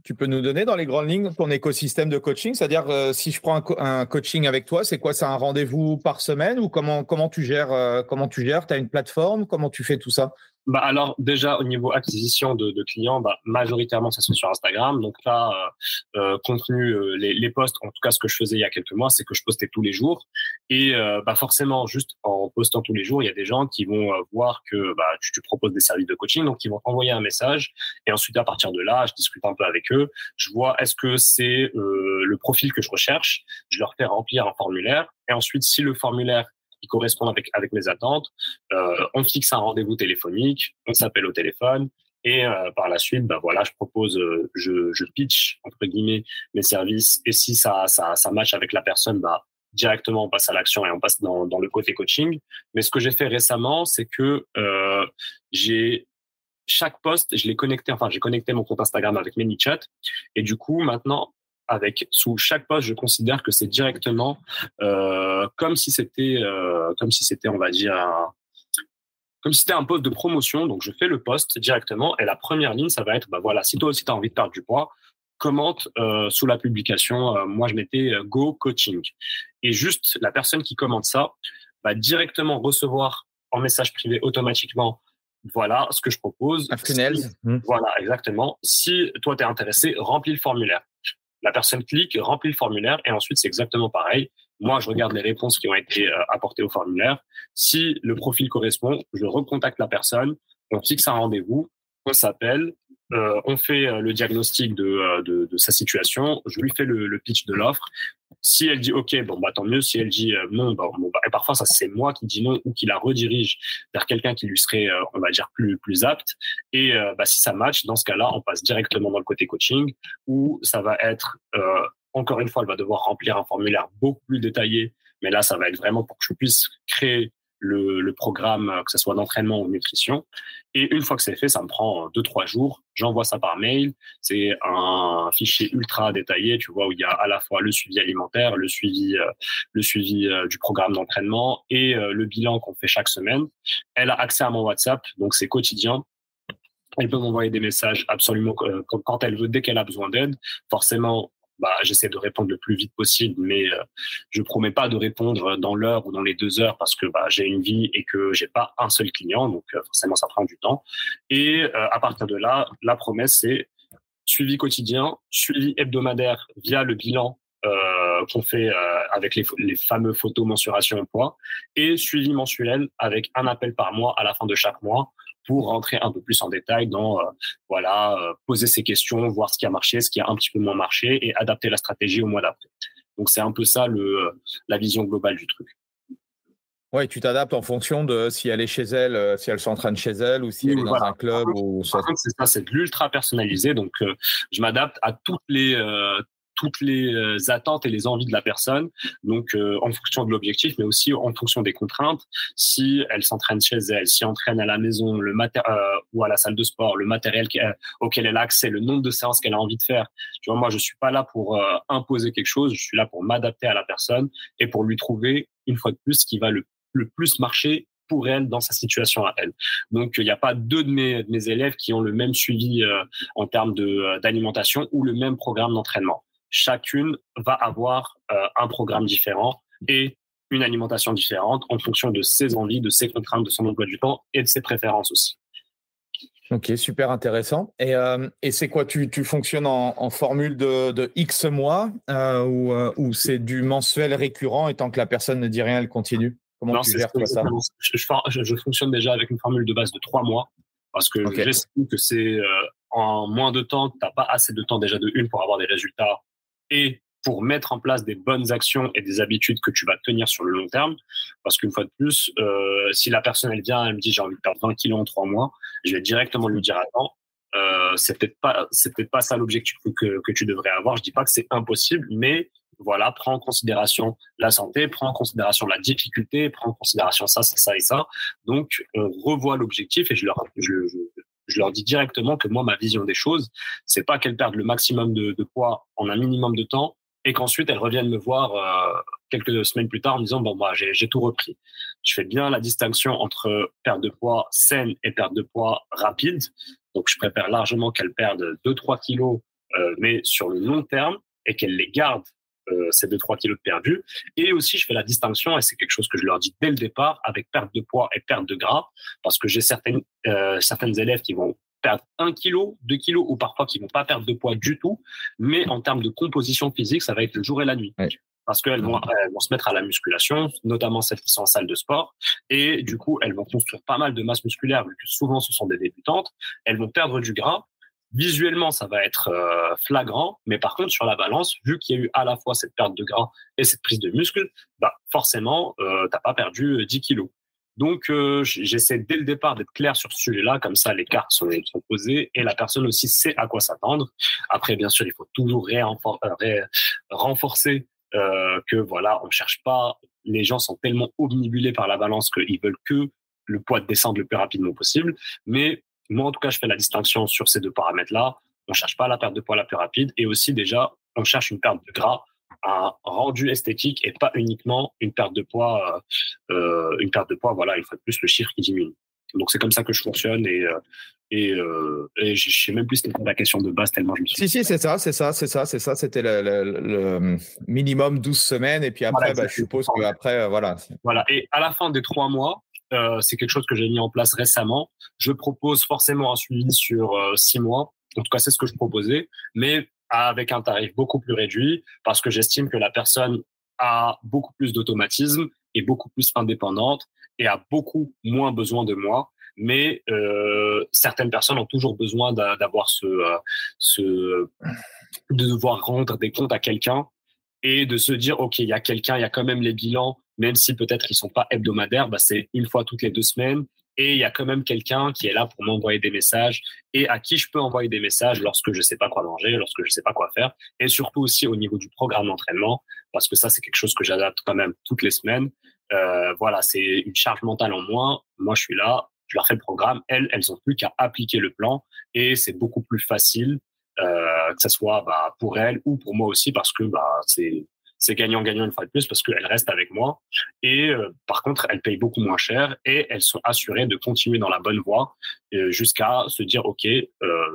Tu peux nous donner dans les grandes lignes ton écosystème de coaching? C'est-à-dire, euh, si je prends un, coaching avec toi, c'est quoi? C'est un rendez-vous par semaine ou comment, comment tu gères euh, Comment tu gères? Tu as une plateforme? Comment tu fais tout ça? Bah alors déjà au niveau acquisition de, de clients, bah, majoritairement ça se fait sur Instagram. Donc là, euh, euh contenu, euh, les, les posts, en tout cas ce que je faisais il y a quelques mois, c'est que je postais tous les jours. Et euh, bah forcément, juste en postant tous les jours, il y a des gens qui vont voir que bah, tu, tu, proposes des services de coaching, donc ils vont envoyer un message. Et ensuite à partir de là, je discute un peu avec eux. Je vois est-ce que c'est le profil que je recherche? Je leur fais remplir un formulaire. Et ensuite, si le formulaire qui correspondent avec, avec mes attentes. Euh, on fixe un rendez-vous téléphonique, on s'appelle au téléphone. Et euh, par la suite, bah voilà, je propose, euh, je, je pitch entre guillemets mes services. Et si ça, ça, ça match avec la personne, bah directement on passe à l'action et on passe dans, dans le côté coaching. Mais ce que j'ai fait récemment, c'est que j'ai chaque poste, je l'ai connecté, enfin j'ai connecté mon compte Instagram avec ManyChat. Et du coup, maintenant, avec sous chaque poste, je considère que c'est directement euh, comme si c'était, euh, comme si c'était, on va dire, un, comme si c'était un poste de promotion. Donc, je fais le poste directement et la première ligne, ça va être, bah voilà, si toi aussi tu as envie de perdre du poids, commente euh, sous la publication. Moi, je mettais Go Coaching et juste la personne qui commente ça va directement recevoir en message privé automatiquement voilà ce que je propose. Un funnel. Mmh. Voilà, exactement. Si toi, tu es intéressé, remplis le formulaire. La personne clique, remplit le formulaire et ensuite c'est exactement pareil. Moi, je regarde les réponses qui ont été euh, apportées au formulaire. Si le profil correspond, je recontacte la personne, on fixe un rendez-vous, on s'appelle, euh, on fait euh, le diagnostic de, euh, de, de, sa situation, je lui fais le, le pitch de l'offre. Si elle dit OK, bon bah tant mieux. Si elle dit non, bah, bon, bah, et parfois ça c'est moi qui dis non ou qui la redirige vers quelqu'un qui lui serait, on va dire plus plus apte. Et bah, si ça match, dans ce cas-là, on passe directement dans le côté coaching où ça va être encore une fois, elle va devoir remplir un formulaire beaucoup plus détaillé. Mais là, ça va être vraiment pour que je puisse créer le, programme, euh, que ce soit d'entraînement ou nutrition. Et une fois que c'est fait, ça me prend deux, trois jours. J'envoie ça par mail. C'est un fichier ultra détaillé, tu vois, où il y a à la fois le suivi alimentaire, le suivi, euh, le suivi euh, du programme d'entraînement et le bilan qu'on fait chaque semaine. Elle a accès à mon WhatsApp, donc c'est quotidien. Elle peut m'envoyer des messages absolument quand elle veut, dès qu'elle a besoin d'aide. Forcément, bah, j'essaie de répondre le plus vite possible, mais euh, je promets pas de répondre dans l'heure ou dans les deux heures parce que bah, j'ai une vie et que j'ai pas un seul client, donc euh, forcément ça prend du temps. Et euh, à partir de là, la promesse c'est suivi quotidien, suivi hebdomadaire via le bilan euh, qu'on fait euh, avec les, les, fameux photos mensuration poids et suivi mensuel avec un appel par mois à la fin de chaque mois pour rentrer un peu plus en détail dans euh, voilà euh, poser ses questions, voir ce qui a marché, ce qui a un petit peu moins marché et adapter la stratégie au mois d'après. Donc c'est un peu ça le la vision globale du truc. Oui, tu t'adaptes en fonction de si elle est chez elle, euh, si elle s'entraîne chez elle ou si elle est dans un club. ou ça. C'est ça, c'est de l'ultra personnalisé. Donc, je m'adapte à toutes les toutes les euh, attentes et les envies de la personne, donc euh, en fonction de l'objectif, mais aussi en fonction des contraintes. Si elle s'entraîne chez elle, si elle entraîne à la maison, le matériel ou à la salle de sport, le matériel auquel elle a accès, le nombre de séances qu'elle a envie de faire. Tu vois, moi, je suis pas là pour imposer quelque chose, je suis là pour m'adapter à la personne et pour lui trouver une fois de plus ce qui va le, le plus marcher pour elle dans sa situation à elle. Donc, il n'y a pas deux de mes, mes, élèves qui ont le même suivi euh, en termes euh, d'alimentation ou le même programme d'entraînement. Chacune va avoir euh, un programme différent et une alimentation différente en fonction de ses envies, de ses contraintes, de son emploi du temps et de ses préférences aussi. Ok, super intéressant. Et, et c'est quoi tu, tu, fonctionnes en, en formule de, de, X mois ou, ou c'est du mensuel récurrent et tant que la personne ne dit rien, elle continue? Comment tu gères ça? je, fonctionne déjà avec une formule de base de trois mois parce que j'estime que c'est euh, en moins de temps, tu n'as pas assez de temps déjà de une pour avoir des résultats et pour mettre en place des bonnes actions et des habitudes que tu vas tenir sur le long terme. Parce qu'une fois de plus, euh, si la personne elle vient, elle me dit j'ai envie de perdre 20 kilos en trois mois, je vais directement lui dire attends, euh, c'est peut-être pas c'est peut-être pas ça l'objectif que, que tu devrais avoir. Je dis pas que c'est impossible, mais voilà, prends en considération la santé, prends en considération la difficulté, prends en considération ça, ça, ça et ça. Donc, on revoit l'objectif et je leur, je, leur dis directement que moi, ma vision des choses, c'est pas qu'elles perdent le maximum de, de, poids en un minimum de temps et qu'ensuite elles reviennent me voir euh, quelques semaines plus tard en me disant bon moi j'ai tout repris. Je fais bien la distinction entre perte de poids saine et perte de poids rapide. Donc je préfère largement qu'elles perdent 2-3 kilos, euh, mais sur le long terme et qu'elles les gardent euh, ces 2-3 kilos de perdus. Et aussi, je fais la distinction, et c'est quelque chose que je leur dis dès le départ, avec perte de poids et perte de gras, parce que j'ai certaines, euh, certaines élèves qui vont perdre 1 kg, 2 kg, ou parfois qui vont pas perdre de poids du tout, mais en termes de composition physique, ça va être le jour et la nuit. Parce qu'elles vont, elles vont se mettre à la musculation, notamment celles qui sont en salle de sport. Et du coup, elles vont construire pas mal de masse musculaire, vu que souvent ce sont des débutantes. Elles vont perdre du gras Visuellement, ça va être euh, flagrant, mais par contre, sur la balance, vu qu'il y a eu à la fois cette perte de gras et cette prise de muscle, bah forcément, euh, t'as pas perdu 10 euh, kilos. Donc, euh, j'essaie dès le départ d'être clair sur ce sujet-là, comme ça, les cartes sont, sont, posées et la personne aussi sait à quoi s'attendre. Après, bien sûr, il faut toujours renforcer que voilà, on cherche pas. Les gens sont tellement omnibulés par la balance qu'ils veulent que le poids descende le plus rapidement possible. Mais moi, en tout cas, je fais la distinction sur ces deux paramètres-là. On cherche pas la perte de poids la plus rapide et aussi déjà, on cherche une perte de gras, un rendu esthétique et pas uniquement une perte de poids, euh, euh une perte de poids. Voilà, une fois de plus, le chiffre qui diminue. Donc c'est comme ça que je fonctionne et euh, et, euh, et je sais même plus c'était la question de base tellement je me suis. Si si c'est ça c'est ça c'est ça c'est ça c'était le, le, minimum 12 semaines et puis après bah, je suppose que après voilà. Voilà et à la fin des trois mois euh, c'est quelque chose que j'ai mis en place récemment. Je propose forcément un suivi sur euh, six mois. En tout cas, c'est ce que je proposais, mais avec un tarif beaucoup plus réduit parce que j'estime que la personne a beaucoup plus d'automatisme et beaucoup plus indépendante et a beaucoup moins besoin de moi. Mais euh, certaines personnes ont toujours besoin d'avoir ce, euh, ce, de devoir rendre des comptes à quelqu'un et de se dire ok il y a quelqu'un il y a quand même les bilans même si peut-être ils sont pas hebdomadaires, bah, c'est une fois toutes les deux semaines. Et il y a quand même quelqu'un qui est là pour m'envoyer des messages et à qui je peux envoyer des messages lorsque je sais pas quoi manger, lorsque je sais pas quoi faire. Et surtout aussi au niveau du programme d'entraînement, parce que ça, c'est quelque chose que j'adapte quand même toutes les semaines. Euh, voilà, c'est une charge mentale en moins. Moi, je suis là, je leur fais le programme. Elles, elles ont plus qu'à appliquer le plan et c'est beaucoup plus facile, que ce soit bah, pour elles ou pour moi aussi, parce que bah, c'est c'est gagnant-gagnant une fois de plus parce qu'elles restent avec moi. Et euh, par contre, elles payent beaucoup moins cher et elles sont assurées de continuer dans la bonne voie euh, jusqu'à se dire, OK, euh,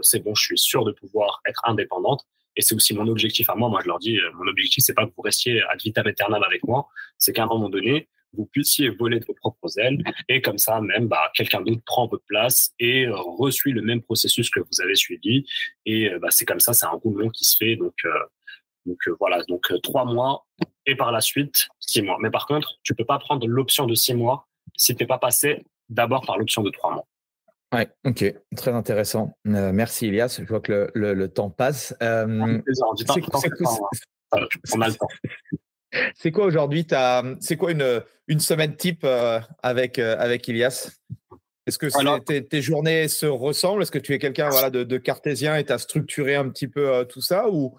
c'est bon, je suis sûr de pouvoir être indépendante. Et c'est aussi mon objectif à moi. Moi, je leur dis, mon objectif, c'est pas que vous restiez ad vitam aeternam avec moi. C'est qu'à un moment donné, vous puissiez voler de vos propres ailes et comme ça même bah, quelqu'un d'autre prend votre place et reçoit le même processus que vous avez suivi et bah, c'est comme ça c'est un roulement qui se fait donc donc euh, voilà, donc euh, trois mois et par la suite six mois. Mais par contre, tu peux pas prendre l'option de six mois si tu n'es pas passé d'abord par l'option de trois mois. Ouais, ok, très intéressant. Euh, merci Elias. Je vois que le, le, temps passe. Euh, c'est quoi aujourd'hui C'est quoi une, une semaine type avec, avec Elias Est-ce que tes, tes, journées se ressemblent? Est-ce que tu es quelqu'un voilà, de, de, cartésien et tu as structuré un petit peu tout ça? Ou,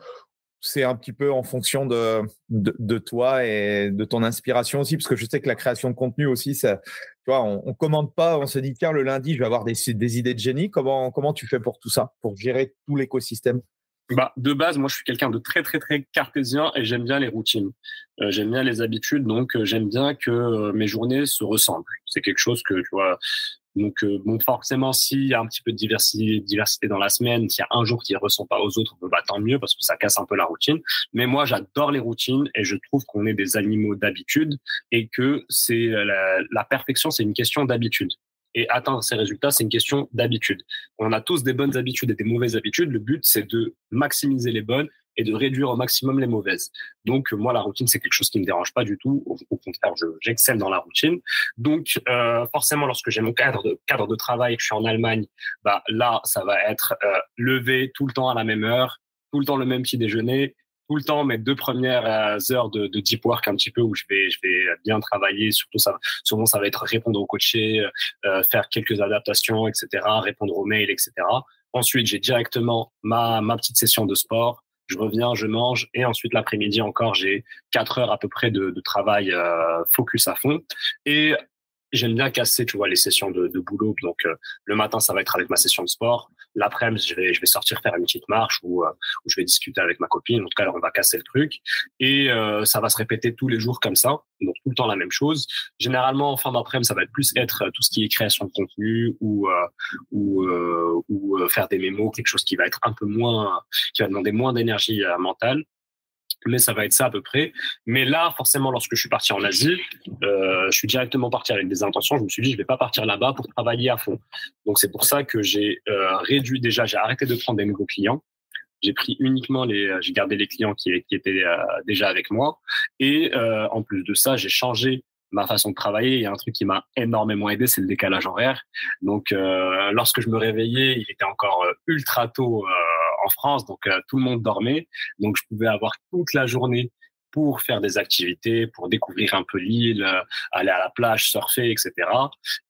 c'est un petit peu en fonction de, de, toi et de ton inspiration aussi? Parce que je sais que la création de contenu aussi, ça, tu vois, on, ne commande pas, on se dit tiens le lundi je vais avoir des, des idées de génie. Comment comment tu fais pour tout ça, pour gérer tout l'écosystème? Bah, de base, moi, je suis quelqu'un de très, très, très cartésien et j'aime bien les routines. Euh, j'aime bien les habitudes, donc euh, j'aime bien que euh, mes journées se ressemblent. C'est quelque chose que, tu vois, donc, bon, forcément, s'il y a un petit peu de diversité, diversité dans la semaine, s'il y a un jour qui ne ressemble pas aux autres, bah, tant mieux parce que ça casse un peu la routine. Mais moi, j'adore les routines et je trouve qu'on est des animaux d'habitude et que c'est la, la perfection, c'est une question d'habitude et atteindre ces résultats, c'est une question d'habitude. On a tous des bonnes habitudes et des mauvaises habitudes. Le but, c'est de maximiser les bonnes et de réduire au maximum les mauvaises. Donc moi, la routine, c'est quelque chose qui me dérange pas du tout. Au, contraire, j'excelle dans la routine. Donc euh, forcément, lorsque j'ai mon cadre de cadre de travail, que je suis en Allemagne, bah là, ça va être euh, lever tout le temps à la même heure, tout le temps le même petit déjeuner, tout le temps mes deux premières euh, heures de, de, deep work un petit peu où je vais je vais bien travailler surtout ça souvent ça va être répondre aux coachés euh, faire quelques adaptations etc répondre aux mails etc ensuite j'ai directement ma ma petite session de sport je reviens, je mange, et ensuite l'après-midi encore, j'ai quatre heures à peu près de, de travail euh, focus à fond. Et j'aime bien casser, tu vois, les sessions de, de boulot. Donc, euh, le matin, ça va être avec ma session de sport. L'après-midi, je vais, je vais sortir faire une petite marche ou euh, je vais discuter avec ma copine. En tout cas, on va casser le truc. Et euh, ça va se répéter tous les jours comme ça. Donc, tout le temps la même chose. Généralement, en fin d'après-midi, ça va plus être tout ce qui est création de contenu ou, ou, ou faire des mémos, quelque chose qui va être un peu moins, qui va demander moins d'énergie mentale mais ça va être ça à peu près. Mais là, forcément, lorsque je suis parti en Asie, euh, je suis directement parti avec des intentions. Je me suis dit, je vais pas partir là-bas pour travailler à fond. Donc c'est pour ça que j'ai euh, réduit déjà, j'ai arrêté de prendre des nouveaux clients. J'ai pris uniquement les, j'ai gardé les clients qui, qui étaient euh, déjà avec moi. Et euh, en plus de ça, j'ai changé ma façon de travailler. Il y a un truc qui m'a énormément aidé, c'est le décalage horaire. Donc, euh, lorsque je me réveillais, il était encore ultra tôt France, donc euh, tout le monde dormait. Donc je pouvais avoir toute la journée pour faire des activités, pour découvrir un peu l'île, euh, aller à la plage, surfer, etc.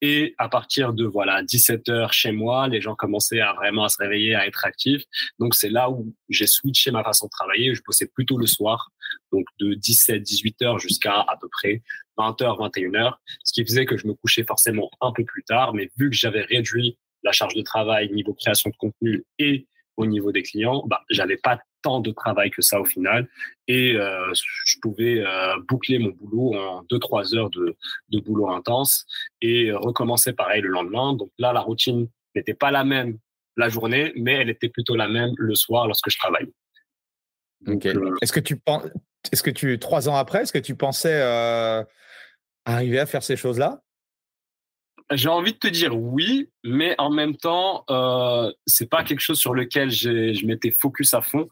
Et à partir de voilà 17 heures chez moi, les gens commençaient à vraiment à se réveiller, à être actifs. Donc c'est là où j'ai switché ma façon de travailler. Je bossais plutôt le soir, donc de 17, 18 heures jusqu'à à peu près 20 heures, 21 heures, ce qui faisait que je me couchais forcément un peu plus tard. Mais vu que j'avais réduit la charge de travail niveau création de contenu et au niveau des clients, bah, j'avais pas tant de travail que ça au final et euh, je pouvais euh, boucler mon boulot en deux trois heures de, de boulot intense et recommencer pareil le lendemain. Donc là, la routine n'était pas la même la journée, mais elle était plutôt la même le soir lorsque je travaille. Euh, est-ce que tu penses, est-ce que tu trois ans après, est-ce que tu pensais arriver à faire ces choses-là? J'ai envie de te dire oui, mais en même temps, euh, c'est pas quelque chose sur lequel je m'étais focus à fond.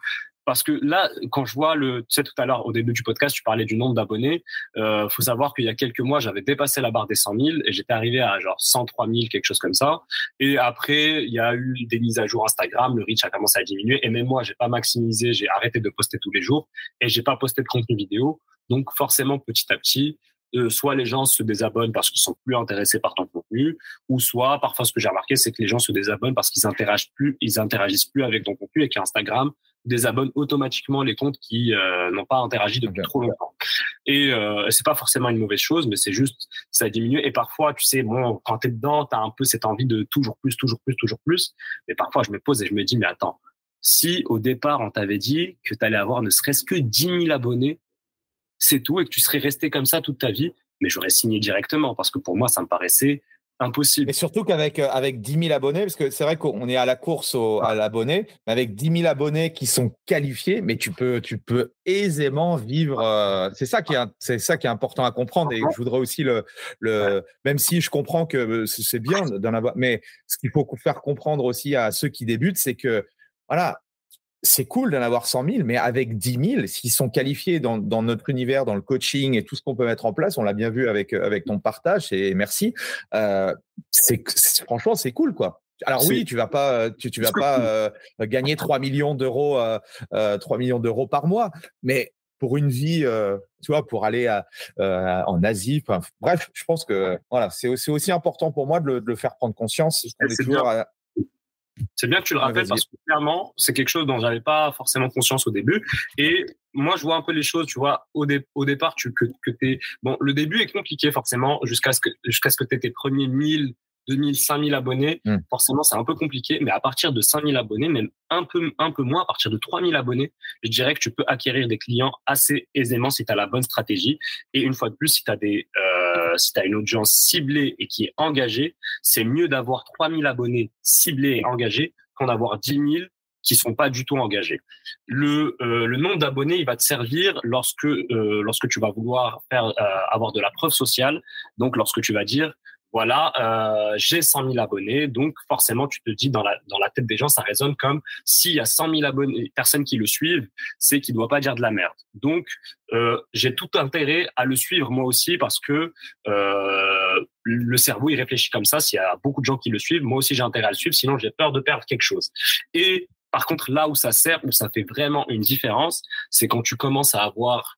Parce que là, quand je vois le, tu sais, tout à l'heure, au début du podcast, tu parlais du nombre d'abonnés. Euh, faut savoir qu'il y a quelques mois, j'avais dépassé la barre des 100 000 et j'étais arrivé à genre 103 000, quelque chose comme ça. Et après, il y a eu des mises à jour Instagram, le reach a commencé à diminuer. Et même moi, j'ai pas maximisé, j'ai arrêté de poster tous les jours et j'ai pas posté de contenu vidéo. Donc forcément, petit à petit, soit les gens se désabonnent parce qu'ils sont plus intéressés par ton contenu, ou soit parfois ce que j'ai remarqué, c'est que les gens se désabonnent parce qu'ils interagissent plus, ils interagissent plus avec ton contenu et qu'Instagram désabonne automatiquement les comptes qui euh, n'ont pas interagi depuis trop longtemps. Et euh, c'est pas forcément une mauvaise chose, mais c'est juste ça diminue. Et parfois, tu sais, bon, quand t'es dedans, t'as un peu cette envie de toujours plus, toujours plus, toujours plus. Mais parfois, je me pose et je me dis, mais attends, si au départ on t'avait dit que tu allais avoir ne serait-ce que 10 000 abonnés c'est tout, et que tu serais resté comme ça toute ta vie, mais j'aurais signé directement parce que pour moi, ça me paraissait impossible. Et surtout qu'avec euh, avec 10 000 abonnés, parce que c'est vrai qu'on est à la course à l'abonné, mais avec 10 000 abonnés qui sont qualifiés, mais tu peux, tu peux aisément vivre. Euh, c'est ça qui est, c'est ça qui est important à comprendre. Et je voudrais aussi le, le même si je comprends que euh, c'est bien d'en avoir, mais ce qu'il faut faire comprendre aussi à ceux qui débutent, c'est que voilà, c'est cool d'en avoir 100 000, mais avec 10 000, s'ils sont qualifiés dans, notre univers, dans le coaching et tout ce qu'on peut mettre en place, on l'a bien vu avec, avec ton partage et merci. Euh, c'est, franchement, c'est cool, quoi. Alors oui, tu vas pas, tu, tu vas pas euh, gagner 3 millions d'euros, euh, 3 millions d'euros par mois, mais pour une vie, tu vois, pour aller en Asie. bref, je pense que voilà, c'est aussi, aussi important pour moi de le, faire prendre conscience. C'est bien que tu le rappelles parce que clairement, c'est quelque chose dont j'avais pas forcément conscience au début. Et moi, je vois un peu les choses, tu vois, au, au départ, tu, que, que t'es, bon, le début est compliqué forcément jusqu'à ce que, jusqu'à ce que tu aies tes premiers 1000, 2000, 5000 abonnés, hmm. forcément, c'est un peu compliqué. Mais à partir de 5000 abonnés, même un peu, un peu moins, à partir de 3000 abonnés, je dirais que tu peux acquérir des clients assez aisément si tu as la bonne stratégie. Et une fois de plus, si tu as des, euh, si tu as une audience ciblée et qui est engagée, c'est mieux d'avoir 3000 abonnés ciblés et engagés qu'en d'avoir 10 000 qui sont pas du tout engagés. Le, euh, le nombre d'abonnés, il va te servir lorsque euh, lorsque tu vas vouloir avoir de la preuve sociale. Donc lorsque tu vas dire voilà, euh, j'ai 100 000 abonnés, donc forcément, tu te dis dans la, tête des gens, ça résonne comme s'il y a 100 000 abonnés, personnes qui le suivent, c'est qu'il ne doit pas dire de la merde. Donc, euh, j'ai tout intérêt à le suivre moi aussi parce que euh, le cerveau, il réfléchit comme ça. S'il y a beaucoup de gens qui le suivent, moi aussi, j'ai intérêt à le suivre, sinon j'ai peur de perdre quelque chose. Et par contre, là où ça sert, où ça fait vraiment une différence, c'est quand tu commences à avoir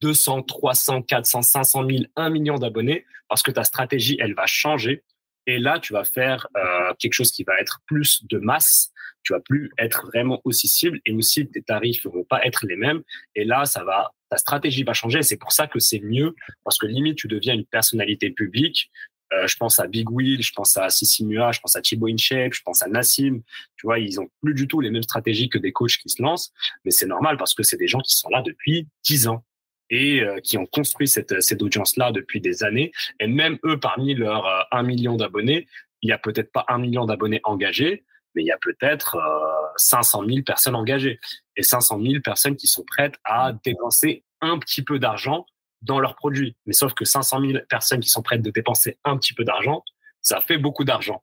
200, 300, 400, 500 000, 1 million d'abonnés parce que ta stratégie, elle va changer. Et là, tu vas faire euh, quelque chose qui va être plus de masse. Tu vas plus être vraiment aussi cible et aussi tes tarifs vont pas être les mêmes. Et là, ça va, ta stratégie va changer. C'est pour ça que c'est mieux parce que limite, tu deviens une personnalité publique. Euh, je pense à Big Wheel, je pense à Sissi Mua, je pense à Thibaut InShape, je pense à Nassim. Tu vois, ils ont plus du tout les mêmes stratégies que des coachs qui se lancent, mais c'est normal parce que c'est des gens qui sont là depuis 10 ans et euh, qui ont construit cette, cette audience-là depuis des années. Et même eux, parmi leurs euh, 1 million d'abonnés, il y a peut-être pas un million d'abonnés engagés, mais il y a peut-être euh, 500 000 personnes engagées et 500 000 personnes qui sont prêtes à dépenser un petit peu d'argent dans leurs produits. Mais sauf que 500 000 personnes qui sont prêtes de dépenser un petit peu d'argent, ça fait beaucoup d'argent.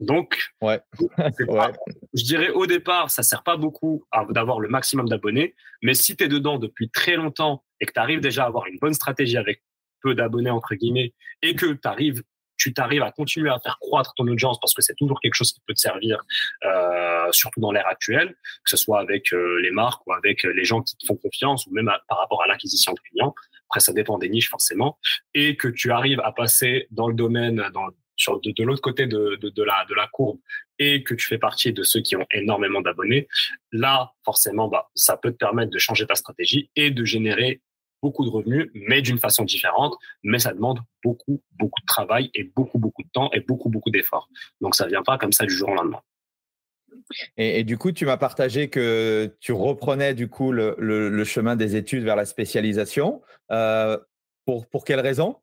Donc, ouais. je dirais au départ, ça sert pas beaucoup d'avoir le maximum d'abonnés, mais si tu es dedans depuis très longtemps et que tu arrives déjà à avoir une bonne stratégie avec peu d'abonnés entre guillemets et que arrives, tu t'arrives à continuer à faire croître ton audience parce que c'est toujours quelque chose qui peut te servir, euh, surtout dans l'ère actuelle, que ce soit avec euh, les marques ou avec les gens qui te font confiance ou même par rapport à l'acquisition de clients. Après, ça dépend des niches forcément, et que tu arrives à passer dans le domaine, dans, sur de, de l'autre côté de, de, de, la, de la courbe et que tu fais partie de ceux qui ont énormément d'abonnés, là, forcément, bah, ça peut te permettre de changer ta stratégie et de générer beaucoup de revenus, mais d'une façon différente. Mais ça demande beaucoup, beaucoup de travail et beaucoup, beaucoup de temps et beaucoup, beaucoup d'efforts. Donc, ça vient pas comme ça du jour au lendemain. Et, et du coup, tu m'as partagé que tu reprenais du coup le, le, le, chemin des études vers la spécialisation. Euh, pour, pour quelle raison?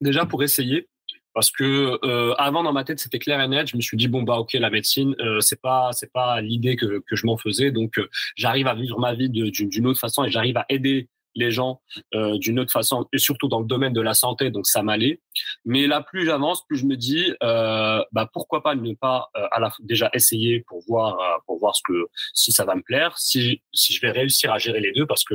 Déjà pour essayer, parce que euh, avant dans ma tête c'était clair et net. Je me suis dit bon bah ok la médecine euh, c'est pas c'est pas l'idée que, que je m'en faisais. Donc euh, j'arrive à vivre ma vie d'une autre façon et j'arrive à aider les gens euh, d'une autre façon et surtout dans le domaine de la santé donc ça m'allait. Mais là plus j'avance plus je me dis euh, bah pourquoi pas ne pas euh, à la déjà essayer pour voir euh, pour voir ce que si ça va me plaire si si je vais réussir à gérer les deux parce que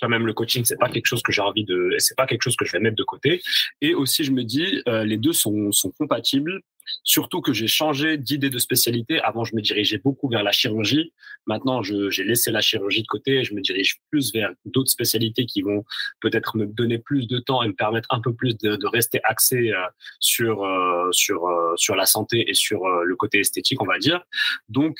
quand même le coaching c'est pas quelque chose que j'ai envie de c'est pas quelque chose que je vais mettre de côté. Et aussi je me dis euh, les deux sont sont compatibles Surtout que j'ai changé d'idée de spécialité. Avant, je me dirigeais beaucoup vers la chirurgie. Maintenant, j'ai laissé la chirurgie de côté et je me dirige plus vers d'autres spécialités qui vont peut-être me donner plus de temps et me permettre un peu plus de, de rester axé euh, sur euh, sur euh, sur la santé et sur le côté esthétique, on va dire. Donc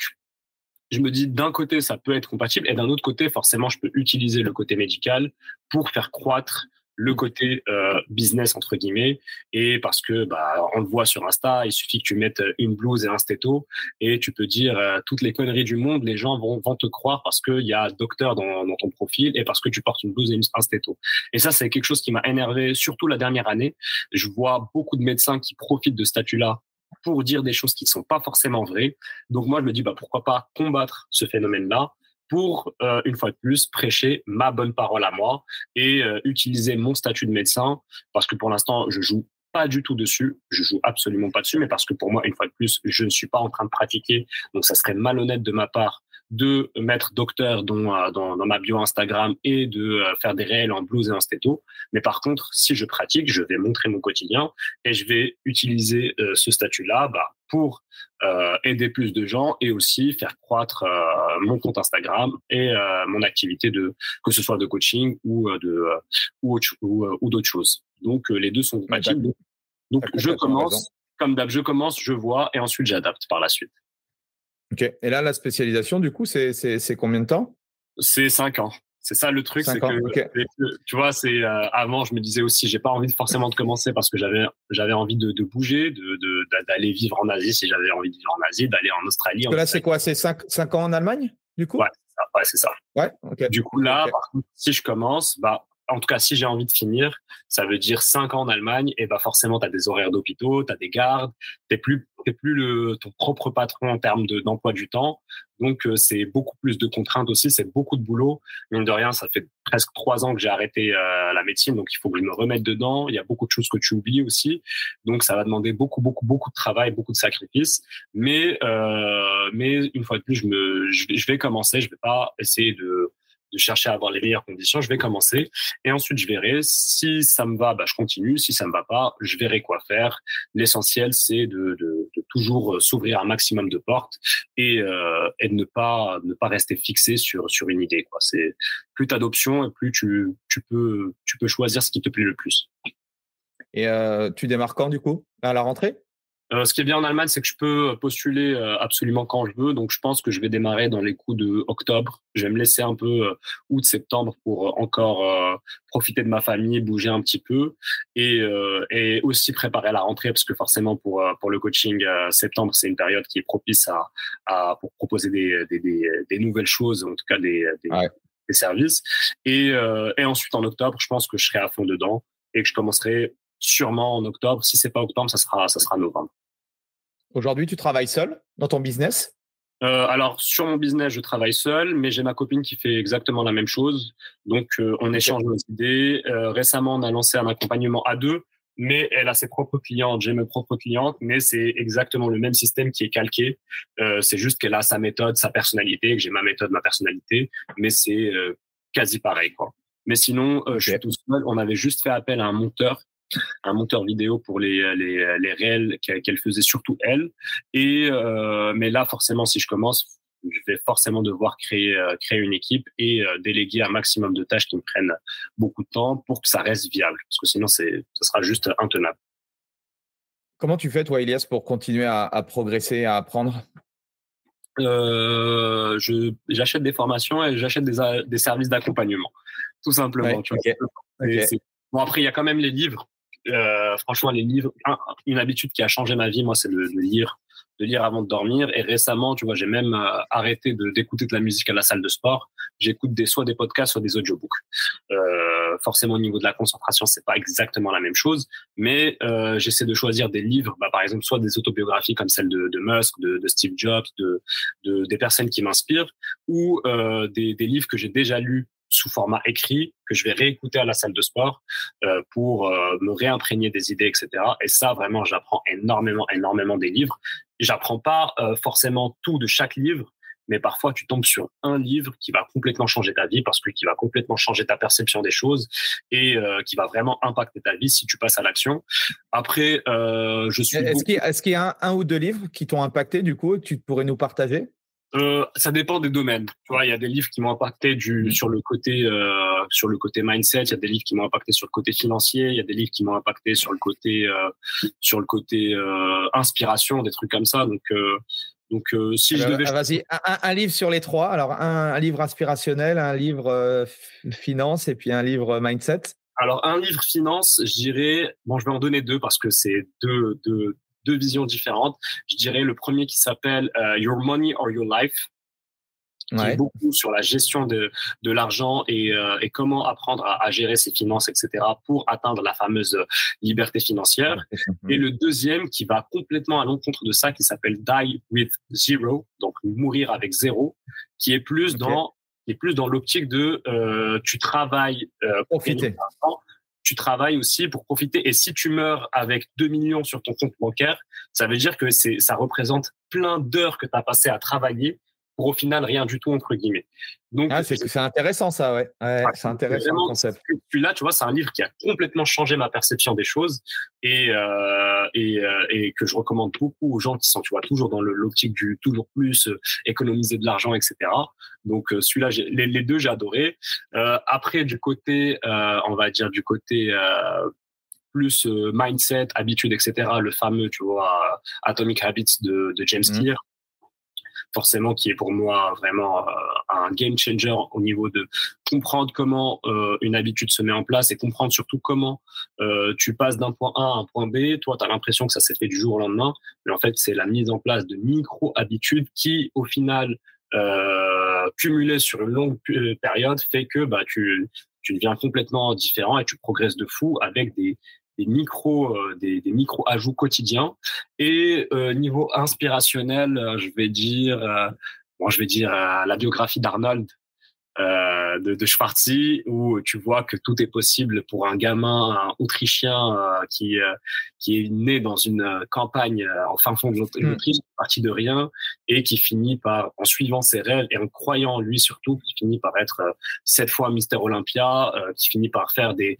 je me dis d'un côté ça peut être compatible et d'un autre côté forcément je peux utiliser le côté médical pour faire croître le côté euh, business entre guillemets et parce que bah on le voit sur Insta il suffit que tu mettes une blouse et un stéto et tu peux dire euh, toutes les conneries du monde les gens vont, vont te croire parce qu'il y a docteur dans, dans, ton profil et parce que tu portes une blouse et un stéto. Et ça c'est quelque chose qui m'a énervé surtout la dernière année. Je vois beaucoup de médecins qui profitent de ce statut là pour dire des choses qui ne sont pas forcément vraies. Donc moi je me dis bah pourquoi pas combattre ce phénomène là pour, euh, une fois de plus, prêcher ma bonne parole à moi et euh, utiliser mon statut de médecin, parce que pour l'instant, je joue pas du tout dessus, je joue absolument pas dessus, mais parce que pour moi, une fois de plus, je ne suis pas en train de pratiquer, donc ça serait malhonnête de ma part de mettre docteur dans, euh, dans, dans, ma bio Instagram et de euh, faire des réels en blouse et en stéto. Mais par contre, si je pratique, je vais montrer mon quotidien et je vais utiliser euh, ce statut-là bah, pour euh, aider plus de gens et aussi faire croître euh, mon compte Instagram et euh, mon activité de que ce soit de coaching ou de ou, ou, ou d'autres choses. Donc les deux sont compatibles. Donc, donc je commence comme d'hab, je commence, je vois et ensuite j'adapte par la suite. Ok. Et là, la spécialisation, du coup, c'est combien de temps? C'est cinq ans. C'est ça le truc, c'est que tu vois, c'est euh, avant je me disais aussi, j'ai pas envie forcément de commencer parce que j'avais j'avais envie de, de bouger, de d'aller vivre en Asie si j'avais envie de vivre en Asie, d'aller en Australie. là, c'est quoi? C'est cinq, cinq ans en Allemagne, du coup? Ouais, c'est ça. Ouais, ok. Du coup là, par contre, si je commence, bah en tout cas, si j'ai envie de finir, ça veut dire cinq ans en Allemagne, et bah forcément, tu as des horaires d'hôpitaux, tu as des gardes, tu plus, t'es plus le, ton propre patron en termes d'emploi du temps. Donc, euh, c'est beaucoup plus de contraintes aussi, c'est beaucoup de boulot. Mine de rien, ça fait presque trois ans que j'ai arrêté euh, la médecine, donc il faut que je me remette dedans. Il y a beaucoup de choses que tu oublies aussi. Donc, ça va demander beaucoup, beaucoup, beaucoup de travail, beaucoup de sacrifices. Mais, euh, mais une fois de plus, je, me, je vais commencer, je vais pas essayer de de chercher à avoir les meilleures conditions, je vais commencer et ensuite je verrai si ça me va, bah, je continue. Si ça me va pas, je verrai quoi faire. L'essentiel, c'est de, de, de, toujours euh, s'ouvrir un maximum de portes et, euh, et de ne pas ne pas rester fixé sur sur une idée. Quoi. C'est plus t'as d'options et plus tu, tu peux tu peux choisir ce qui te plaît le plus. Et euh, tu démarres quand du coup? À la rentrée? Euh, ce qui est bien en Allemagne, c'est que je peux postuler euh, absolument quand je veux. Donc, je pense que je vais démarrer dans les coups de octobre. Je vais me laisser un peu euh, août, septembre pour encore profiter de ma famille, bouger un petit peu et, et aussi préparer la rentrée parce que forcément pour pour le coaching, septembre c'est une période qui est propice à, à pour proposer des, des, des, des nouvelles choses, en tout cas des, des, des services. Et, et ensuite en octobre, je pense que je serai à fond dedans et que je commencerai sûrement en octobre. Si c'est pas octobre, ça sera ça sera novembre. Aujourd'hui, tu travailles seul dans ton business? Euh, alors sur mon business, je travaille seul, mais j'ai ma copine qui fait exactement la même chose. Donc euh, on échange nos idées. Euh, récemment, on a lancé un accompagnement à deux, mais elle a ses propres clientes, j'ai mes propres clientes, mais c'est exactement le même système qui est calqué. Euh, c'est juste qu'elle a sa méthode, sa personnalité, que j'ai ma méthode, ma personnalité, mais c'est euh, quasi pareil quoi. Mais sinon, euh, je suis tout seul. On avait juste fait appel à un monteur un monteur vidéo pour les, les, les réels qu'elle faisait surtout elle. Et euh, mais là, forcément, si je commence, je vais forcément devoir créer euh, créer une équipe et euh, déléguer un maximum de tâches qui me prennent beaucoup de temps pour que ça reste viable, parce que sinon ça sera juste intenable. Comment tu fais toi, Elias, pour continuer à, à progresser, à apprendre? Euh, j'achète des formations et j'achète des, des services d'accompagnement, tout simplement. Bon après il y a quand même les livres euh, franchement, les livres, une habitude qui a changé ma vie, moi, c'est de, lire, de lire avant de dormir. Et récemment, tu vois, j'ai même euh, arrêté d'écouter de, la musique à la salle de sport. J'écoute des, soit des podcasts, soit des audiobooks. Euh, forcément, au niveau de la concentration, c'est pas exactement la même chose, mais euh, j'essaie de choisir des livres, bah, par exemple, soit des autobiographies comme celle de, de Musk, de, de, Steve Jobs, de, de, des personnes qui m'inspirent, ou des, des livres que j'ai déjà lus sous format écrit que je vais réécouter à la salle de sport euh, pour euh, me réimprégner des idées, etc. Et ça, vraiment, j'apprends énormément, énormément des livres. J'apprends pas euh, forcément tout de chaque livre, mais parfois tu tombes sur un livre qui va complètement changer ta vie parce que qui va complètement changer ta perception des choses et qui va vraiment impacter ta vie si tu passes à l'action. Après, je suis. Est-ce qu'il y, a un, un, ou deux livres qui t'ont impacté du coup Tu pourrais nous partager? Euh, ça dépend des domaines. Tu vois, il y a des livres qui m'ont impacté du mmh. sur le côté euh, sur le côté mindset. Il y a des livres qui m'ont impacté sur le côté financier. Il y a des livres qui m'ont impacté sur le côté euh, sur le côté inspiration, des trucs comme ça. Donc donc si je devais. Ah, vas-y, un, un, livre sur les trois. Alors un, un livre inspirationnel, un livre finance et puis un livre mindset. Alors un livre finance, je dirais. Bon, je vais en donner deux parce que c'est deux deux deux visions différentes. Je dirais le premier qui s'appelle euh, Your Money or Your Life, qui est beaucoup sur la gestion de, de l'argent et, euh, et comment apprendre à, à, gérer ses finances, etc., pour atteindre la fameuse liberté financière. Et le deuxième qui va complètement à l'encontre de ça, qui s'appelle Die with Zero, donc mourir avec zéro, qui est plus dans qui est plus dans l'optique de euh, tu travailles euh, profiter tu travailles aussi pour profiter. Et si tu meurs avec 2 millions sur ton compte bancaire, ça veut dire que ça représente plein d'heures que tu as passé à travailler pour au final rien du tout entre guillemets. Donc ah, c'est intéressant ça, ouais. ouais c'est intéressant le concept. Là, tu vois, c'est un livre qui a complètement changé ma perception des choses et euh, et, euh, et, que je recommande beaucoup aux gens qui sont, tu vois, toujours dans l'optique du toujours plus euh, économiser de l'argent, etc. Donc euh, celui-là, les, les, deux, j'ai adoré. Euh, après, du côté, on va dire du côté plus mindset, habitude, etc. Le fameux, tu vois, Atomic Habits de, James mmh. Clear forcément qui est pour moi vraiment euh, un game changer au niveau de comprendre comment euh, une habitude se met en place et comprendre surtout comment euh, tu passes d'un point A à un point B. Toi, tu as l'impression que ça s'est fait du jour au lendemain, mais en fait, c'est la mise en place de micro-habitudes qui, au final, euh, cumulées sur une longue période, fait que bah, tu deviens complètement différent et tu progresses de fou avec des, des micro euh, des, des, micro ajouts quotidiens. Et euh, niveau inspirationnel euh, je vais dire bon je vais dire la biographie d'Arnold euh, de, de où tu vois que tout est possible pour un gamin autrichien euh, qui euh, qui est né dans une campagne en fin fond de mm. l'Autriche, parti de rien et qui finit par en suivant ses rêves et en croyant en lui surtout, qui finit par être cette fois Mister Olympia, qui finit par faire des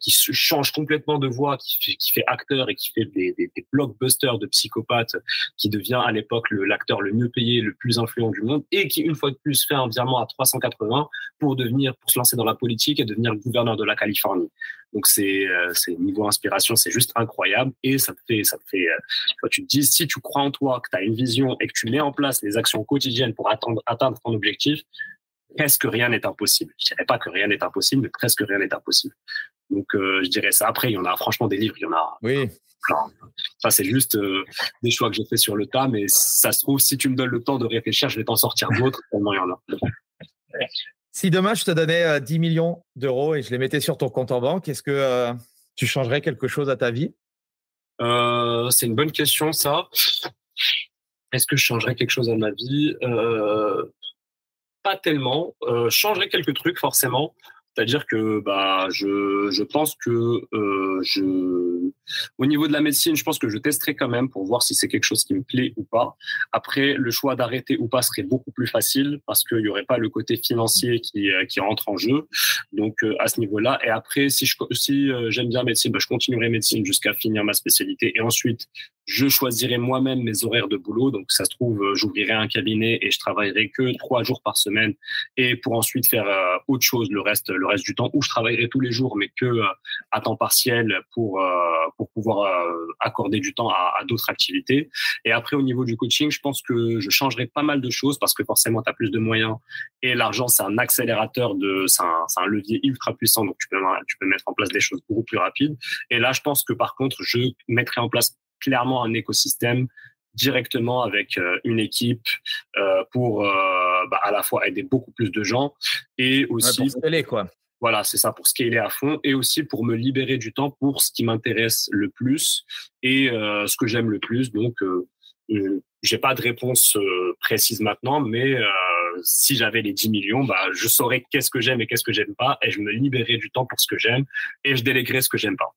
qui change complètement de voix, qui fait, qui fait acteur et qui fait des, des, des blockbusters de psychopathe, qui devient à l'époque l'acteur le mieux payé, le plus influent du monde et qui une fois de plus fait un virement à 380 pour devenir, pour se lancer dans la politique et devenir gouverneur de la Californie. Donc c'est, euh, c'est niveau inspiration, c'est juste incroyable et ça te fait, ça te fait. Euh, tu te dis si tu crois en toi, que tu as une vision et que tu mets en place les actions quotidiennes pour atteindre, atteindre ton objectif, presque rien n'est impossible. Je dirais pas que rien n'est impossible, mais presque rien n'est impossible. Donc euh, je dirais ça. Après, il y en a franchement des livres, il y en a. Oui. Ça, c'est juste des choix que j'ai fait sur le tas, mais ça se trouve, si tu me donnes le temps de réfléchir, je vais t'en sortir d'autres, tellement il y en a. Si demain je te donnais 10 euh, millions d'euros et je les mettais sur ton compte en banque, est-ce que euh, tu changerais quelque chose à ta vie? Euh, C'est une bonne question, ça. Est-ce que je changerais quelque chose à ma vie? Pas tellement. je changerais quelques trucs, forcément. C'est-à-dire que bah, je, je pense que euh, je, au niveau de la médecine, je pense que je testerai quand même pour voir si c'est quelque chose qui me plaît ou pas. Après, le choix d'arrêter ou pas serait beaucoup plus facile parce qu'il n'y aurait pas le côté financier qui, euh, qui rentre en jeu. Donc euh, à ce niveau-là. Et après, si je si j'aime bien médecine, bah, je continuerai médecine jusqu'à finir ma spécialité. Et ensuite, je choisirai moi-même mes horaires de boulot. Donc, ça se trouve, euh, j'ouvrirai un cabinet et je travaillerai que trois jours par semaine et pour ensuite faire euh, autre chose le reste, le reste du temps où je travaillerai tous les jours, mais que euh, à temps partiel pour, pour pouvoir accorder du temps à, à d'autres activités. Et après, au niveau du coaching, je pense que je changerai pas mal de choses parce que forcément, tu as plus de moyens et l'argent, c'est un accélérateur de, c'est un, un, levier ultra puissant. Donc, tu peux, tu peux mettre en place des choses beaucoup plus rapides. Et là, je pense que par contre, je mettrai en place clairement un écosystème directement avec euh, une équipe euh, pour euh, bah, à la fois aider beaucoup plus de gens et aussi pour quoi. Voilà, c'est ça pour scaler à fond et aussi pour me libérer du temps pour ce qui m'intéresse le plus et ce que j'aime le plus. Donc, j'ai pas de réponse précise maintenant, mais si j'avais les 10 millions, bah, je saurais qu'est-ce que j'aime et qu'est-ce que j'aime pas et je me libérerais du temps pour ce que j'aime et je déléguerais ce que j'aime pas.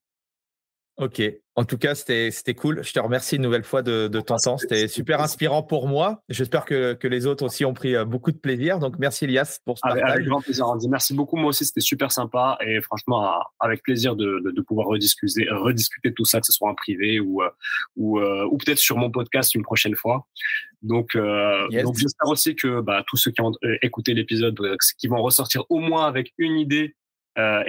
Ok. En tout cas, c'était cool. Je te remercie une nouvelle fois de, de ton temps. C'était super inspirant pour moi. J'espère que, que, les autres aussi ont pris euh, beaucoup de plaisir. Donc, merci Elias pour ce avec, Avec grand plaisir, Andy. Merci beaucoup. Moi aussi, c'était super sympa. Et franchement, avec plaisir de, de, de, pouvoir rediscuter, rediscuter tout ça, que ce soit en privé ou, euh, ou, euh, ou peut-être sur mon podcast une prochaine fois. Donc, donc j'espère aussi que bah, tous ceux qui ont écouté l'épisode, qui vont ressortir au moins avec une idée euh,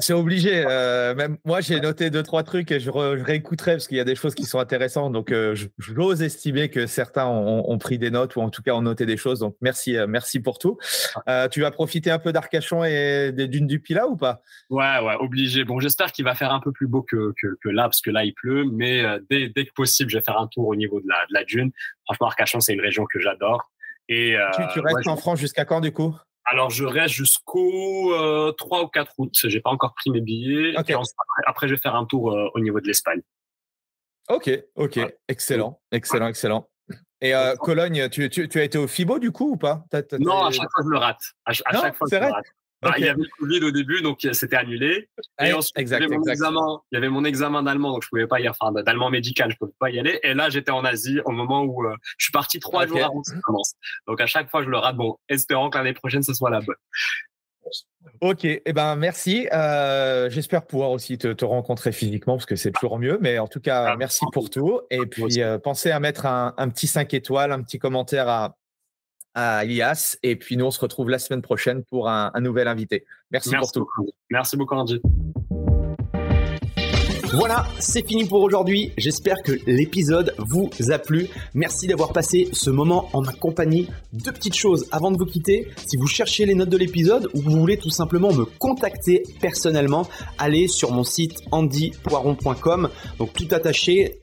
c'est, obligé. Euh, même moi, j'ai noté deux trois trucs et je, réécouterai parce qu'il y a des choses qui sont intéressantes. Donc, euh, j'ose estimer que certains ont, pris des notes ou en tout cas ont noté des choses. Donc, merci, merci pour tout. tu vas profiter un peu d'Arcachon et des dunes du Pila ou pas? Ouais, ouais, obligé. Bon, j'espère qu'il va faire un peu plus beau que, que, là parce que là il pleut. Mais dès, dès, que possible, je vais faire un tour au niveau de la, de la dune. Franchement, Arcachon, c'est une région que j'adre. Et tu, restes en France jusqu'à quand du coup? Alors, je reste jusqu'au 3 euh, ou 4 août. J'ai pas encore pris mes billets. après, je vais faire un tour euh, au niveau de l'Espagne. Ok, ok, excellent, excellent, excellent. Et euh, Cologne, tu, tu, as été au FIBO du coup ou pas? Non, à chaque fois je le rate. À, chaque fois je le rate. Bah, il y avait le Covid au début, donc euh, c'était annulé. Et ensuite, il, y avait mon examen, il y avait mon examen d'allemand, donc je pouvais pas y enfin, d'allemand médical, je pouvais pas y aller. Et là, j'étais en Asie au moment où euh, je suis parti trois jours avant que ça commence. Donc à chaque fois, je le rate. Bon, espérant que l'année prochaine, ce soit la bonne. Ok, eh ben merci. Euh, j'espère pouvoir aussi te, rencontrer physiquement parce que c'est toujours mieux. Mais en tout cas, ah, merci pour tout. Et puis pensez à mettre un, un, petit 5 étoiles, un petit commentaire à, à Elias. Et puis nous, on se retrouve la semaine prochaine pour un, nouvel invité. Merci, pour tout. Merci beaucoup, Andy. Voilà, c'est fini pour aujourd'hui. J'espère que l'épisode vous a plu. Merci d'avoir passé ce moment en ma compagnie. Deux petites choses avant de vous quitter. Si vous cherchez les notes de l'épisode ou vous voulez tout simplement me contacter personnellement, allez sur mon site andypoiron.com. Donc tout attaché